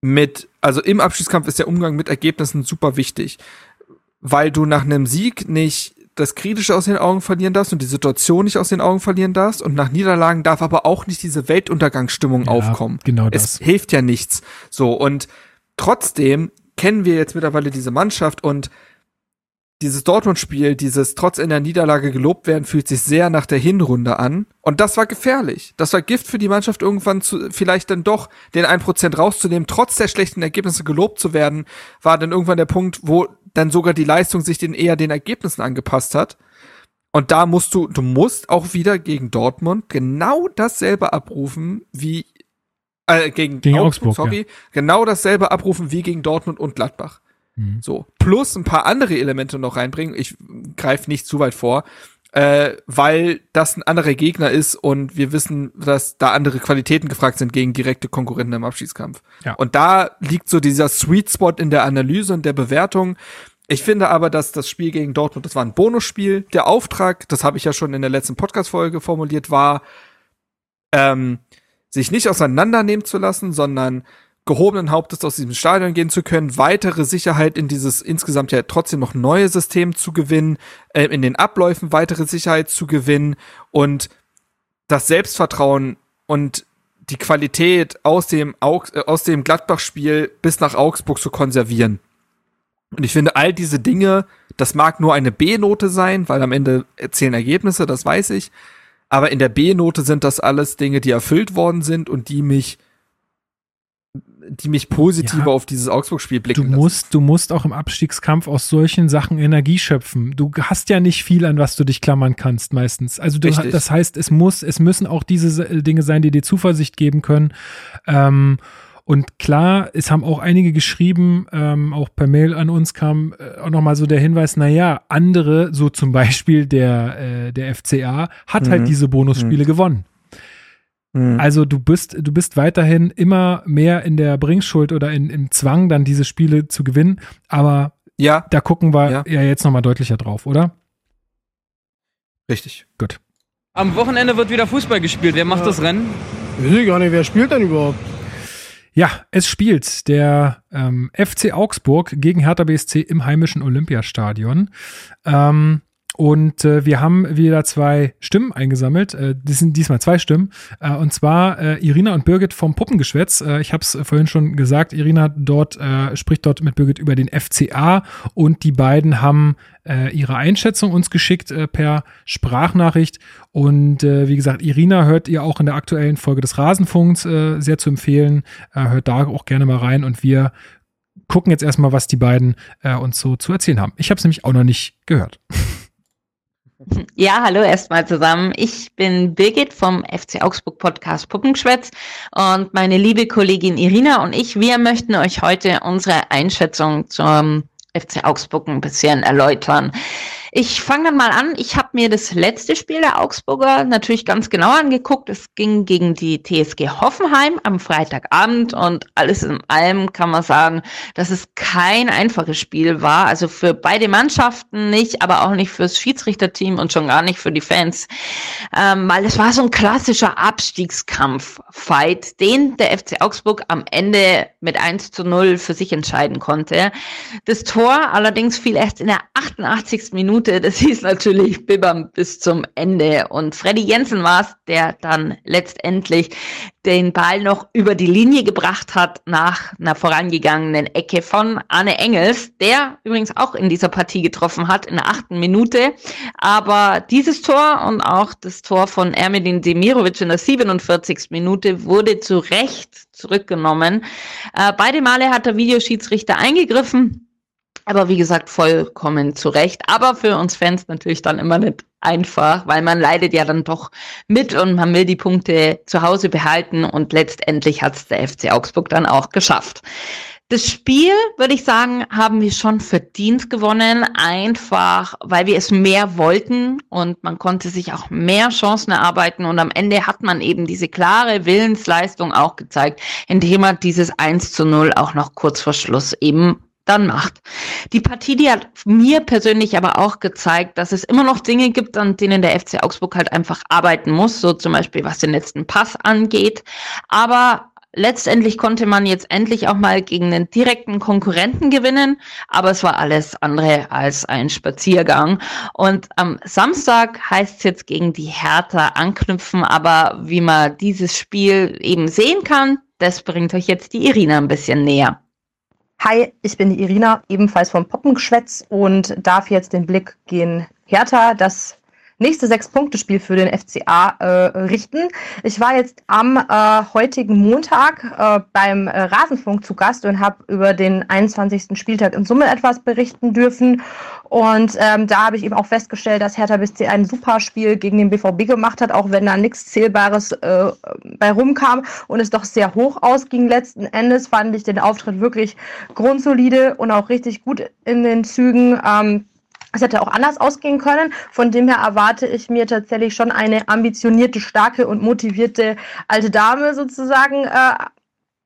mit, also im Abschießkampf ist der Umgang mit Ergebnissen super wichtig, weil du nach einem Sieg nicht das Kritische aus den Augen verlieren darfst und die Situation nicht aus den Augen verlieren darfst. Und nach Niederlagen darf aber auch nicht diese Weltuntergangsstimmung ja, aufkommen. Genau das. Es hilft ja nichts. So, und trotzdem kennen wir jetzt mittlerweile diese Mannschaft und dieses Dortmund-Spiel, dieses trotz in der Niederlage gelobt werden, fühlt sich sehr nach der Hinrunde an. Und das war gefährlich. Das war Gift für die Mannschaft, irgendwann zu, vielleicht dann doch den 1% rauszunehmen, trotz der schlechten Ergebnisse gelobt zu werden, war dann irgendwann der Punkt, wo dann sogar die Leistung sich den eher den Ergebnissen angepasst hat. Und da musst du, du musst auch wieder gegen Dortmund genau dasselbe abrufen wie äh, gegen, gegen Augsburg, Augsburg sorry, ja. genau dasselbe abrufen wie gegen Dortmund und Gladbach. Mhm. So. Plus ein paar andere Elemente noch reinbringen. Ich greife nicht zu weit vor, äh, weil das ein anderer Gegner ist und wir wissen, dass da andere Qualitäten gefragt sind gegen direkte Konkurrenten im Abschießkampf. Ja. Und da liegt so dieser Sweet Spot in der Analyse und der Bewertung. Ich finde aber, dass das Spiel gegen Dortmund, das war ein Bonusspiel. Der Auftrag, das habe ich ja schon in der letzten Podcast-Folge formuliert, war, ähm, sich nicht auseinandernehmen zu lassen, sondern gehobenen Hauptes aus diesem Stadion gehen zu können, weitere Sicherheit in dieses insgesamt ja trotzdem noch neue System zu gewinnen, äh, in den Abläufen weitere Sicherheit zu gewinnen und das Selbstvertrauen und die Qualität aus dem, äh, aus dem Gladbach-Spiel bis nach Augsburg zu konservieren. Und ich finde, all diese Dinge, das mag nur eine B-Note sein, weil am Ende erzählen Ergebnisse, das weiß ich. Aber in der B-Note sind das alles Dinge, die erfüllt worden sind und die mich die mich positiver ja, auf dieses Augsburg-Spiel blicken du musst. Du musst auch im Abstiegskampf aus solchen Sachen Energie schöpfen. Du hast ja nicht viel, an was du dich klammern kannst meistens. Also du, das heißt, es muss, es müssen auch diese Dinge sein, die dir Zuversicht geben können. Ähm, und klar, es haben auch einige geschrieben, ähm, auch per Mail an uns kam äh, auch nochmal so der Hinweis, naja, andere, so zum Beispiel der, äh, der FCA, hat halt mhm. halt diese Bonusspiele mhm. gewonnen. Mhm. Also du bist, du bist weiterhin immer mehr in der Bringschuld oder in, im Zwang, dann diese Spiele zu gewinnen. Aber ja. da gucken wir ja, ja jetzt nochmal deutlicher drauf, oder? Richtig. Gut. Am Wochenende wird wieder Fußball gespielt. Wer macht ja. das Rennen? Weiß ich gar nicht, wer spielt denn überhaupt? Ja, es spielt der ähm, FC Augsburg gegen Hertha BSC im heimischen Olympiastadion. Ähm, und äh, wir haben wieder zwei Stimmen eingesammelt. Äh, das sind diesmal zwei Stimmen. Äh, und zwar äh, Irina und Birgit vom Puppengeschwätz. Äh, ich habe es vorhin schon gesagt. Irina dort äh, spricht dort mit Birgit über den FCA und die beiden haben äh, ihre Einschätzung uns geschickt äh, per Sprachnachricht. Und äh, wie gesagt, Irina hört ihr auch in der aktuellen Folge des Rasenfunks äh, sehr zu empfehlen. Äh, hört da auch gerne mal rein und wir gucken jetzt erstmal, was die beiden äh, uns so zu erzählen haben. Ich habe es nämlich auch noch nicht gehört. Ja, hallo erstmal zusammen. Ich bin Birgit vom FC Augsburg Podcast Puppengeschwätz und meine liebe Kollegin Irina und ich, wir möchten euch heute unsere Einschätzung zum FC Augsburg ein bisschen erläutern. Ich fange dann mal an. Ich habe mir das letzte Spiel der Augsburger natürlich ganz genau angeguckt. Es ging gegen die TSG Hoffenheim am Freitagabend und alles in allem kann man sagen, dass es kein einfaches Spiel war. Also für beide Mannschaften nicht, aber auch nicht fürs Schiedsrichterteam und schon gar nicht für die Fans. Ähm, weil es war so ein klassischer Abstiegskampf-Fight, den der FC Augsburg am Ende mit 1 zu 0 für sich entscheiden konnte. Das Tor allerdings fiel erst in der 88. Minute Minute, das hieß natürlich Bibbern bis zum Ende. Und Freddy Jensen war es, der dann letztendlich den Ball noch über die Linie gebracht hat nach einer vorangegangenen Ecke von Arne Engels, der übrigens auch in dieser Partie getroffen hat in der achten Minute. Aber dieses Tor und auch das Tor von Ermedin Demirovic in der 47. Minute wurde zu Recht zurückgenommen. Äh, beide Male hat der Videoschiedsrichter eingegriffen aber wie gesagt, vollkommen zu Recht. Aber für uns Fans natürlich dann immer nicht einfach, weil man leidet ja dann doch mit und man will die Punkte zu Hause behalten und letztendlich hat es der FC Augsburg dann auch geschafft. Das Spiel, würde ich sagen, haben wir schon verdient gewonnen, einfach weil wir es mehr wollten und man konnte sich auch mehr Chancen erarbeiten und am Ende hat man eben diese klare Willensleistung auch gezeigt, indem man dieses 1 zu 0 auch noch kurz vor Schluss eben dann macht. Die Partie, die hat mir persönlich aber auch gezeigt, dass es immer noch Dinge gibt, an denen der FC Augsburg halt einfach arbeiten muss, so zum Beispiel was den letzten Pass angeht. Aber letztendlich konnte man jetzt endlich auch mal gegen einen direkten Konkurrenten gewinnen, aber es war alles andere als ein Spaziergang. Und am Samstag heißt es jetzt gegen die Hertha anknüpfen, aber wie man dieses Spiel eben sehen kann, das bringt euch jetzt die Irina ein bisschen näher. Hi, ich bin die Irina, ebenfalls vom Poppengeschwätz und darf jetzt den Blick gehen Hertha, das nächste Sechs-Punkte-Spiel für den FCA äh, richten. Ich war jetzt am äh, heutigen Montag äh, beim äh, Rasenfunk zu Gast und habe über den 21. Spieltag in Summe etwas berichten dürfen. Und ähm, da habe ich eben auch festgestellt, dass Hertha BSC ein super Spiel gegen den BVB gemacht hat, auch wenn da nichts Zählbares äh, bei rumkam und es doch sehr hoch ausging. Letzten Endes fand ich den Auftritt wirklich grundsolide und auch richtig gut in den Zügen. Ähm, es hätte auch anders ausgehen können. Von dem her erwarte ich mir tatsächlich schon eine ambitionierte, starke und motivierte alte Dame sozusagen äh,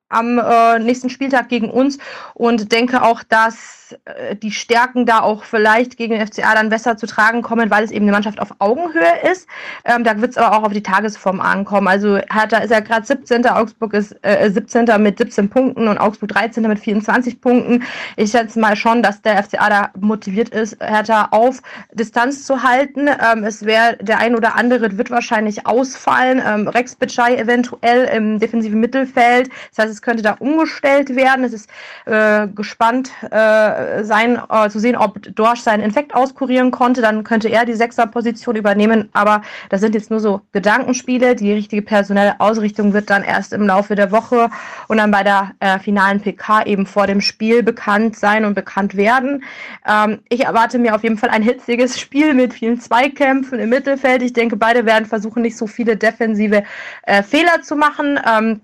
am äh, nächsten Spieltag gegen uns und denke auch, dass äh, die Stärken da auch vielleicht gegen den FCA dann besser zu tragen kommen, weil es eben eine Mannschaft auf Augenhöhe ist. Ähm, da wird es aber auch auf die Tagesform ankommen. Also Hertha ist ja gerade 17. Augsburg ist äh, 17. mit 17 Punkten und Augsburg 13. mit 24 Punkten. Ich schätze mal schon, dass der FCA da motiviert ist, Hertha auf Distanz zu halten. Ähm, es wäre der ein oder andere wird wahrscheinlich ausfallen. Ähm, Rex Bitschei eventuell im defensiven Mittelfeld. Das heißt, es könnte da umgestellt werden. Es ist äh, gespannt. Äh, sein, äh, zu sehen, ob Dorsch seinen Infekt auskurieren konnte. Dann könnte er die Sechserposition übernehmen. Aber das sind jetzt nur so Gedankenspiele. Die richtige personelle Ausrichtung wird dann erst im Laufe der Woche und dann bei der äh, finalen PK eben vor dem Spiel bekannt sein und bekannt werden. Ähm, ich erwarte mir auf jeden Fall ein hitziges Spiel mit vielen Zweikämpfen im Mittelfeld. Ich denke, beide werden versuchen, nicht so viele defensive äh, Fehler zu machen. Ähm,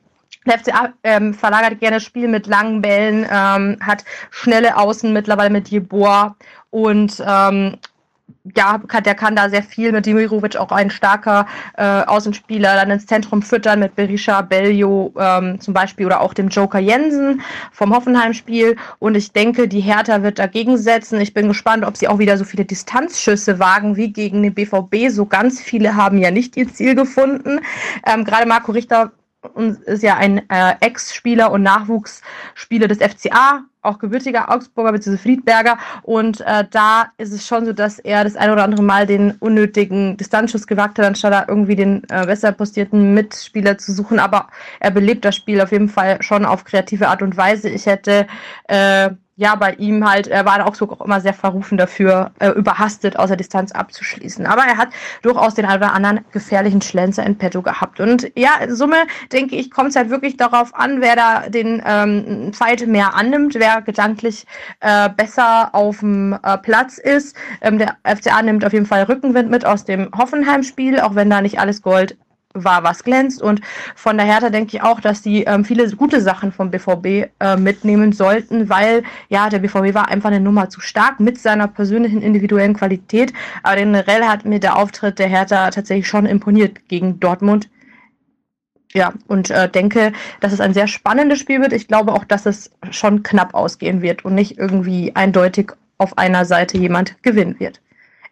der FCA ähm, verlagert gerne Spiel mit langen Bällen, ähm, hat schnelle Außen mittlerweile mit Jeboa und ähm, ja, der kann da sehr viel mit Dimirovic auch ein starker äh, Außenspieler dann ins Zentrum füttern mit Berisha, Bellio ähm, zum Beispiel oder auch dem Joker Jensen vom Hoffenheim-Spiel. Und ich denke, die Hertha wird dagegen setzen. Ich bin gespannt, ob sie auch wieder so viele Distanzschüsse wagen wie gegen den BVB. So ganz viele haben ja nicht ihr Ziel gefunden. Ähm, Gerade Marco Richter ist ja ein äh, Ex-Spieler und Nachwuchsspieler des FCA, auch gebürtiger Augsburger bzw. Friedberger. Und äh, da ist es schon so, dass er das ein oder andere Mal den unnötigen Distanzschuss gewagt hat, anstatt da irgendwie den äh, besser postierten Mitspieler zu suchen. Aber er belebt das Spiel auf jeden Fall schon auf kreative Art und Weise. Ich hätte äh, ja, bei ihm halt, er war auch so auch immer sehr verrufen dafür, äh, überhastet aus der Distanz abzuschließen. Aber er hat durchaus den einen oder anderen gefährlichen Schlenzer in petto gehabt. Und ja, in Summe denke ich, kommt es halt wirklich darauf an, wer da den ähm, Fight mehr annimmt, wer gedanklich äh, besser auf dem äh, Platz ist. Ähm, der FCA nimmt auf jeden Fall Rückenwind mit aus dem Hoffenheim-Spiel, auch wenn da nicht alles Gold war, was glänzt. Und von der Hertha denke ich auch, dass die ähm, viele gute Sachen vom BVB äh, mitnehmen sollten, weil ja, der BVB war einfach eine Nummer zu stark mit seiner persönlichen individuellen Qualität. Aber generell hat mir der Auftritt der Hertha tatsächlich schon imponiert gegen Dortmund. Ja, und äh, denke, dass es ein sehr spannendes Spiel wird. Ich glaube auch, dass es schon knapp ausgehen wird und nicht irgendwie eindeutig auf einer Seite jemand gewinnen wird.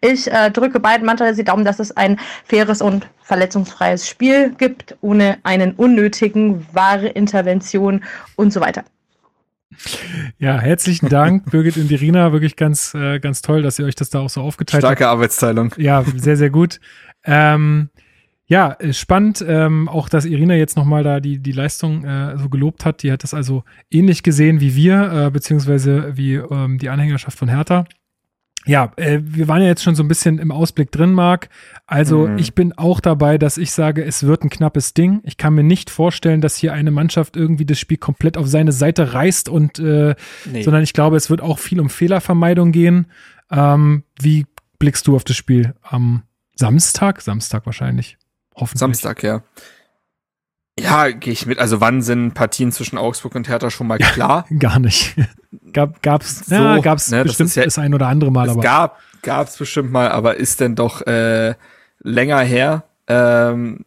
Ich äh, drücke beiden Mannschaften die Daumen, dass es ein faires und verletzungsfreies Spiel gibt, ohne einen unnötigen wahre Intervention und so weiter. Ja, herzlichen Dank, Birgit und Irina. Wirklich ganz, äh, ganz toll, dass ihr euch das da auch so aufgeteilt Starke habt. Starke Arbeitsteilung. Ja, sehr, sehr gut. Ähm, ja, spannend, ähm, auch dass Irina jetzt nochmal da die, die Leistung äh, so gelobt hat. Die hat das also ähnlich gesehen wie wir, äh, beziehungsweise wie ähm, die Anhängerschaft von Hertha. Ja, äh, wir waren ja jetzt schon so ein bisschen im Ausblick drin, Marc. Also mhm. ich bin auch dabei, dass ich sage, es wird ein knappes Ding. Ich kann mir nicht vorstellen, dass hier eine Mannschaft irgendwie das Spiel komplett auf seine Seite reißt und äh, nee. sondern ich glaube, es wird auch viel um Fehlervermeidung gehen. Ähm, wie blickst du auf das Spiel am Samstag? Samstag wahrscheinlich. Hoffentlich. Samstag, ja. Ja, gehe ich mit. Also wann sind Partien zwischen Augsburg und Hertha schon mal klar? Ja, gar nicht. Gab, gab's, so, ja, gab's ne, bestimmt das, ja, das ein oder andere Mal. Es aber. gab, gab's bestimmt mal, aber ist denn doch äh, länger her. Ähm,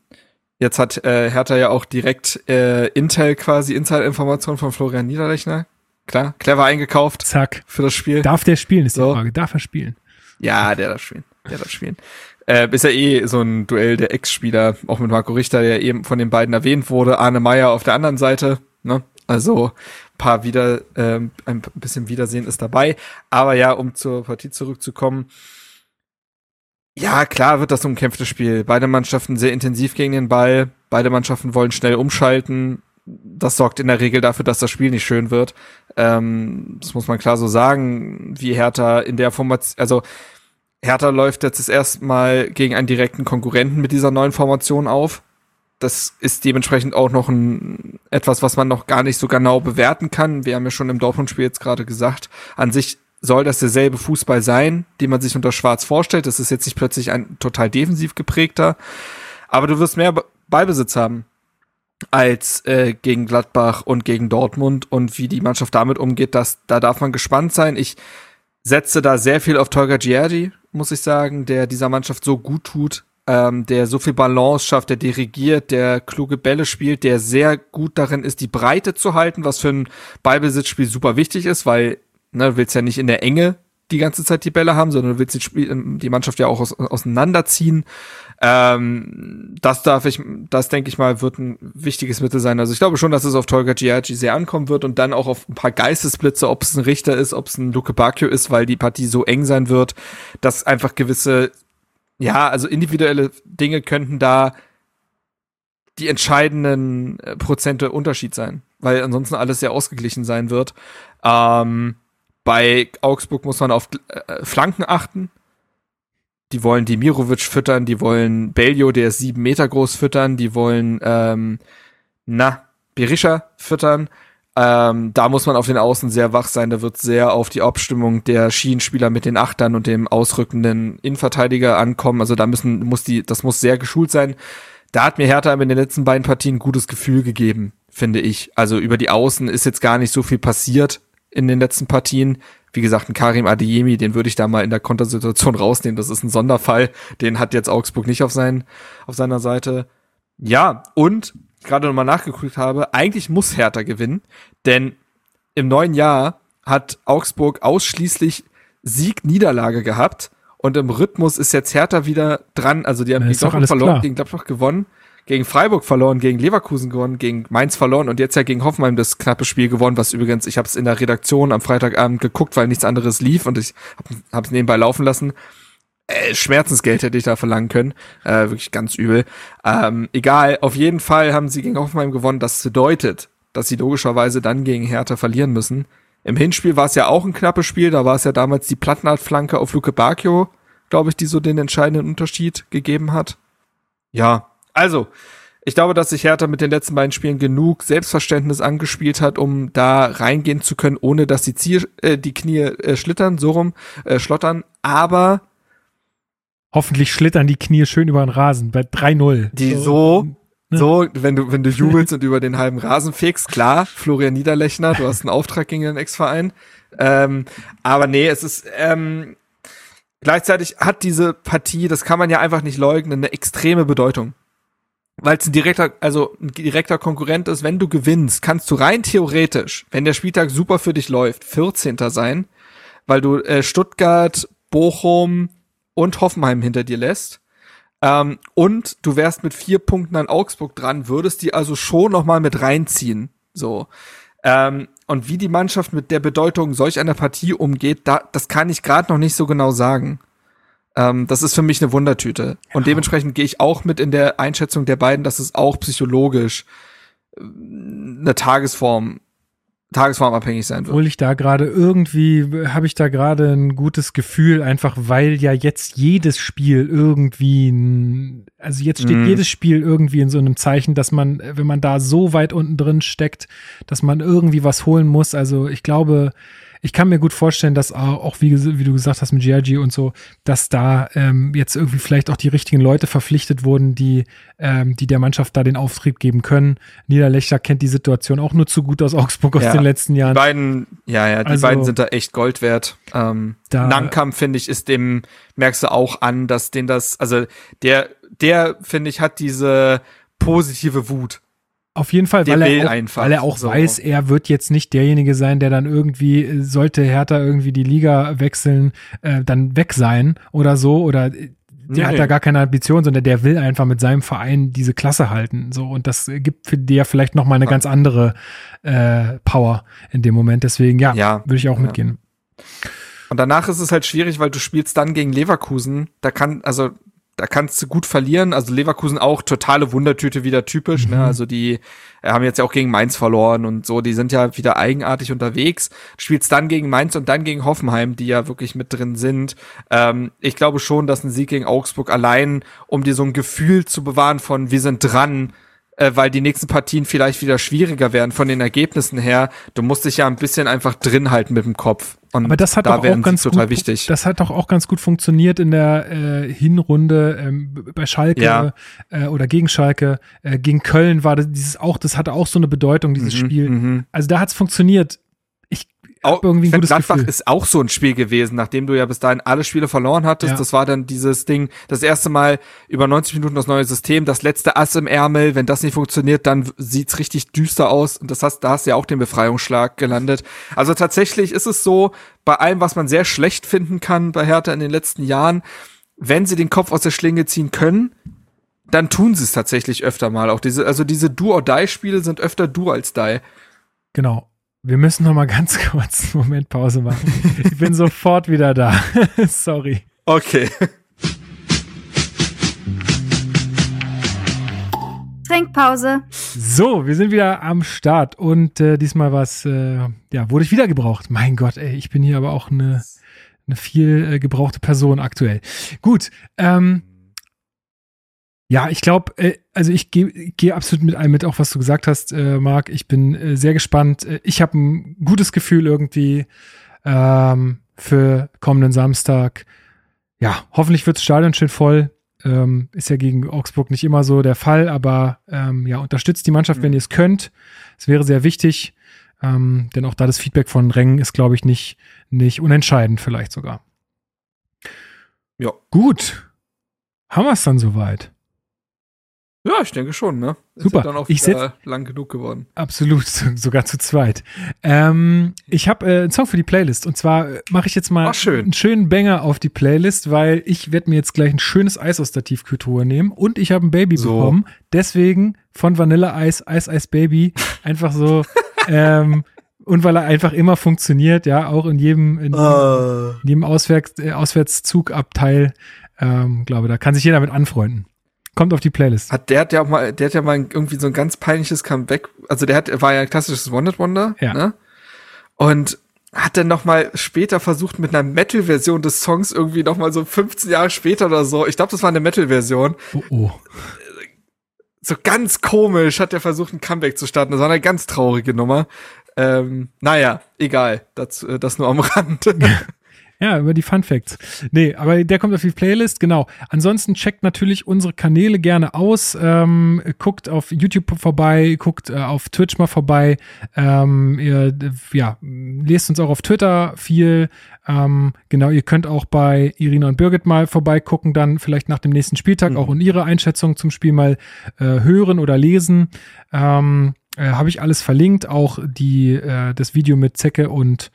jetzt hat äh, Hertha ja auch direkt äh, Intel quasi Inside-Informationen von Florian Niederlechner. Klar, clever eingekauft. Zack. Für das Spiel. Darf der spielen, ist so. die Frage. Darf er spielen? Ja, der darf spielen. Der darf spielen. Äh, ist ja eh so ein Duell der Ex-Spieler, auch mit Marco Richter, der eben von den beiden erwähnt wurde. Arne Meyer auf der anderen Seite. Ne? Also paar wieder, äh, ein bisschen Wiedersehen ist dabei. Aber ja, um zur Partie zurückzukommen. Ja, klar wird das umkämpftes Spiel. Beide Mannschaften sehr intensiv gegen den Ball. Beide Mannschaften wollen schnell umschalten. Das sorgt in der Regel dafür, dass das Spiel nicht schön wird. Ähm, das muss man klar so sagen, wie Hertha in der Formation, also Hertha läuft jetzt das erste Mal gegen einen direkten Konkurrenten mit dieser neuen Formation auf. Das ist dementsprechend auch noch ein, etwas, was man noch gar nicht so genau bewerten kann. Wir haben ja schon im Dortmund-Spiel jetzt gerade gesagt, an sich soll das derselbe Fußball sein, den man sich unter Schwarz vorstellt. Das ist jetzt nicht plötzlich ein total defensiv geprägter. Aber du wirst mehr Ballbesitz haben als äh, gegen Gladbach und gegen Dortmund und wie die Mannschaft damit umgeht, das, da darf man gespannt sein. Ich setze da sehr viel auf Tolga Giardi, muss ich sagen, der dieser Mannschaft so gut tut, ähm, der so viel Balance schafft, der dirigiert, der kluge Bälle spielt, der sehr gut darin ist, die Breite zu halten, was für ein Ballbesitzspiel super wichtig ist, weil ne, du willst ja nicht in der Enge die ganze Zeit die Bälle haben, sondern du willst die, Spiel, die Mannschaft ja auch aus, auseinanderziehen. Ähm, das darf ich, das denke ich mal, wird ein wichtiges Mittel sein. Also ich glaube schon, dass es auf Tolga Giaci sehr ankommen wird und dann auch auf ein paar Geistesblitze, ob es ein Richter ist, ob es ein Luke Bacchio ist, weil die Partie so eng sein wird, dass einfach gewisse, ja, also individuelle Dinge könnten da die entscheidenden äh, Prozente Unterschied sein, weil ansonsten alles sehr ausgeglichen sein wird. Ähm, bei Augsburg muss man auf äh, Flanken achten die wollen Dimirovic füttern, die wollen Beljo, der ist sieben Meter groß, füttern, die wollen, ähm, na, Berisha füttern. Ähm, da muss man auf den Außen sehr wach sein. Da wird sehr auf die Abstimmung der Schienenspieler mit den Achtern und dem ausrückenden Innenverteidiger ankommen. Also da müssen, muss die, das muss sehr geschult sein. Da hat mir Hertha in den letzten beiden Partien ein gutes Gefühl gegeben, finde ich. Also über die Außen ist jetzt gar nicht so viel passiert in den letzten Partien. Wie gesagt, ein Karim Adeyemi, den würde ich da mal in der Kontersituation rausnehmen. Das ist ein Sonderfall. Den hat jetzt Augsburg nicht auf, sein, auf seiner Seite. Ja, und gerade nochmal nachgeguckt habe, eigentlich muss Hertha gewinnen, denn im neuen Jahr hat Augsburg ausschließlich Sieg-Niederlage gehabt und im Rhythmus ist jetzt Hertha wieder dran. Also die haben gegen Dortmund verloren, klar. gegen Gladbach gewonnen gegen Freiburg verloren, gegen Leverkusen gewonnen, gegen Mainz verloren und jetzt ja gegen Hoffenheim das knappe Spiel gewonnen, was übrigens, ich habe es in der Redaktion am Freitagabend geguckt, weil nichts anderes lief und ich habe es nebenbei laufen lassen. Äh, Schmerzensgeld hätte ich da verlangen können. Äh, wirklich ganz übel. Ähm, egal, auf jeden Fall haben sie gegen Hoffenheim gewonnen. Das bedeutet, dass sie logischerweise dann gegen Hertha verlieren müssen. Im Hinspiel war es ja auch ein knappes Spiel. Da war es ja damals die Plattenart-Flanke auf Luke Bacchio, glaube ich, die so den entscheidenden Unterschied gegeben hat. Ja, also, ich glaube, dass sich Hertha mit den letzten beiden Spielen genug Selbstverständnis angespielt hat, um da reingehen zu können, ohne dass die, Ziel, äh, die Knie äh, schlittern, so rum, äh, schlottern. Aber Hoffentlich schlittern die Knie schön über den Rasen bei 3-0. Die so, so, wenn du, wenn du jubelst und über den halben Rasen fegst, klar, Florian Niederlechner, du hast einen Auftrag gegen den Ex-Verein. Ähm, aber nee, es ist, ähm, gleichzeitig hat diese Partie, das kann man ja einfach nicht leugnen, eine extreme Bedeutung. Weil es ein direkter, also ein direkter Konkurrent ist, wenn du gewinnst, kannst du rein theoretisch, wenn der Spieltag super für dich läuft, 14. sein, weil du äh, Stuttgart, Bochum und Hoffenheim hinter dir lässt. Ähm, und du wärst mit vier Punkten an Augsburg dran, würdest die also schon noch mal mit reinziehen. So. Ähm, und wie die Mannschaft mit der Bedeutung solch einer Partie umgeht, da, das kann ich gerade noch nicht so genau sagen. Ähm, das ist für mich eine Wundertüte. Ja. Und dementsprechend gehe ich auch mit in der Einschätzung der beiden, dass es auch psychologisch äh, eine Tagesform tagesformabhängig sein wird. Obwohl ich da gerade irgendwie, habe ich da gerade ein gutes Gefühl, einfach weil ja jetzt jedes Spiel irgendwie, also jetzt steht mm. jedes Spiel irgendwie in so einem Zeichen, dass man, wenn man da so weit unten drin steckt, dass man irgendwie was holen muss. Also ich glaube, ich kann mir gut vorstellen, dass auch, wie, wie du gesagt hast mit Giorgi und so, dass da ähm, jetzt irgendwie vielleicht auch die richtigen Leute verpflichtet wurden, die, ähm, die der Mannschaft da den Auftrieb geben können. Niederlechner kennt die Situation auch nur zu gut aus Augsburg aus ja, den letzten Jahren. Die beiden, ja, ja, die also, beiden sind da echt Gold wert. Ähm, da, Nankam, finde ich, ist dem, merkst du auch an, dass den das, also der, der, finde ich, hat diese positive Wut. Auf jeden Fall, weil er, auch, weil er auch so. weiß, er wird jetzt nicht derjenige sein, der dann irgendwie, sollte Hertha irgendwie die Liga wechseln, äh, dann weg sein oder so. Oder der nee. hat da gar keine Ambition, sondern der will einfach mit seinem Verein diese Klasse halten. So, und das gibt für der vielleicht nochmal eine ja. ganz andere äh, Power in dem Moment. Deswegen, ja, ja. würde ich auch ja. mitgehen. Und danach ist es halt schwierig, weil du spielst dann gegen Leverkusen. Da kann, also da kannst du gut verlieren. Also Leverkusen auch totale Wundertüte wieder typisch. Ne? Mhm. Ne? Also die äh, haben jetzt ja auch gegen Mainz verloren und so. Die sind ja wieder eigenartig unterwegs. Spielst dann gegen Mainz und dann gegen Hoffenheim, die ja wirklich mit drin sind. Ähm, ich glaube schon, dass ein Sieg gegen Augsburg allein, um dir so ein Gefühl zu bewahren von wir sind dran, äh, weil die nächsten Partien vielleicht wieder schwieriger werden von den Ergebnissen her. Du musst dich ja ein bisschen einfach drin halten mit dem Kopf. Und Aber das hat da doch auch ganz total gut, wichtig. Das hat doch auch ganz gut funktioniert in der äh, Hinrunde ähm, bei Schalke ja. äh, oder gegen Schalke. Äh, gegen Köln war das dieses auch, das hatte auch so eine Bedeutung, dieses mhm, Spiel. Mhm. Also da hat es funktioniert auch, irgendwie ein Gladbach Gefühl. ist auch so ein Spiel gewesen, nachdem du ja bis dahin alle Spiele verloren hattest. Ja. Das war dann dieses Ding, das erste Mal über 90 Minuten das neue System, das letzte Ass im Ärmel. Wenn das nicht funktioniert, dann sieht's richtig düster aus. Und das hast, da hast du ja auch den Befreiungsschlag gelandet. Also tatsächlich ist es so, bei allem, was man sehr schlecht finden kann bei Hertha in den letzten Jahren, wenn sie den Kopf aus der Schlinge ziehen können, dann tun sie es tatsächlich öfter mal. Auch diese, also diese Do-or-Die-Spiele sind öfter Do als Die. Genau. Wir müssen noch mal ganz kurz einen Moment Pause machen. Ich bin sofort wieder da. Sorry. Okay. Trinkpause. So, wir sind wieder am Start und äh, diesmal was, äh, ja, wurde ich wieder gebraucht. Mein Gott, ey, ich bin hier aber auch eine, eine viel äh, gebrauchte Person aktuell. Gut, ähm, ja, ich glaube, äh, also ich gehe geh absolut mit allem mit, auch was du gesagt hast, äh, Marc. Ich bin äh, sehr gespannt. Äh, ich habe ein gutes Gefühl irgendwie ähm, für kommenden Samstag. Ja, hoffentlich wird das Stadion schön voll. Ähm, ist ja gegen Augsburg nicht immer so der Fall, aber ähm, ja, unterstützt die Mannschaft, mhm. wenn ihr es könnt. Es wäre sehr wichtig, ähm, denn auch da das Feedback von Rängen ist, glaube ich, nicht, nicht unentscheidend, vielleicht sogar. Ja. Gut. Haben wir es dann soweit? Ja, ich denke schon, ne? Super. Ist dann auch ich setz, lang genug geworden. Absolut, sogar zu zweit. Ähm, ich habe äh, einen Song für die Playlist und zwar äh, mache ich jetzt mal schön. einen schönen Banger auf die Playlist, weil ich werde mir jetzt gleich ein schönes Eis aus der Tiefkühltruhe nehmen und ich habe ein Baby so. bekommen. Deswegen von Vanilla Eis, Eis Eis Baby einfach so ähm, und weil er einfach immer funktioniert, ja, auch in jedem, in, uh. in jedem Auswärts, äh, Auswärtszugabteil, ähm, glaube, da kann sich jeder mit anfreunden. Kommt auf die Playlist. Hat der hat ja auch mal, der hat ja mal irgendwie so ein ganz peinliches Comeback. Also der hat, war ja ein klassisches Wanted Wonder. Ja. Ne? Und hat dann noch mal später versucht mit einer Metal-Version des Songs irgendwie noch mal so 15 Jahre später oder so. Ich glaube, das war eine Metal-Version. Oh, oh. So ganz komisch hat er versucht, ein Comeback zu starten. Das war eine ganz traurige Nummer. Ähm, naja, egal. Das, äh, das nur am Rand. Ja, über die Fun Facts. Nee, aber der kommt auf die Playlist, genau. Ansonsten checkt natürlich unsere Kanäle gerne aus. Ähm, guckt auf YouTube vorbei, guckt äh, auf Twitch mal vorbei. Ähm, ihr, ja, lest uns auch auf Twitter viel. Ähm, genau, ihr könnt auch bei Irina und Birgit mal vorbeigucken, dann vielleicht nach dem nächsten Spieltag mhm. auch und ihre Einschätzung zum Spiel mal äh, hören oder lesen. Ähm, äh, Habe ich alles verlinkt, auch die, äh, das Video mit Zecke und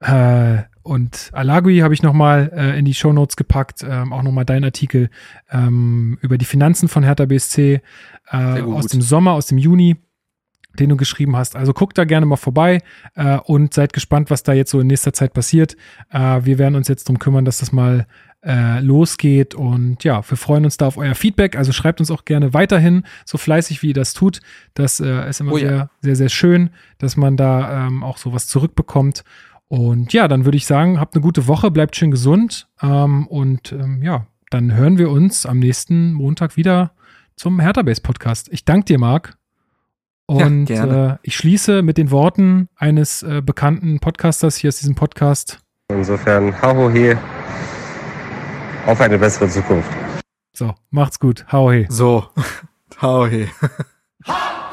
äh, und Alagui habe ich nochmal äh, in die Show Notes gepackt, ähm, auch nochmal dein Artikel ähm, über die Finanzen von Hertha BSC äh, aus dem Sommer, aus dem Juni, den du geschrieben hast. Also guckt da gerne mal vorbei äh, und seid gespannt, was da jetzt so in nächster Zeit passiert. Äh, wir werden uns jetzt drum kümmern, dass das mal äh, losgeht und ja, wir freuen uns da auf euer Feedback. Also schreibt uns auch gerne weiterhin, so fleißig wie ihr das tut. Das äh, ist immer oh ja. sehr, sehr, sehr schön, dass man da ähm, auch sowas zurückbekommt. Und ja, dann würde ich sagen, habt eine gute Woche, bleibt schön gesund. Ähm, und ähm, ja, dann hören wir uns am nächsten Montag wieder zum Hertha Base Podcast. Ich danke dir, Marc. Und ja, äh, ich schließe mit den Worten eines äh, bekannten Podcasters hier aus diesem Podcast. Insofern, hau he, auf eine bessere Zukunft. So, macht's gut. Hau he. So, hau he.